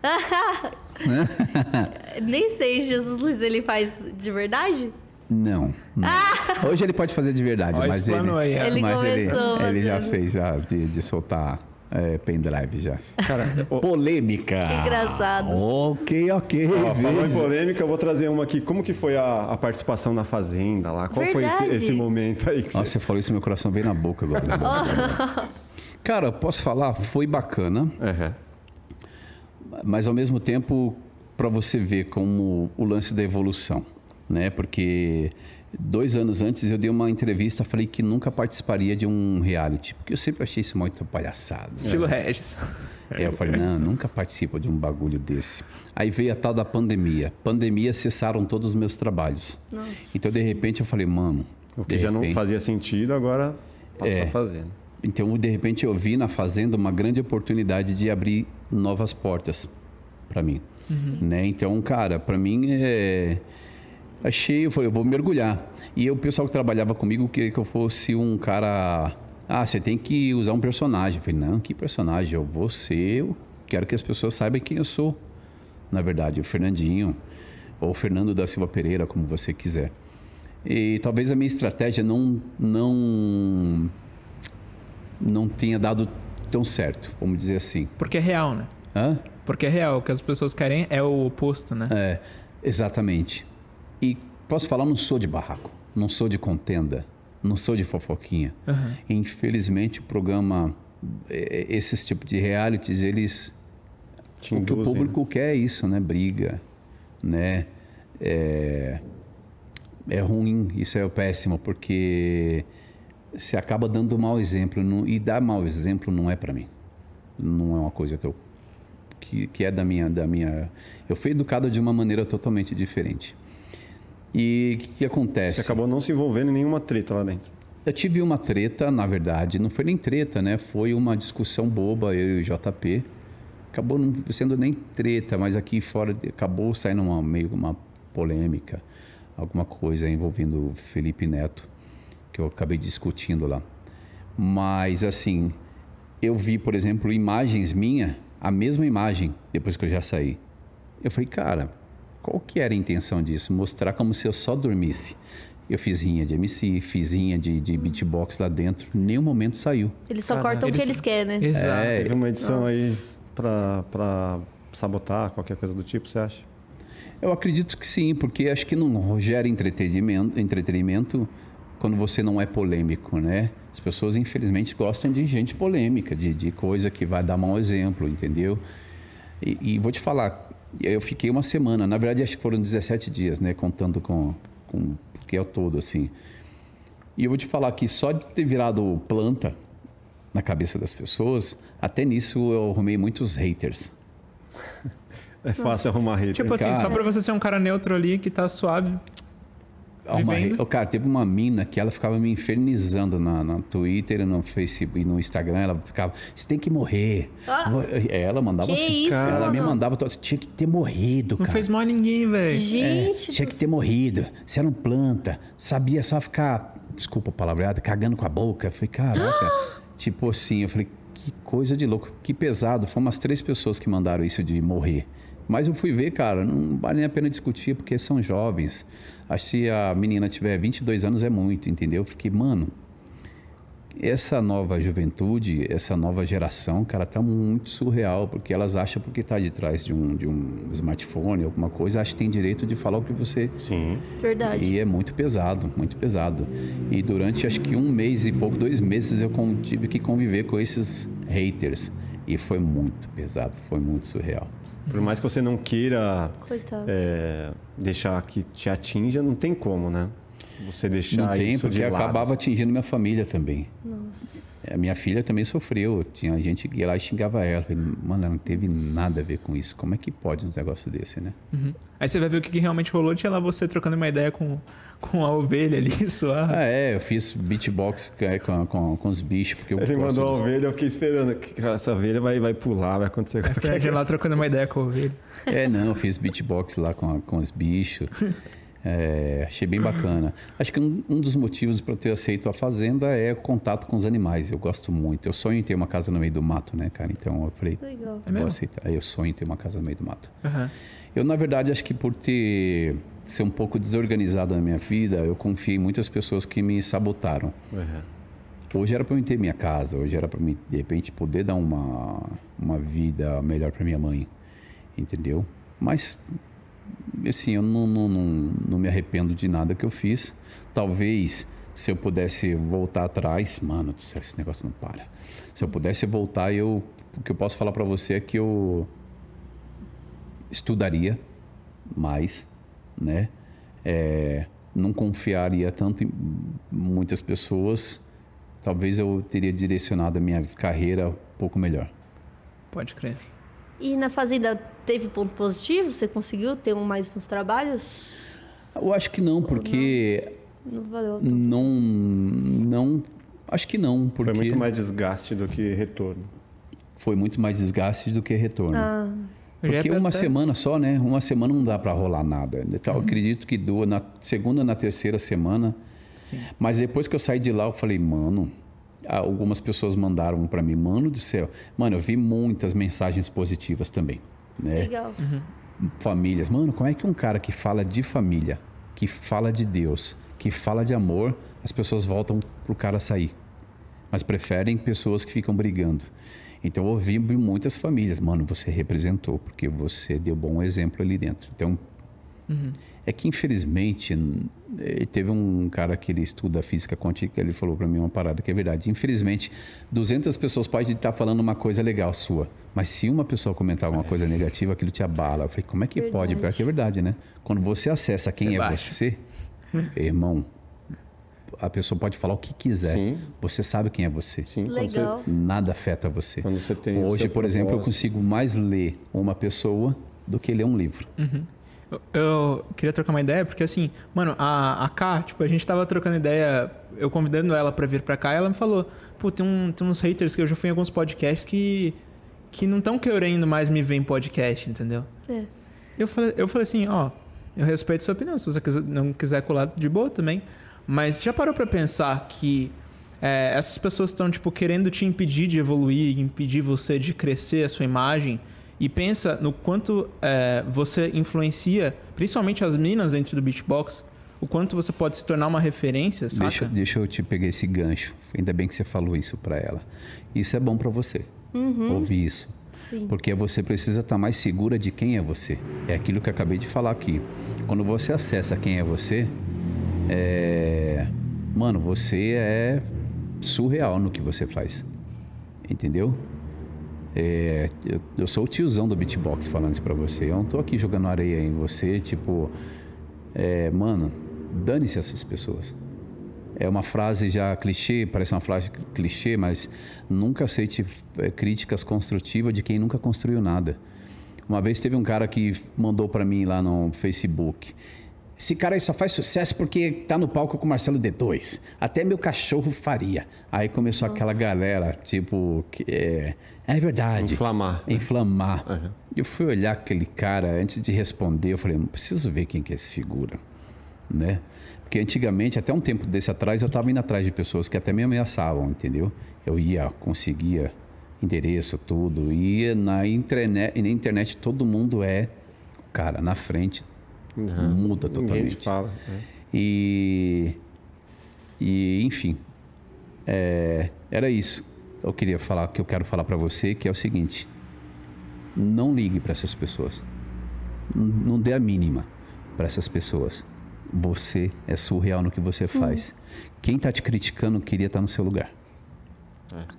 Nem sei, Jesus Luiz ele faz de verdade? Não. não. Ah! Hoje ele pode fazer de verdade, Olha mas ele, aí, é. ele, mas começou, ele, ele já fez já de, de soltar é, pendrive já. Cara, polêmica. Que engraçado. Ok, ok. Ó, falando em polêmica, eu vou trazer uma aqui. Como que foi a, a participação na Fazenda lá? Qual Verdade. foi esse, esse, momento aí? Que Nossa, você... você falou isso, meu coração veio na boca agora. Cara, posso falar? Foi bacana. Uhum. Mas ao mesmo tempo, para você ver como o lance da evolução, né? Porque Dois anos antes eu dei uma entrevista, falei que nunca participaria de um reality, porque eu sempre achei isso muito palhaçado. Estilo é. Regis. É, eu falei, não, nunca participo de um bagulho desse. Aí veio a tal da pandemia. Pandemia cessaram todos os meus trabalhos. Nossa. Então, de repente, eu falei, mano. O que já repente, não fazia sentido, agora passou é, a fazer. Então, de repente, eu vi na Fazenda uma grande oportunidade de abrir novas portas para mim. Uhum. Né? Então, cara, para mim é Achei, eu falei, eu vou mergulhar. E o pessoal que trabalhava comigo queria que eu fosse um cara. Ah, você tem que usar um personagem. Eu falei, não, que personagem? Eu vou ser, eu quero que as pessoas saibam quem eu sou. Na verdade, o Fernandinho, ou o Fernando da Silva Pereira, como você quiser. E talvez a minha estratégia não, não, não tenha dado tão certo, vamos dizer assim. Porque é real, né? Hã? Porque é real. O que as pessoas querem é o oposto, né? É, exatamente. E posso falar, não sou de barraco, não sou de contenda, não sou de fofoquinha. Uhum. Infelizmente, o programa, é, é, esses tipos de realities, eles. Te o que o público né? quer é isso, né? Briga, né? É, é ruim, isso é péssimo, porque você acaba dando mau exemplo. Não, e dar mau exemplo não é para mim. Não é uma coisa que eu. Que, que é da minha, da minha. Eu fui educado de uma maneira totalmente diferente. E o que, que, acontece? Você acabou não se envolvendo em nenhuma treta lá dentro. Eu tive uma treta, na verdade, não foi nem treta, né? Foi uma discussão boba, eu e o JP. Acabou não sendo nem treta, mas aqui fora acabou saindo uma, meio uma polêmica, alguma coisa envolvendo o Felipe Neto, que eu acabei discutindo lá. Mas, assim, eu vi, por exemplo, imagens minha, a mesma imagem, depois que eu já saí. Eu falei, cara, qual que era a intenção disso? Mostrar como se eu só dormisse. Eu fiz rinha de MC, fiz rinha de, de beatbox lá dentro. Nenhum momento saiu. Eles só cortam eles... o que eles querem, né? Exato. É, Teve uma edição Nossa. aí para sabotar, qualquer coisa do tipo, você acha? Eu acredito que sim, porque acho que não gera entretenimento, entretenimento quando você não é polêmico, né? As pessoas, infelizmente, gostam de gente polêmica, de, de coisa que vai dar mau exemplo, entendeu? E, e vou te falar, eu fiquei uma semana, na verdade acho que foram 17 dias, né? Contando com, com que é o todo, assim. E eu vou te falar que só de ter virado planta na cabeça das pessoas, até nisso eu arrumei muitos haters. É fácil Nossa. arrumar hater. Tipo assim, cara, só pra você ser um cara neutro ali que tá suave. Ah, uma vivendo. cara, teve uma mina que ela ficava me infernizando na, no Twitter, no Facebook e no Instagram. Ela ficava, você tem que morrer. Ah. É, Ela mandava Que assim. isso, ela me mandava, você tinha que ter morrido, Não cara. fez mal a ninguém, velho. É, Gente, tinha que ter morrido. Você era um planta. Sabia só ficar, desculpa a palavreada, cagando com a boca. Eu falei, caraca. tipo assim, eu falei, que coisa de louco. Que pesado. Foram umas três pessoas que mandaram isso de morrer. Mas eu fui ver, cara, não vale nem a pena discutir, porque são jovens. Acho que se a menina tiver 22 anos é muito, entendeu? Eu fiquei, mano, essa nova juventude, essa nova geração, cara, tá muito surreal, porque elas acham porque tá de trás de um, de um smartphone, alguma coisa, acha que tem direito de falar o que você Sim. verdade. e é muito pesado, muito pesado. E durante acho que um mês e pouco, dois meses, eu tive que conviver com esses haters. E foi muito pesado, foi muito surreal. Por mais que você não queira é, deixar que te atinja, não tem como, né? Você deixar Não tem, isso porque de lado. acabava atingindo minha família também. A minha filha também sofreu. Tinha gente que ia lá e xingava ela. Mano, ela não teve nada a ver com isso. Como é que pode um negócio desse, né? Uhum. Aí você vai ver o que realmente rolou. Tinha lá você trocando uma ideia com, com a ovelha ali, suave. Ah, é, eu fiz beatbox é, com, com, com os bichos. Porque eu Ele mandou a ovelha, eu fiquei esperando que essa ovelha vai, vai pular, vai acontecer Aí qualquer Fred lá trocando uma ideia com a ovelha. É, não, eu fiz beatbox lá com, com os bichos. É, achei bem bacana. Acho que um, um dos motivos para eu ter aceito a fazenda é o contato com os animais. Eu gosto muito. Eu sonho em ter uma casa no meio do mato, né, cara? Então eu falei, Legal. É vou aceitar. Eu sonho em ter uma casa no meio do mato. Aham. Eu, na verdade, acho que por ter ser um pouco desorganizado na minha vida, eu confiei em muitas pessoas que me sabotaram. Uhum. Hoje era para eu ter minha casa, hoje era para mim, de repente, poder dar uma, uma vida melhor para minha mãe, entendeu? Mas, assim, eu não, não, não, não me arrependo de nada que eu fiz. Talvez, se eu pudesse voltar atrás, mano, esse negócio não para. Se eu pudesse voltar, eu, o que eu posso falar para você é que eu estudaria mais, né? É, não confiaria tanto em muitas pessoas. Talvez eu teria direcionado a minha carreira um pouco melhor. Pode crer. E na fazenda teve ponto positivo? Você conseguiu ter um mais nos trabalhos? Eu acho que não, porque Não valeu. tanto. não, não, acho que não, porque Foi muito mais desgaste do que retorno. foi muito mais desgaste do que retorno. Ah, Porque uma até- semana só, né? Uma semana não dá para rolar nada. Então, eu acredito que duas, na segunda, na terceira semana. Sim. Mas depois que eu saí de lá, eu falei, mano. Algumas pessoas mandaram para mim, mano do céu. Mano, eu vi muitas mensagens positivas também, né? legal. Famílias. Mano, como é que um cara que fala de família, que fala de Deus, que fala de amor, as pessoas voltam pro cara sair? Mas preferem pessoas que ficam brigando. Então eu ouvi muitas famílias, mano, você representou, porque você deu bom exemplo ali dentro. Então, é que infelizmente, eh, teve um cara que ele estuda física quântica, ele falou para mim uma parada que é verdade. Infelizmente, 200 pessoas podem estar falando uma coisa legal sua, mas se uma pessoa comentar alguma coisa negativa, aquilo te abala. Eu falei, como é que pode? Verdade. Pior que é verdade, né? Quando você acessa quem Você é baixa. você, irmão, a pessoa pode falar o que quiser. Sim. Você sabe quem é você. Sim, Legal. Nada afeta você. Quando você tem Hoje, por exemplo, eu propósito. consigo mais ler uma pessoa do que ler um livro. Eu, eu queria trocar uma ideia, porque assim, mano, a, a K, tipo, a gente tava trocando ideia, eu convidando ela pra vir pra cá, e ela me falou, pô, tem, um, tem uns haters que eu já fui em alguns podcasts que, que não estão querendo mais me ver em podcast, entendeu? É. Eu falei, eu falei assim, ó, eu respeito sua opinião, se você quiser- não quiser colar de boa também, mas já parou pra pensar que é, essas pessoas estão, tipo, querendo te impedir de evoluir, impedir você de crescer a sua imagem, e pensa no quanto é, você influencia, principalmente as meninas dentro do beatbox, o quanto você pode se tornar uma referência, saca? Deixa, deixa eu te pegar esse gancho. Ainda bem que você falou isso para ela. Isso é bom para você. Ouvir isso. Sim. Porque você precisa estar mais segura de quem é você. É aquilo que eu acabei de falar aqui. Quando você acessa quem é você, é... mano, você é surreal no que você faz. Entendeu? É, eu, eu sou o tiozão do beatbox falando isso pra você. Eu não tô aqui jogando areia em você, tipo, é, mano, dane-se essas pessoas. É uma frase já clichê, parece uma frase clichê, mas nunca aceite é, críticas construtivas de quem nunca construiu nada. Uma vez teve um cara que mandou para mim lá no Facebook: Esse cara aí só faz sucesso porque tá no palco com o Marcelo D2. Até meu cachorro faria. Aí começou aquela galera, tipo, que é, é verdade. Inflamar. Inflamar. Uhum. Eu fui olhar aquele cara, antes de responder, eu falei, não preciso ver quem que é esse figura, né? Porque antigamente, até um tempo desse atrás, eu estava indo atrás de pessoas que até me ameaçavam, entendeu? Eu ia, conseguia endereço, tudo. E na internet, e na internet todo mundo é, cara, na frente, Uhum. muda totalmente. te fala. né? E, e enfim, é, era isso. Eu queria falar que eu quero falar para você que é o seguinte: não ligue para essas pessoas. Não, dê a mínima para essas pessoas. Você é surreal no que você faz. Quem tá te criticando queria estar no seu lugar.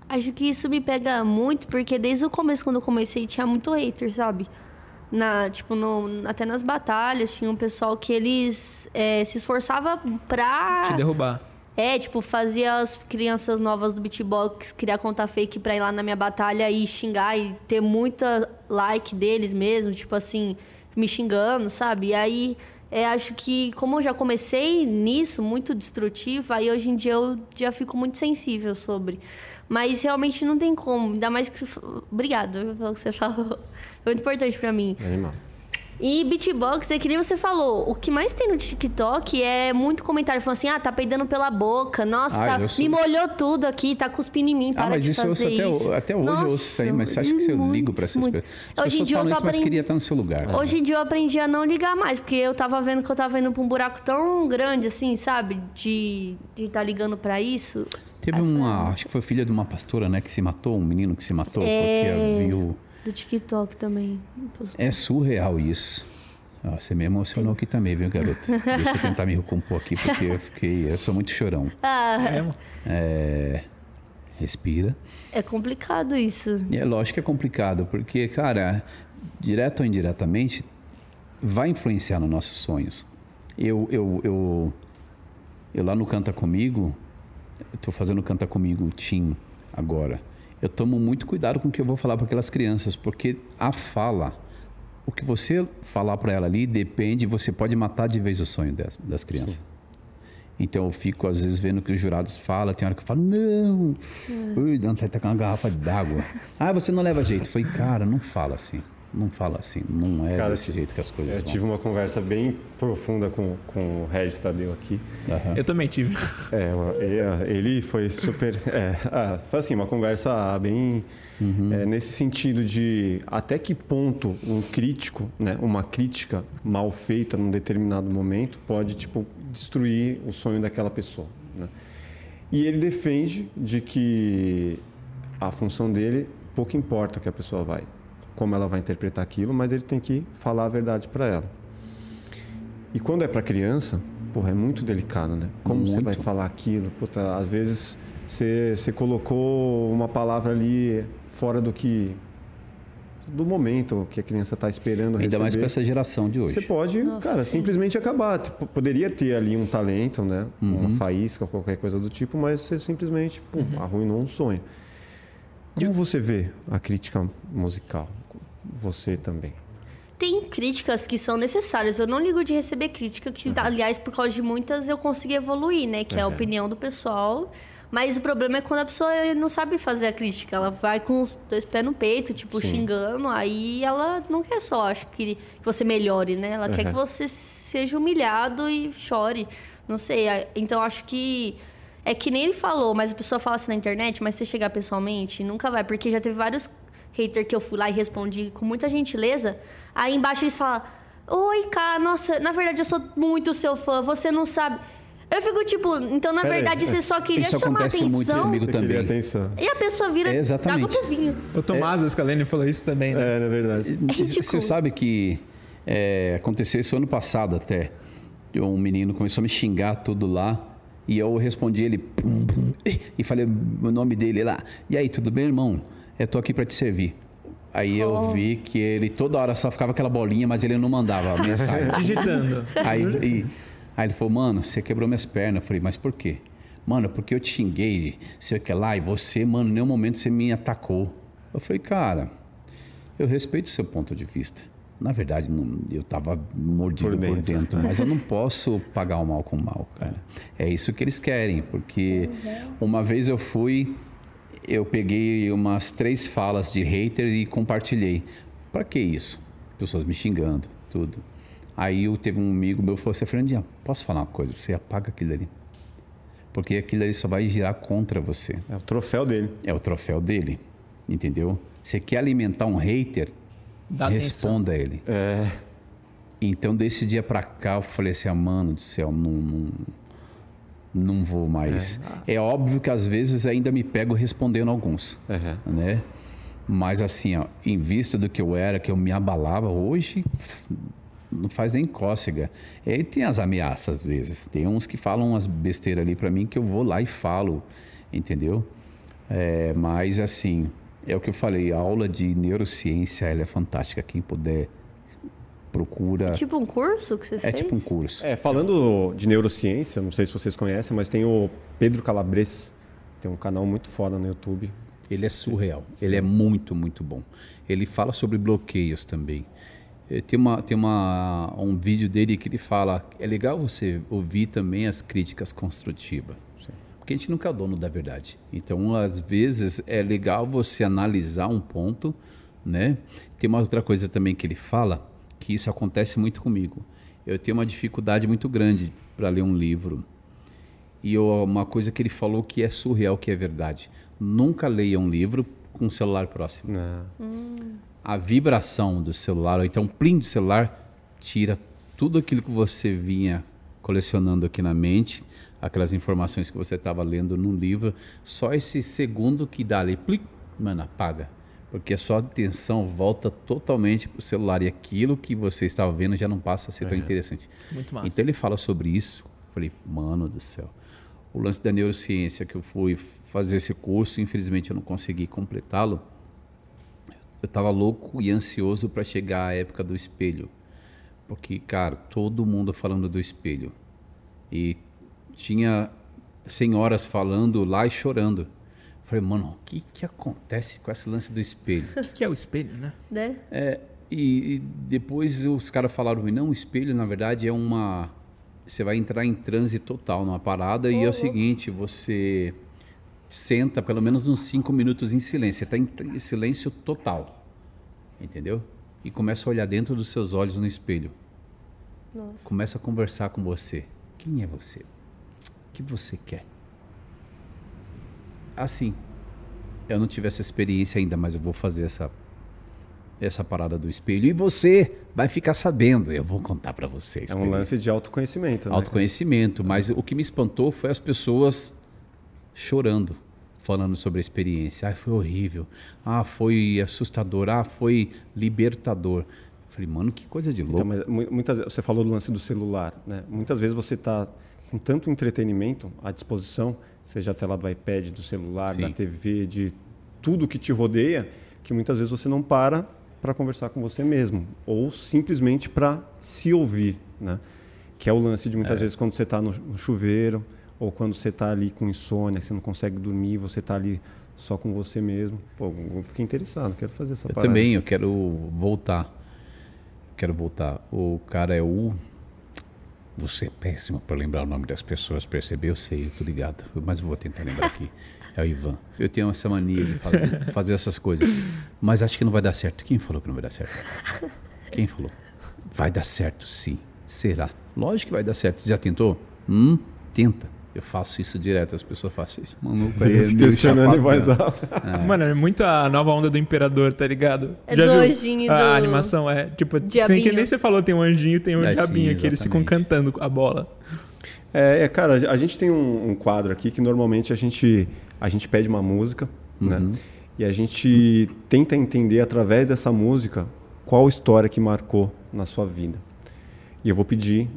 Acho que isso me pega muito, porque desde o começo, quando eu comecei, tinha muito hater, sabe? Na, tipo, no, até nas batalhas, tinha um pessoal que eles é, se esforçava pra. Te derrubar. É, tipo, fazia as crianças novas do beatbox criar conta fake pra ir lá na minha batalha e xingar e ter muita like deles mesmo, tipo assim, me xingando, sabe? E aí, é, acho que como eu já comecei nisso, muito destrutivo, aí hoje em dia eu já fico muito sensível sobre. Mas realmente não tem como, ainda mais que. Obrigado pelo que você falou. Foi muito importante pra mim. Animal. E beatbox, é que nem você falou, o que mais tem no TikTok é muito comentário falando assim: ah, tá peidando pela boca, nossa, Ah, tá- sou- me molhou tudo aqui, tá cuspindo em mim, para Ah, mas isso eu ouço até, isso. o- até hoje, eu ouço isso aí, mas você acha que se eu Nossa, ligo para essas muito, pessoas? As Hoje em dia eu isso, mas aprendendo. queria estar no seu lugar. Hoje em dia eu aprendi a não ligar mais, porque eu tava vendo que eu tava indo pra um buraco tão grande, assim, sabe? De estar tá ligando pra isso. Teve uma, acho que foi filha de uma pastora, né, que se matou, um menino que se matou, É. porque viu... Do TikTok também. É surreal isso. Ó, você me emocionou aqui também, viu, garoto? Deixa eu tentar me recompor aqui, porque eu fiquei. Eu sou muito chorão. Ah, É, respira. é complicado isso. E é lógico que é complicado, porque, cara, direto ou indiretamente, vai influenciar nos nossos sonhos. Eu, eu, eu, eu lá no Canta Comigo, estou fazendo Canta Comigo Team agora. Eu tomo muito cuidado com o que eu vou falar para aquelas crianças, porque a fala, o que você falar para ela ali depende, você pode matar de vez o sonho das, das crianças. Então eu fico às vezes vendo o que os jurados falam, tem hora que eu falo, não, ui, dá vontade de tacar uma garrafa d'água. Ah, você não leva jeito. Eu falei, cara, não fala assim. Não fala assim. Não é Cara, desse jeito que as coisas Eu vão. tive uma conversa bem profunda com, com o Regis Tadeu aqui. Eu também tive. É, uma- ele- foi super. É, ah, foi assim, uma conversa bem. é, nesse sentido de até que ponto um crítico, né, uma crítica mal feita num determinado momento pode tipo, destruir o sonho daquela pessoa. Né? E ele defende de que a função dele pouco importa que a pessoa vai, como ela vai interpretar aquilo, mas ele tem que falar a verdade para ela. E quando é para criança, porra, é muito delicado, né? Como você Muito. vai falar aquilo? Puta, às vezes você, você colocou uma palavra ali fora do que do momento que a criança está esperando Ainda mais receber. para essa geração de hoje. Você pode, Nossa, cara, sim. simplesmente acabar. Tipo, poderia ter ali um talento, né? Uhum. Uma faísca, qualquer coisa do tipo, mas você simplesmente pum, Uhum. arruinou um sonho. Como você vê a crítica musical? Você também. Tem críticas que são necessárias. Eu não ligo de receber crítica, que, aliás, por causa de muitas eu consegui evoluir, né? Que é a opinião do pessoal. Mas o problema é quando a pessoa não sabe fazer a crítica. Ela vai com os dois pés no peito, tipo, Sim. xingando. Aí ela não quer só, acho que você melhore, né? Ela quer que você seja humilhado e chore. Não sei. Então acho que. É que nem ele falou, mas a pessoa fala assim na internet, mas se você chegar pessoalmente, nunca vai. Porque já teve vários haters que eu fui lá e respondi com muita gentileza. Aí embaixo eles falam: Oi, cara, nossa, na verdade eu sou muito seu fã, você não sabe. Eu fico tipo, então na Pera aí. verdade você só queria Isso chamar acontece muito atenção. comigo Você também. queria atenção. E a pessoa vira É, exatamente. água pro vinho. O Tomás da Scalene falou isso também, né? É, na verdade. É. Você sabe que é, aconteceu isso ano passado até. Um menino começou a me xingar tudo lá. E eu respondi ele pum, pum, e falei o nome dele lá. E aí, tudo bem, irmão? Eu tô aqui para te servir. Aí eu vi que ele toda hora só ficava aquela bolinha, mas ele não mandava a mensagem. Digitando. Aí, e- aí ele falou, mano, você quebrou minhas pernas. Eu falei, mas por quê? Mano, porque eu te xinguei, sei o que lá, e você, mano, em nenhum momento você me atacou. Eu falei, cara, eu respeito o seu ponto de vista, Na verdade, não, eu estava mordido Por por dentro. dentro, mas eu não posso pagar o mal com o mal, cara. É isso que eles querem, porque uma vez eu fui, eu peguei umas três falas de hater e compartilhei. Para que isso? Pessoas me xingando, tudo. Aí eu teve um amigo meu que falou assim, Fernandinha, posso falar uma coisa? Você apaga aquilo ali. Porque aquilo ali só vai girar contra você. É o troféu dele. É o troféu dele, entendeu? Você quer alimentar um hater, Dá responda a ele. É. Então, desse dia pra cá, eu falei assim, ah, mano do céu, não, não, não vou mais. É. óbvio que às vezes ainda me pego respondendo alguns, Uhum. né? Mas assim, ó, em vista do que eu era, que eu me abalava, hoje não faz nem cócega. E aí tem as ameaças às vezes. Tem uns que falam umas besteiras ali pra mim que eu vou lá e falo, entendeu? É, mas assim, é o que eu falei, a aula de neurociência ela é fantástica. Quem puder, procura. Tipo um curso que você É fez? tipo um curso. É, falando de neurociência, não sei se vocês conhecem, mas tem o Pedro Calabres. Tem um canal muito foda no YouTube. Ele é surreal. Ele é muito, muito bom. Ele fala sobre bloqueios também. Eh, Tem, uma, tem uma, um vídeo dele que ele fala: é legal você ouvir também as críticas construtivas. Porque a gente nunca é o dono da verdade. Então, às vezes, é legal você analisar um ponto, né? Tem uma outra coisa também que ele fala, que isso acontece muito comigo. Eu tenho uma dificuldade muito grande para ler um livro. E eu- uma coisa que ele falou que é surreal, que é verdade. Nunca leia um livro com o celular próximo. né? A vibração do celular, ou então o plim do celular, tira tudo aquilo que você vinha colecionando aqui na mente, aquelas informações que você estava lendo num livro. Só esse segundo que dá ali, plim, mano, apaga. Porque a sua atenção volta totalmente para o celular e aquilo que você estava vendo já não passa a ser tão interessante. Muito massa. Então ele fala sobre isso. Falei, mano do céu. O lance da neurociência que eu fui fazer esse curso, infelizmente eu não consegui completá-lo. Eu estava louco e ansioso para chegar à época do espelho. Porque, cara, todo mundo falando do espelho. E tinha senhoras falando lá e chorando. Falei, mano, o que, que acontece com esse lance do espelho? O que é o espelho, né? Né? É, e, e depois os caras falaram não, o espelho na verdade é uma. Você vai entrar em transe total numa parada e é o seguinte, você senta pelo menos uns cinco minutos em silêncio. Você está em, em silêncio total. Entendeu? E começa a olhar dentro dos seus olhos no espelho. Nossa. Começa a conversar com você. Quem é você? O que você quer? Assim, eu não tive essa experiência ainda, mas eu vou fazer essa essa parada do espelho e você vai ficar sabendo. Eu vou contar para você. a É um lance de autoconhecimento. Né? autoconhecimento, mas o que me espantou foi as pessoas chorando, falando sobre a experiência. Ah, foi horrível. Ah, foi assustador. Ah, foi libertador. Eu falei, mano, que coisa de louco. Então, mas mu- muitas você falou do lance do celular, né? Muitas vezes você está com tanto entretenimento à disposição, seja a tela do iPad, do celular, Sim. da TV, de tudo que te rodeia, que muitas vezes você não para para conversar com você mesmo ou simplesmente para se ouvir, né? Que é o lance de muitas vezes quando você está no, no chuveiro ou quando você está ali com insônia, que você não consegue dormir, você está ali só com você mesmo. Pô, eu fiquei interessado, quero fazer essa Eu parada. também, eu quero voltar. Quero voltar. O cara é o. Você é péssimo para lembrar o nome das pessoas, percebeu? Eu sei, eu tô ligado. Mas vou tentar lembrar aqui. É o Ivan. Eu tenho essa mania de fazer, fazer essas coisas. Mas acho que não vai dar certo. Quem falou que não vai dar certo? Quem falou? Vai dar certo, sim. Será? Lógico que vai dar certo. Você já tentou? Hum, tenta. Eu faço isso direto. As pessoas fazem isso. Maluco aí. é Se meio questionando em voz né? alta. Mano, é muito a nova onda do Imperador, tá ligado? É Já do viu? anjinho A do- animação é, tipo, sem Diabinho. que nem você falou, tem um anjinho, tem um É, diabinho sim, aqui, eles ficam cantando a bola. É, é, cara, a gente tem um, um quadro aqui que normalmente a gente, a gente pede uma música, né? E a gente tenta entender através dessa música qual história que marcou na sua vida. E eu vou pedir,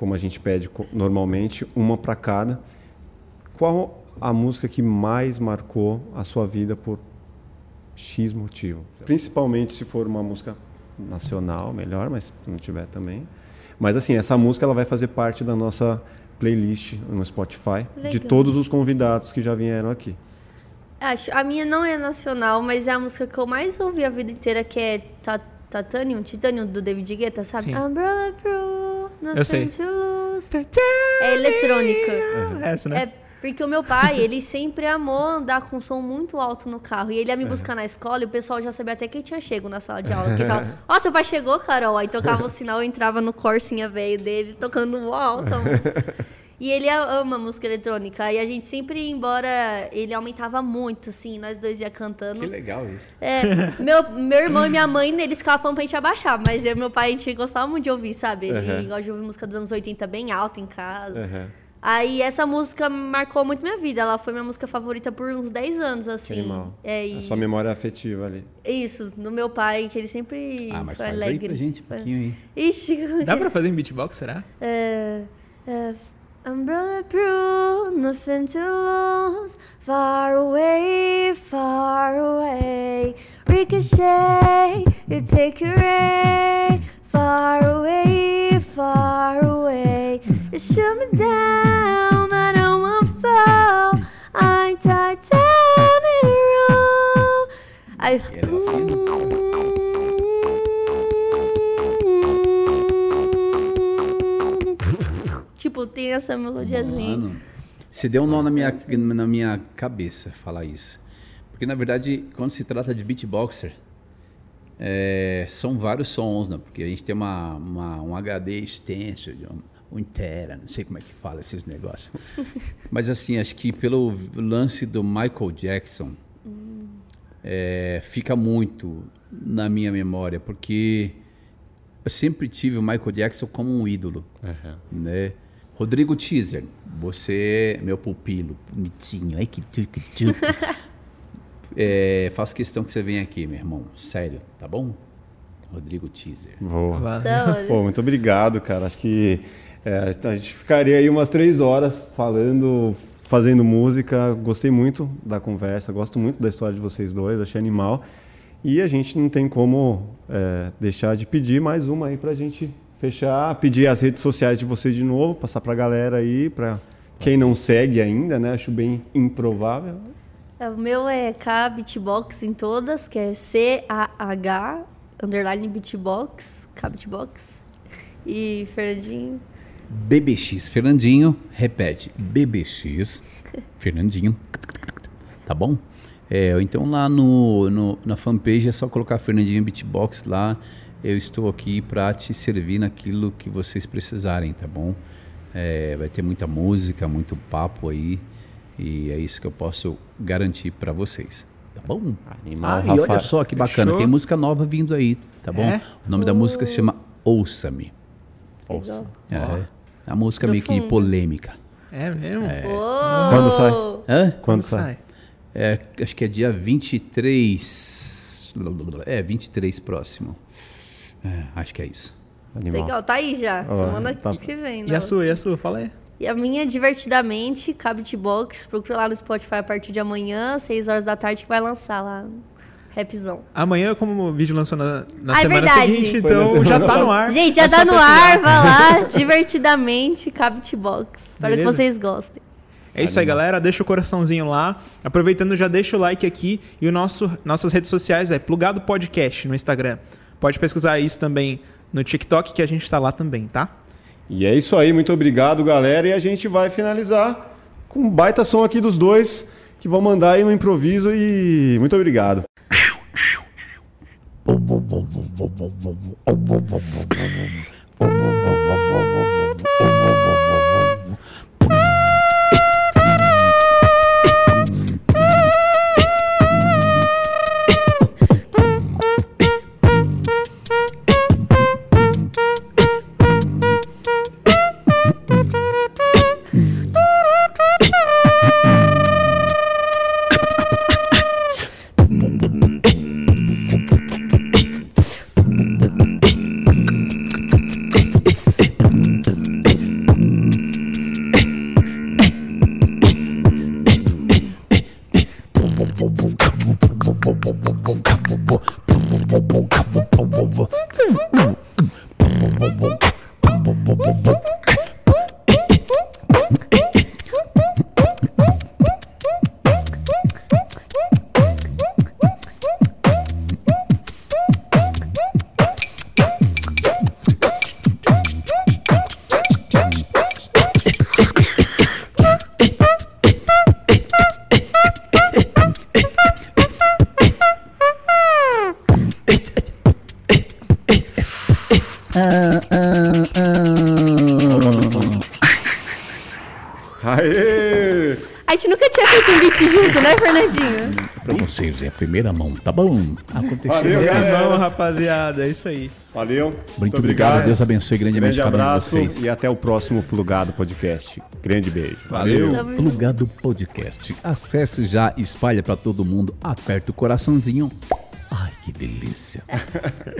como a gente pede normalmente, uma para cada. Qual a música que mais marcou a sua vida por X motivo? Principalmente se for uma música nacional, melhor, mas se não tiver também. Mas assim, essa música ela vai fazer parte da nossa playlist no Spotify de Legal. todos os convidados que já vieram aqui. Acho, a minha não é nacional, mas é a música que eu mais ouvi a vida inteira, que é Ta- Titanium, Titanium do David Guetta, sabe? Sim. Umbrella Pro, Eu sei. lose. É eletrônica. Essa, né? É porque o meu pai, ele sempre amou andar com som muito alto no carro. E ele ia me buscar na escola e o pessoal já sabia até que tinha chego na sala de aula. Porque eles ó, seu pai chegou, Carol. Aí tocava o sinal, eu entrava no Corsinha velho dele, tocando mó alta a música. E ele ama música eletrônica. E a gente sempre, embora ele aumentava muito, assim, nós dois ia cantando. Que legal isso. É, meu, meu irmão e minha mãe, eles ficavam falando pra gente abaixar, mas eu e meu pai, a gente gostava muito de ouvir, sabe? Ele Uhum. gosta de ouvir música dos anos 80 bem alta em casa. Uhum. Aí essa música marcou muito minha vida. Ela foi minha música favorita por uns 10 anos, Que assim. animal. É, e A sua memória afetiva ali. Isso, no meu pai, que ele sempre Ah, mas foi faz alegre. aí pra gente um pouquinho aí. Ixi, Dá pra fazer em beatbox, será? é, é, Umbrella proof, nothing to lose. Far away, far away. Ricochet, you take a ray. Far away, far away. You shoot me down, I don't want to fall. I'm titanium. I, tipo, tem essa melodiazinha. Mano, você deu um nó na minha, na minha cabeça falar isso. Porque, na verdade, quando se trata de beatboxer, é, são vários sons, né? Porque a gente tem uma, uma- um HD extenso, de um, um tera, não sei como é que fala esses negócios. Mas, assim, acho que pelo lance do Michael Jackson, é, fica muito na minha memória, porque eu sempre tive o Michael Jackson como um ídolo né? Rodrigo Teaser, você é meu pupilo, bonitinho, ai que tchuc, tchuc. é, faço questão que você venha aqui, meu irmão, sério, tá bom? Rodrigo Teaser. Boa. Pô, muito obrigado, cara. Acho que é, a gente ficaria aí umas três horas falando, fazendo música. Gostei muito da conversa, gosto muito da história de vocês dois, achei animal. E a gente não tem como é, deixar de pedir mais uma aí pra gente fechar, pedir as redes sociais de vocês de novo, passar pra galera aí, pra quem não segue ainda, né? Acho bem improvável. É, O meu é K Beatbox em todas, que é C-A-H, underline beatbox, K Beatbox. E Fernandinho. BBX, Fernandinho, repete, BBX, Fernandinho, tá bom? É, então lá no, no- na fanpage é só colocar Fernandinho Beatbox lá, eu estou aqui para te servir naquilo que vocês precisarem, tá bom? É, vai ter muita música, muito papo aí, e é isso que eu posso garantir para vocês, tá bom? Animal, ah, e olha só que bacana, Fechou. tem música nova vindo aí, tá bom? É? O nome da música se chama Ouça-me. Legal. É, é uma música meio que Profundo. polêmica. É mesmo? Uou! Quando sai? Hã? Quando sai? É, acho que é dia 23. É, 23 próximo. É, acho que é isso. Animal. Legal, tá aí já. Semana tá- que vem. E né? a sua, e a sua? Fala aí. E a minha, divertidamente, K Beatbox. Procura lá no Spotify a partir de amanhã, 6 horas da tarde, que vai lançar lá. Rapzão. Amanhã, como o vídeo lançou na, na Ah, é semana verdade. seguinte, então já tá no ar. Gente, já É tá no ar, vai lá, divertidamente, K Beatbox. Espero que vocês gostem. É isso aí, galera. Deixa o coraçãozinho lá. Aproveitando, já deixa o like aqui. E o nosso, nossas redes sociais é Plugado Podcast no Instagram. Pode pesquisar isso também no TikTok, que a gente está lá também, tá? E é isso aí, muito obrigado, galera. E a gente vai finalizar com um baita som aqui dos dois, que vão mandar aí no improviso. E muito obrigado. É a primeira mão, tá bom? Aconteceu. Valeu, galera. Rapaziada. É isso aí. Valeu. Muito obrigado. Deus abençoe grandemente Grande cada um de abraço vocês. e até o próximo Plugado Podcast. Grande beijo. Valeu. Junto. Plugado Podcast. Acesse já, espalha pra todo mundo, aperta o coraçãozinho. Ai, que delícia.